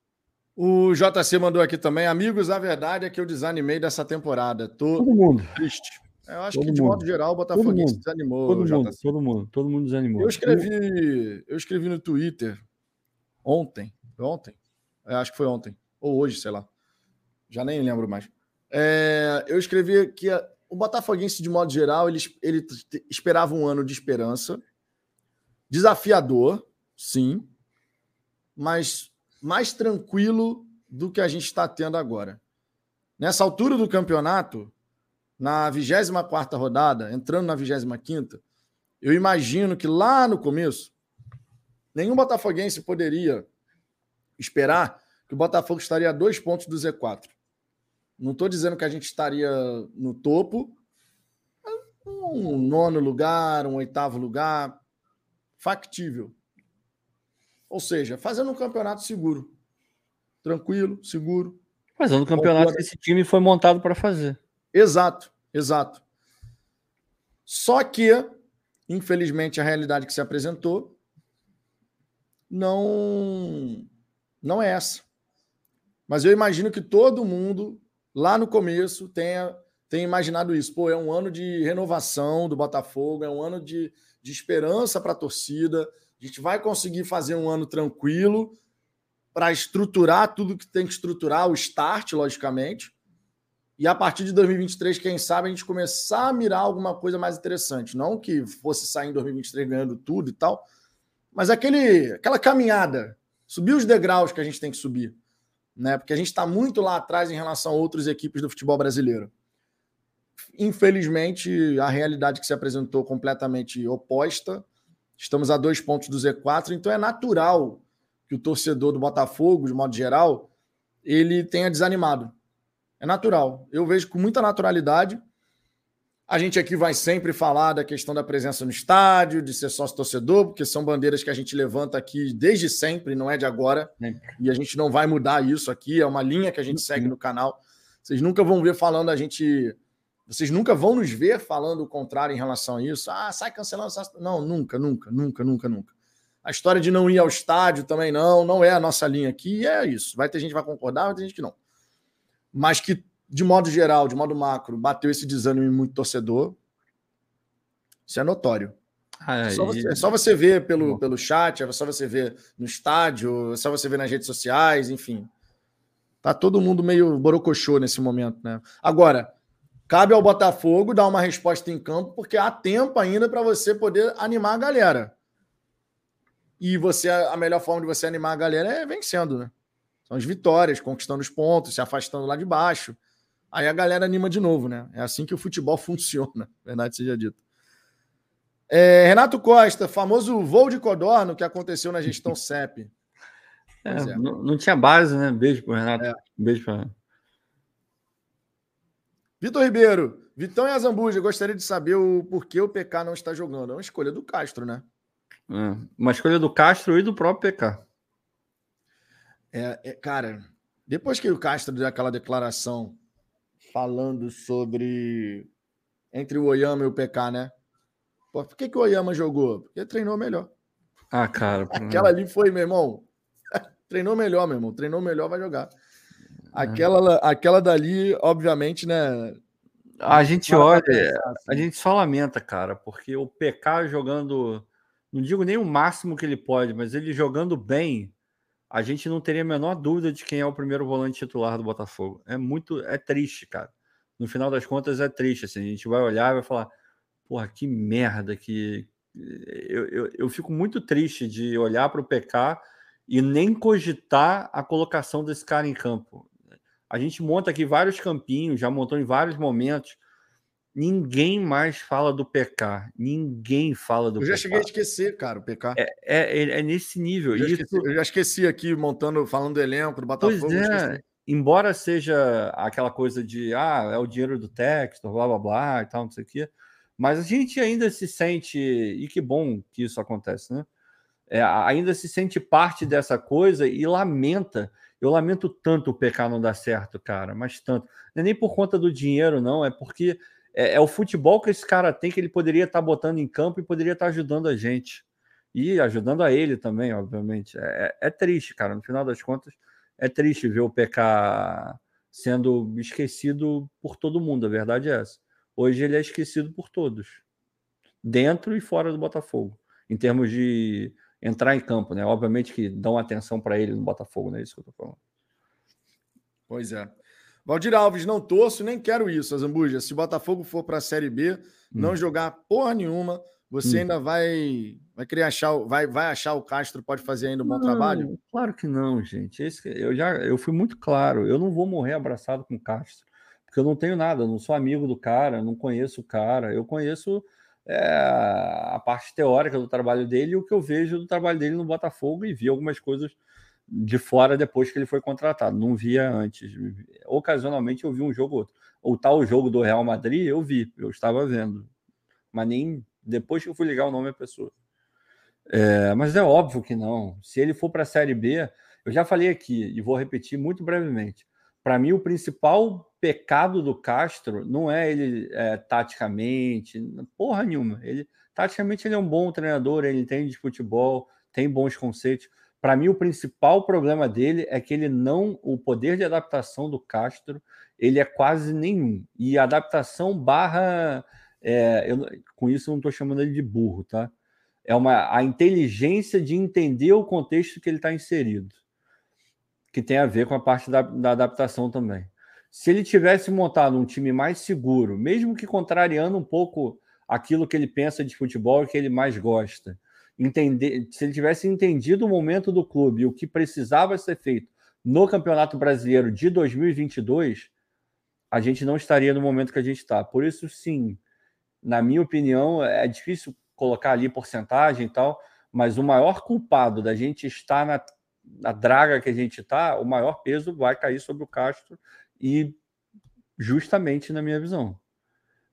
O JC mandou aqui também, amigos, a verdade é que eu desanimei dessa temporada. Tô todo mundo triste. Eu acho todo que, de mundo. modo geral, o Botafogo desanimou. Todo mundo, JC. todo mundo, todo mundo desanimou. Eu escrevi, eu escrevi no Twitter ontem, ontem, eu acho que foi ontem, ou hoje, sei lá. Já nem lembro mais. É, eu escrevi que a, o Botafoguense, de modo geral, ele, ele esperava um ano de esperança, desafiador, sim, mas mais tranquilo do que a gente está tendo agora. Nessa altura do campeonato, na 24 rodada, entrando na 25, eu imagino que lá no começo, nenhum botafoguense poderia esperar que o Botafogo estaria a dois pontos do Z4. Não estou dizendo que a gente estaria no topo, um nono lugar, um oitavo lugar, factível. Ou seja, fazendo um campeonato seguro, tranquilo, seguro. Fazendo um campeonato que esse time foi montado para fazer. Exato, exato. Só que, infelizmente, a realidade que se apresentou não não é essa. Mas eu imagino que todo mundo lá no começo tenha, tenha imaginado isso. Pô, é um ano de renovação do Botafogo, é um ano de, de esperança para a torcida. A gente vai conseguir fazer um ano tranquilo para estruturar tudo que tem que estruturar, o start, logicamente. E a partir de 2023, quem sabe, a gente começar a mirar alguma coisa mais interessante. Não que fosse sair em 2023 ganhando tudo e tal, mas aquele, aquela caminhada, subir os degraus que a gente tem que subir né? Porque a gente está muito lá atrás em relação a outras equipes do futebol brasileiro. Infelizmente, a realidade que se apresentou completamente oposta. Estamos a dois pontos do Z4, então é natural que o torcedor do Botafogo, de modo geral, ele tenha desanimado. É natural. Eu vejo com muita naturalidade a gente aqui vai sempre falar da questão da presença no estádio, de ser sócio-torcedor, porque são bandeiras que a gente levanta aqui desde sempre, não é de agora. E a gente não vai mudar isso aqui, é uma linha que a gente segue no canal. Vocês nunca vão ver falando a gente. Vocês nunca vão nos ver falando o contrário em relação a isso. Ah, sai cancelando. Não, nunca, nunca, nunca, nunca, nunca. A história de não ir ao estádio também não, não é a nossa linha aqui, é isso. Vai ter gente que vai concordar, vai ter gente que não. Mas que de modo geral, de modo macro, bateu esse desânimo em muito torcedor. Isso é notório. É, só você, é só você ver pelo, pelo chat, é só você ver no estádio, é só você ver nas redes sociais, enfim. Tá todo mundo meio borocochô nesse momento, né? Agora, cabe ao Botafogo dar uma resposta em campo, porque há tempo ainda para você poder animar a galera. E você a melhor forma de você animar a galera é vencendo, né? São as vitórias, conquistando os pontos, se afastando lá de baixo. Aí a galera anima de novo, né? É assim que o futebol funciona, verdade seja dito. É, Renato Costa, famoso voo de codorno que aconteceu na gestão CEP. É, é. Não, não, tinha base, né? Beijo pro Renato. É. Beijo para. Vitor Ribeiro, Vitão e Azambuja, gostaria de saber o porquê o PK não está jogando. É uma escolha do Castro, né? É, uma escolha do Castro e do próprio PK. É, é, cara, depois que o Castro deu aquela declaração falando sobre entre o Oyama e o PK, né? Pô, por que, que o Oyama jogou? Porque treinou melhor. Ah, cara. Aquela ali foi, meu irmão. Treinou melhor, meu irmão. Treinou melhor, vai jogar. É. Aquela, aquela dali, obviamente, né? A gente olha, a assim. gente só lamenta, cara, porque o PK jogando, não digo nem o máximo que ele pode, mas ele jogando bem, a gente não teria a menor dúvida de quem é o primeiro volante titular do Botafogo. É muito, é triste, cara. No final das contas é triste, assim, a gente vai olhar e vai falar, porra, que merda que eu, eu, eu fico muito triste de olhar para o PK e nem cogitar a colocação desse cara em campo. A gente monta aqui vários campinhos, já montou em vários momentos. Ninguém mais fala do PK. Ninguém fala do PK. Eu já PK. cheguei a esquecer, cara, o PK. É, é, é nesse nível. Eu já, esqueci, eu já, esqueci, aqui, montando, falando do elenco, do Botafogo. Pois é. Embora seja aquela coisa de ah, é o dinheiro do texto, blá blá blá e tal, não sei o quê. Mas a gente ainda se sente, e que bom que isso acontece, né? É, ainda se sente parte dessa coisa e lamenta. Eu lamento tanto o PK não dar certo, cara, mas tanto. Não é nem por conta do dinheiro, não, é porque é, é o futebol que esse cara tem que ele poderia estar tá botando em campo e poderia estar tá ajudando a gente. E ajudando a ele também, obviamente. É, é triste, cara. No final das contas, é triste ver o PK sendo esquecido por todo mundo. A verdade é essa. Hoje ele é esquecido por todos, dentro e fora do Botafogo, em termos de entrar em campo, né? Obviamente que dão atenção para ele no Botafogo, não é isso que eu tô falando. Pois é. Valdir Alves, não torço, nem quero isso, Azambuja. Se o Botafogo for para a Série B, hum. não jogar porra nenhuma, você hum. ainda vai vai querer achar, vai, vai achar o Castro pode fazer ainda um bom não, trabalho? Claro que não, gente. Esse, eu já eu fui muito claro. Eu não vou morrer abraçado com o Castro porque eu não tenho nada, eu não sou amigo do cara, não conheço o cara, eu conheço a parte teórica do trabalho dele e o que eu vejo do trabalho dele no Botafogo e vi algumas coisas de fora depois que ele foi contratado, não via antes. Ocasionalmente eu vi um jogo ou outro. O tal jogo do Real Madrid eu vi, eu estava vendo, mas nem depois que eu fui ligar o nome à pessoa. É, mas é óbvio que não. Se ele for para a Série B, eu já falei aqui e vou repetir muito brevemente. Para mim, o principal pecado do Castro não é ele é, taticamente, porra nenhuma. Ele taticamente ele é um bom treinador, ele entende de futebol, tem bons conceitos. Para mim, o principal problema dele é que ele não, o poder de adaptação do Castro, ele é quase nenhum. E adaptação barra, é, eu, com isso eu não estou chamando ele de burro, tá? É uma a inteligência de entender o contexto que ele está inserido, que tem a ver com a parte da, da adaptação também. Se ele tivesse montado um time mais seguro, mesmo que contrariando um pouco aquilo que ele pensa de futebol e que ele mais gosta, entender, se ele tivesse entendido o momento do clube e o que precisava ser feito no Campeonato Brasileiro de 2022, a gente não estaria no momento que a gente está. Por isso, sim, na minha opinião, é difícil colocar ali porcentagem e tal, mas o maior culpado da gente estar na, na draga que a gente está, o maior peso vai cair sobre o Castro e justamente na minha visão.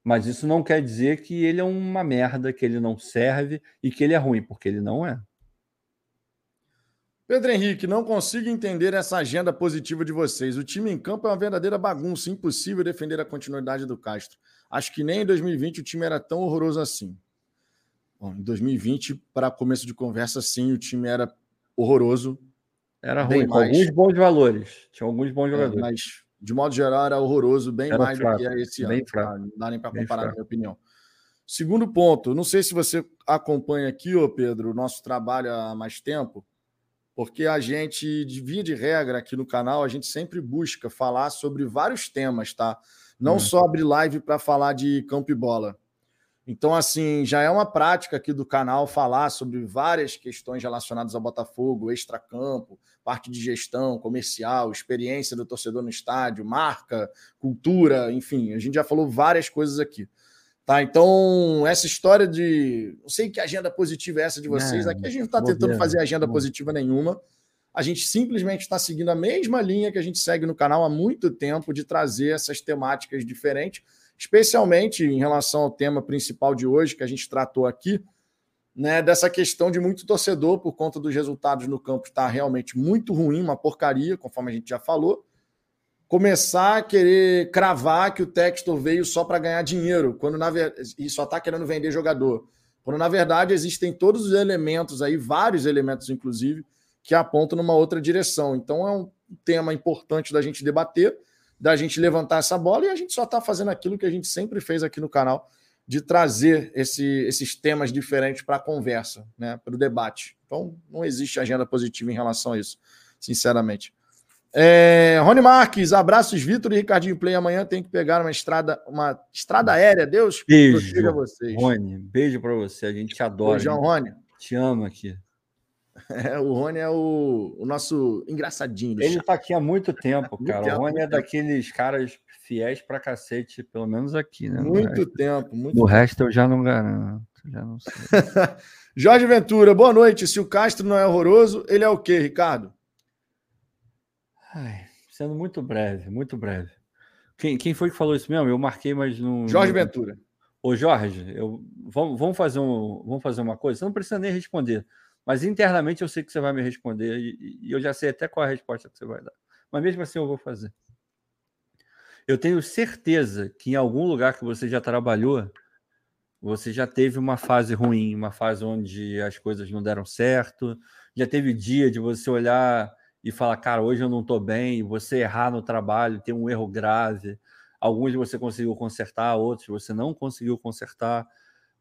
Mas isso não quer dizer que ele é uma merda, que ele não serve e que ele é ruim, porque ele não é. Pedro Henrique, não consigo entender essa agenda positiva de vocês. O time em campo é uma verdadeira bagunça, impossível defender a continuidade do Castro. Acho que nem em 2020 o time era tão horroroso assim. Bom, em 2020, para começo de conversa, sim, o time era horroroso. Era ruim, com alguns bons valores. Tinha alguns bons é, jogadores. Mas de modo geral, era horroroso, bem era mais fraco, do que é esse ano. Tá? Não dá nem para comparar, na minha opinião. Segundo ponto, não sei se você acompanha aqui, ô Pedro, o nosso trabalho há mais tempo, porque a gente, de via de regra aqui no canal, a gente sempre busca falar sobre vários temas, tá? Não hum. só abrir live para falar de campo e bola. Então, assim, já é uma prática aqui do canal falar sobre várias questões relacionadas ao Botafogo, extracampo, parte de gestão, comercial, experiência do torcedor no estádio, marca, cultura, enfim, a gente já falou várias coisas aqui. Tá, então, essa história de. Não sei que agenda positiva é essa de vocês. Aqui a gente não está tentando fazer agenda positiva nenhuma. A gente simplesmente está seguindo a mesma linha que a gente segue no canal há muito tempo de trazer essas temáticas diferentes especialmente em relação ao tema principal de hoje que a gente tratou aqui, né, dessa questão de muito torcedor por conta dos resultados no campo estar realmente muito ruim, uma porcaria, conforme a gente já falou, começar a querer cravar que o Textor veio só para ganhar dinheiro, quando na verdade só está querendo vender jogador, Quando, na verdade, existem todos os elementos aí, vários elementos, inclusive, que apontam numa outra direção. Então, é um tema importante da gente debater, da gente levantar essa bola, e a gente só está fazendo aquilo que a gente sempre fez aqui no canal, de trazer esse, esses temas diferentes para a conversa, né, para o debate. Então, não existe agenda positiva em relação a isso, sinceramente. É, Rony Marques, abraços, Vitor e Ricardinho Play. Amanhã tem que pegar uma estrada, uma estrada aérea. Deus beijo, a vocês. Rony, beijo para você. A gente te adora. Beijão, Rony. Te amo aqui. É, o Rony é o, o nosso engraçadinho. Ele está aqui há muito tempo, cara. Muito o Rony é daqueles caras fiéis pra cacete, pelo menos aqui, né? Muito tempo, muito No resto eu já não garanto, já não sei. Jorge Ventura, boa noite. Se o Castro não é horroroso, ele é o quê, Ricardo? Ai, sendo muito breve, muito breve. Quem, quem foi que falou isso mesmo? Eu marquei, mas não. Jorge Ventura. Ô, Jorge, eu, vamos, vamos, fazer um, vamos fazer uma coisa. Você não precisa nem responder, mas internamente eu sei que você vai me responder e, e eu já sei até qual é a resposta que você vai dar. Mas mesmo assim eu vou fazer. Eu tenho certeza que em algum lugar que você já trabalhou, você já teve uma fase ruim, uma fase onde as coisas não deram certo, já teve dia de você olhar e falar, cara, hoje eu não estou bem, você errar no trabalho, ter um erro grave. Alguns você conseguiu consertar, outros você não conseguiu consertar.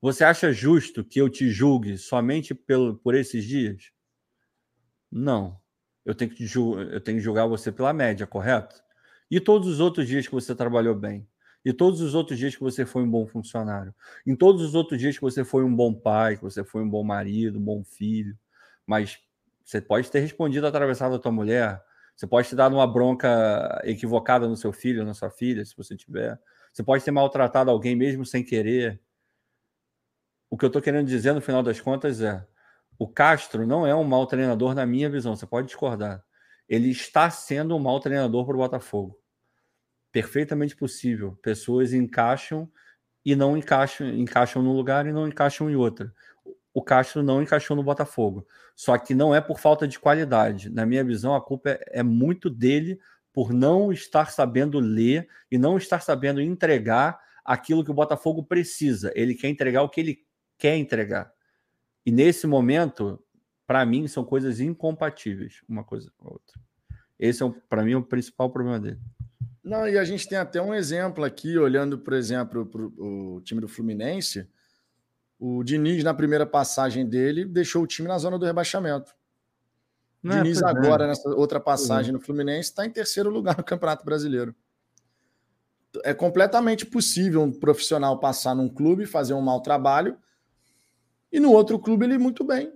Você acha justo que eu te julgue somente pelo, por esses dias? Não. Eu tenho, que, eu tenho que julgar você pela média, correto? E todos os outros dias que você trabalhou bem? E todos os outros dias que você foi um bom funcionário? Em todos os outros dias que você foi um bom pai, que você foi um bom marido, um bom filho? Mas você pode ter respondido atravessado a tua mulher. Você pode ter dado uma bronca equivocada no seu filho, na sua filha, se você tiver. Você pode ter maltratado alguém mesmo sem querer. O que eu estou querendo dizer no final das contas é: o Castro não é um mau treinador na minha visão. Você pode discordar. Ele está sendo um mau treinador para o Botafogo. Perfeitamente possível. Pessoas encaixam e não encaixam, encaixam num lugar e não encaixam em outro o Castro não encaixou no Botafogo. Só que não é por falta de qualidade. Na minha visão, a culpa é, é muito dele por não estar sabendo ler e não estar sabendo entregar aquilo que o Botafogo precisa. Ele quer entregar o que ele quer entregar. E nesse momento, para mim, são coisas incompatíveis, uma coisa com a outra. Esse é, para mim, o principal problema dele. Não, e a gente tem até um exemplo aqui, olhando, por exemplo, para o time do Fluminense o Diniz, na primeira passagem dele, deixou o time na zona do rebaixamento. O Não, Diniz, é. agora, é. nessa outra passagem no Fluminense, está em terceiro lugar no Campeonato Brasileiro. É completamente possível um profissional passar num clube, fazer um mau trabalho, e no outro clube ele muito bem.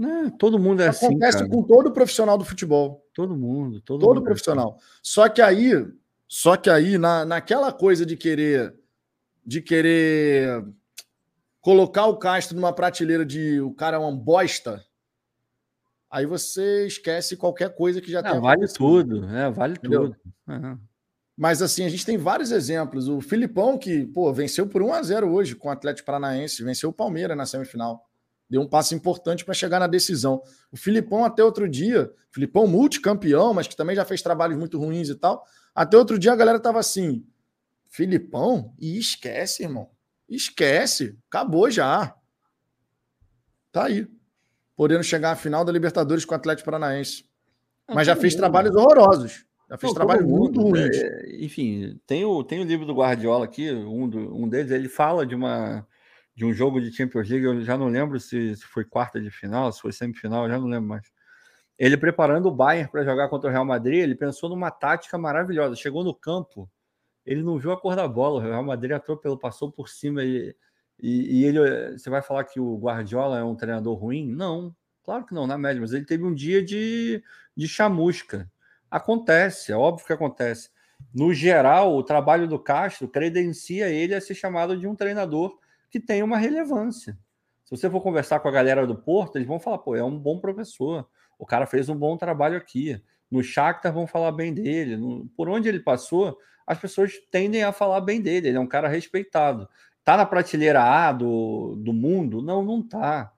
É, todo mundo é Acontece assim. Acontece com todo profissional do futebol. Todo mundo. Todo, todo mundo profissional. É assim. Só que aí, só que aí, na, naquela coisa de querer de querer colocar o Castro numa prateleira de o cara é uma bosta, aí você esquece qualquer coisa que já tem. Vale tudo, é, vale Entendeu? tudo. Uhum. Mas assim, a gente tem vários exemplos. O Filipão, que pô, venceu por 1 a 0 hoje com o Atlético Paranaense, venceu o Palmeiras na semifinal. Deu um passo importante para chegar na decisão. O Filipão, até outro dia, Filipão multicampeão, mas que também já fez trabalhos muito ruins e tal. Até outro dia a galera tava assim: Filipão? E esquece, irmão. Esquece, acabou já. Tá aí. Podendo chegar à final da Libertadores com o Atlético Paranaense. Ah, Mas já fez trabalhos horrorosos. Já fez Não, trabalhos muito ruins. É, enfim, tem o, tem o livro do Guardiola aqui, um, do, um deles, ele fala de uma de um jogo de Champions League, eu já não lembro se, se foi quarta de final, se foi semifinal, já não lembro mais. Ele preparando o Bayern para jogar contra o Real Madrid, ele pensou numa tática maravilhosa. Chegou no campo, ele não viu a cor da bola. O Real Madrid atropelou, passou por cima e, e, e, ele. Você vai falar que o Guardiola é um treinador ruim? Não, claro que não, na média, mas ele teve um dia de, de chamusca. Acontece, é óbvio que acontece. No geral, o trabalho do Castro credencia ele a ser chamado de um treinador que tem uma relevância. Se você for conversar com a galera do Porto, eles vão falar: pô, é um bom professor, o cara fez um bom trabalho aqui. No Shakhtar vão falar bem dele. No, por onde ele passou, as pessoas tendem a falar bem dele. Ele é um cara respeitado. Tá na prateleira A do, do mundo? Não, não tá.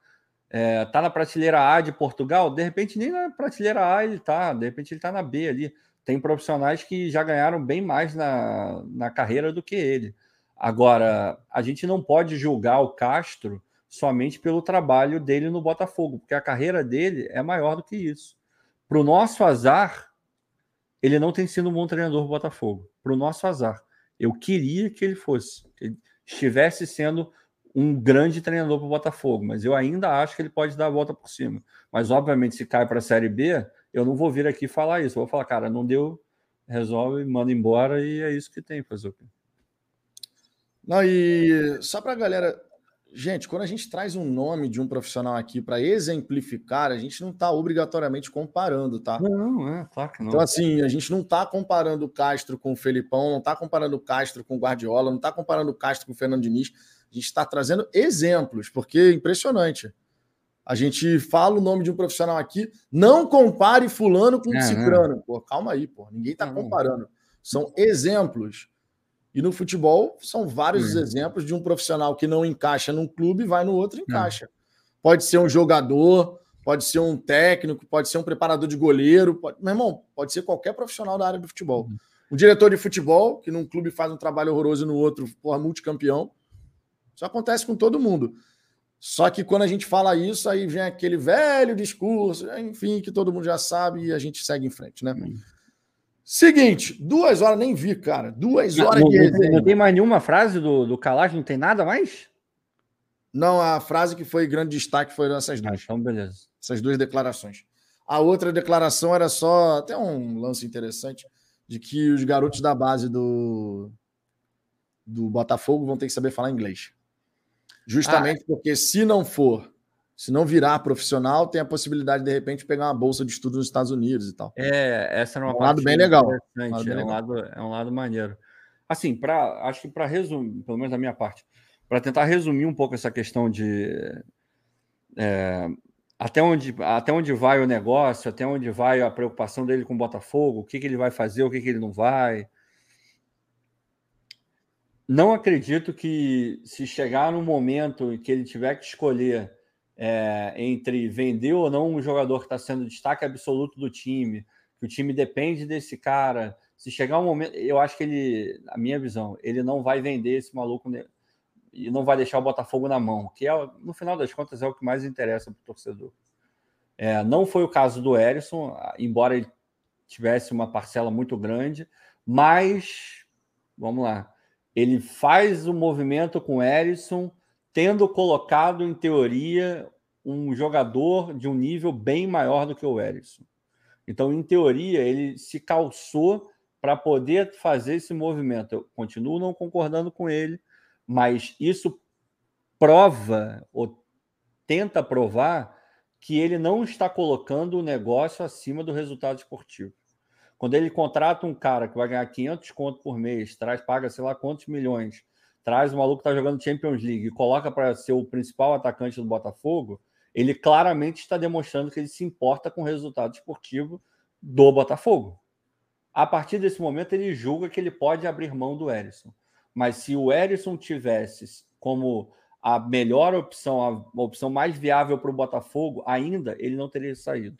É, tá na prateleira A de Portugal? De repente, nem na prateleira A ele tá. De repente, ele tá na B ali. Tem profissionais que já ganharam bem mais na, na carreira do que ele. Agora, a gente não pode julgar o Castro somente pelo trabalho dele no Botafogo, porque a carreira dele é maior do que isso. Para o nosso azar, ele não tem sido um bom treinador do Botafogo. Para o nosso azar. Eu queria que ele fosse, que ele estivesse sendo um grande treinador para o Botafogo, mas eu ainda acho que ele pode dar a volta por cima. Mas, obviamente, se cai para a Série B, eu não vou vir aqui falar isso. Eu vou falar, cara, não deu, resolve, manda embora e é isso que tem. Fazer? Não, e só para a galera Gente, quando a gente traz um nome de um profissional aqui para exemplificar, a gente não está obrigatoriamente comparando, tá? Não, é, claro que não. Então, assim, a gente não está comparando o Castro com o Felipão, não está comparando o Castro com o Guardiola, não está comparando o Castro com o Fernando Diniz. A gente está trazendo exemplos, porque é impressionante. A gente fala o nome de um profissional aqui, não compare fulano com é, cicrano. É. Pô, calma aí, pô. Ninguém está comparando. São exemplos. E no futebol são vários hum. exemplos de um profissional que não encaixa num clube vai no outro e encaixa. Pode ser um jogador, pode ser um técnico, pode ser um preparador de goleiro, pode... meu irmão, pode ser qualquer profissional da área do futebol. Hum. Um diretor de futebol, que num clube faz um trabalho horroroso e no outro, porra, multicampeão. Isso acontece com todo mundo. Só que quando a gente fala isso, aí vem aquele velho discurso, enfim, que todo mundo já sabe e a gente segue em frente, né? Hum. Seguinte, duas horas, nem vi, cara. Duas horas não, de resenha. Não tem mais nenhuma frase do, do Kalash? Não tem nada mais? Não, a frase que foi grande destaque foi essas ah, duas. Ah, então, beleza. Essas duas declarações. A outra declaração era só, até um lance interessante, de que os garotos da base do, do Botafogo vão ter que saber falar inglês. Justamente ah. porque se não for se não virar profissional, tem a possibilidade, de repente, pegar uma bolsa de estudo nos Estados Unidos e tal. É, essa é uma é um lado bem legal. Um lado bem é, um lado, é um lado maneiro. Assim, para acho que para resumir, pelo menos da minha parte, para tentar resumir um pouco essa questão de é, até, onde, até onde vai o negócio, até onde vai a preocupação dele com o Botafogo, o que, que ele vai fazer, o que, que ele não vai. Não acredito que se chegar no momento em que ele tiver que escolher é, entre vender ou não um jogador que está sendo destaque absoluto do time, que o time depende desse cara. Se chegar um momento, eu acho que ele, a minha visão, ele não vai vender esse maluco e não vai deixar o Botafogo na mão, que é, no final das contas é o que mais interessa para o torcedor. É, não foi o caso do Erisson, embora ele tivesse uma parcela muito grande, mas vamos lá, ele faz o movimento com o Erisson tendo colocado, em teoria, um jogador de um nível bem maior do que o Erisson. Então, em teoria, ele se calçou para poder fazer esse movimento. Eu continuo não concordando com ele, mas isso prova ou tenta provar que ele não está colocando o negócio acima do resultado esportivo. Quando ele contrata um cara que vai ganhar 500 conto por mês, traz paga sei lá quantos milhões, traz o maluco que está jogando Champions League e coloca para ser o principal atacante do Botafogo, ele claramente está demonstrando que ele se importa com o resultado esportivo do Botafogo. A partir desse momento, ele julga que ele pode abrir mão do Erisson. Mas se o Erisson tivesse como a melhor opção, a opção mais viável para o Botafogo, ainda ele não teria saído.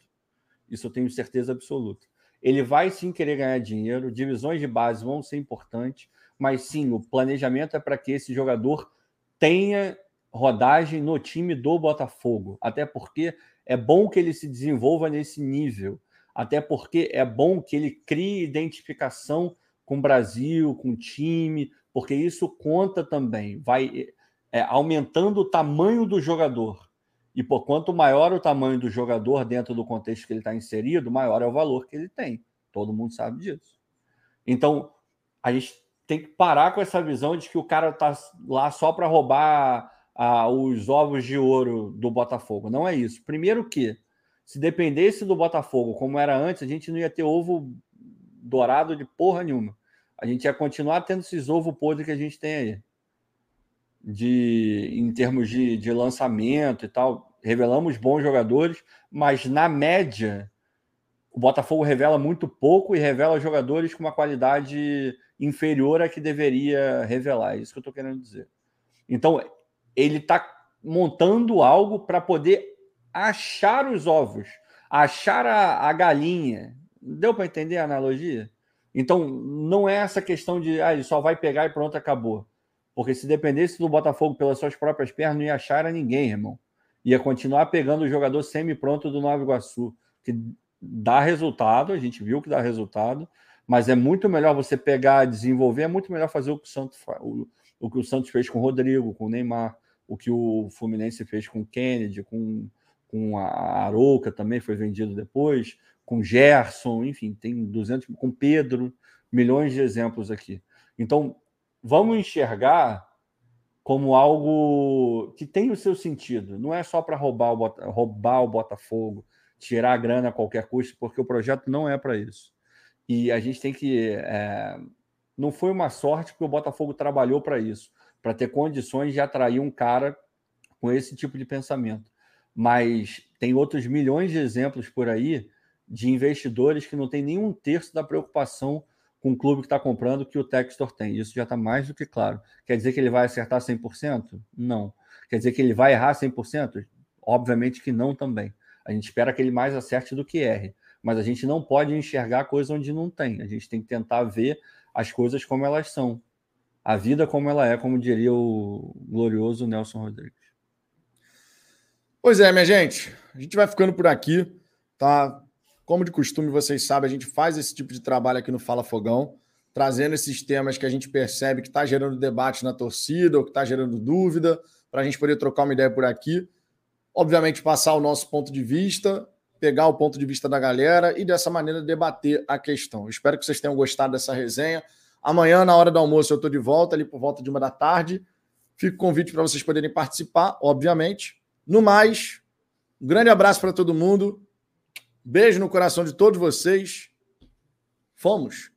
Isso eu tenho certeza absoluta. Ele vai sim querer ganhar dinheiro, divisões de base vão ser importantes, mas sim, o planejamento é para que esse jogador tenha rodagem no time do Botafogo. Até porque é bom que ele se desenvolva nesse nível. Até porque é bom que ele crie identificação com o Brasil, com o time, porque isso conta também. Vai é, aumentando o tamanho do jogador. E por quanto maior o tamanho do jogador dentro do contexto que ele está inserido, maior é o valor que ele tem. Todo mundo sabe disso. Então, a gente tem que parar com essa visão de que o cara tá lá só para roubar ah, os ovos de ouro do Botafogo. Não é isso. Primeiro que, se dependesse do Botafogo como era antes, a gente não ia ter ovo dourado de porra nenhuma. A gente ia continuar tendo esses ovos podres que a gente tem aí. De, em termos de, de lançamento e tal. Revelamos bons jogadores, mas na média, o Botafogo revela muito pouco e revela jogadores com uma qualidade inferior à que deveria revelar. É isso que eu estou querendo dizer. Então, ele está montando algo para poder achar os ovos, achar a, a galinha. Deu para entender a analogia? Então, não é essa questão de ah, ele só vai pegar e pronto, acabou. Porque se dependesse do Botafogo pelas suas próprias pernas, não ia achar a ninguém, irmão. Ia continuar pegando o jogador semi-pronto do Nova Iguaçu, que dá resultado, a gente viu que dá resultado, mas é muito melhor você pegar, desenvolver, é muito melhor fazer o que o Santos, o, o que o Santos fez com o Rodrigo, com o Neymar, o que o Fluminense fez com o Kennedy, com, com a Arouca também foi vendido depois, com Gerson, enfim, tem 200, com Pedro, milhões de exemplos aqui. Então, vamos enxergar como algo que tem o seu sentido. Não é só para roubar, o roubar o Botafogo, tirar a grana a qualquer custo, porque o projeto não é para isso. E a gente tem que. É... Não foi uma sorte que o Botafogo trabalhou para isso, para ter condições de atrair um cara com esse tipo de pensamento. Mas tem outros milhões de exemplos por aí de investidores que não têm nenhum terço da preocupação com o clube que está comprando que o Textor tem. Isso já está mais do que claro. Quer dizer que ele vai acertar 100%? Não. Quer dizer que ele vai errar 100%? Obviamente que não também. A gente espera que ele mais acerte do que erre. Mas a gente não pode enxergar coisa onde não tem. A gente tem que tentar ver as coisas como elas são. A vida como ela é, como diria o glorioso Nelson Rodrigues. Pois é, minha gente. A gente vai ficando por aqui. Tá? Como de costume, vocês sabem, a gente faz esse tipo de trabalho aqui no Fala Fogão, trazendo esses temas que a gente percebe que está gerando debate na torcida ou que está gerando dúvida, para a gente poder trocar uma ideia por aqui. Obviamente, passar o nosso ponto de vista, pegar o ponto de vista da galera e dessa maneira debater a questão. espero que vocês tenham gostado dessa resenha. Amanhã, na hora do almoço, eu estou de volta, ali por volta de uma da tarde. Fico convite para vocês poderem participar, obviamente. No mais, um grande abraço para todo mundo Beijo no coração de todos vocês. Fomos!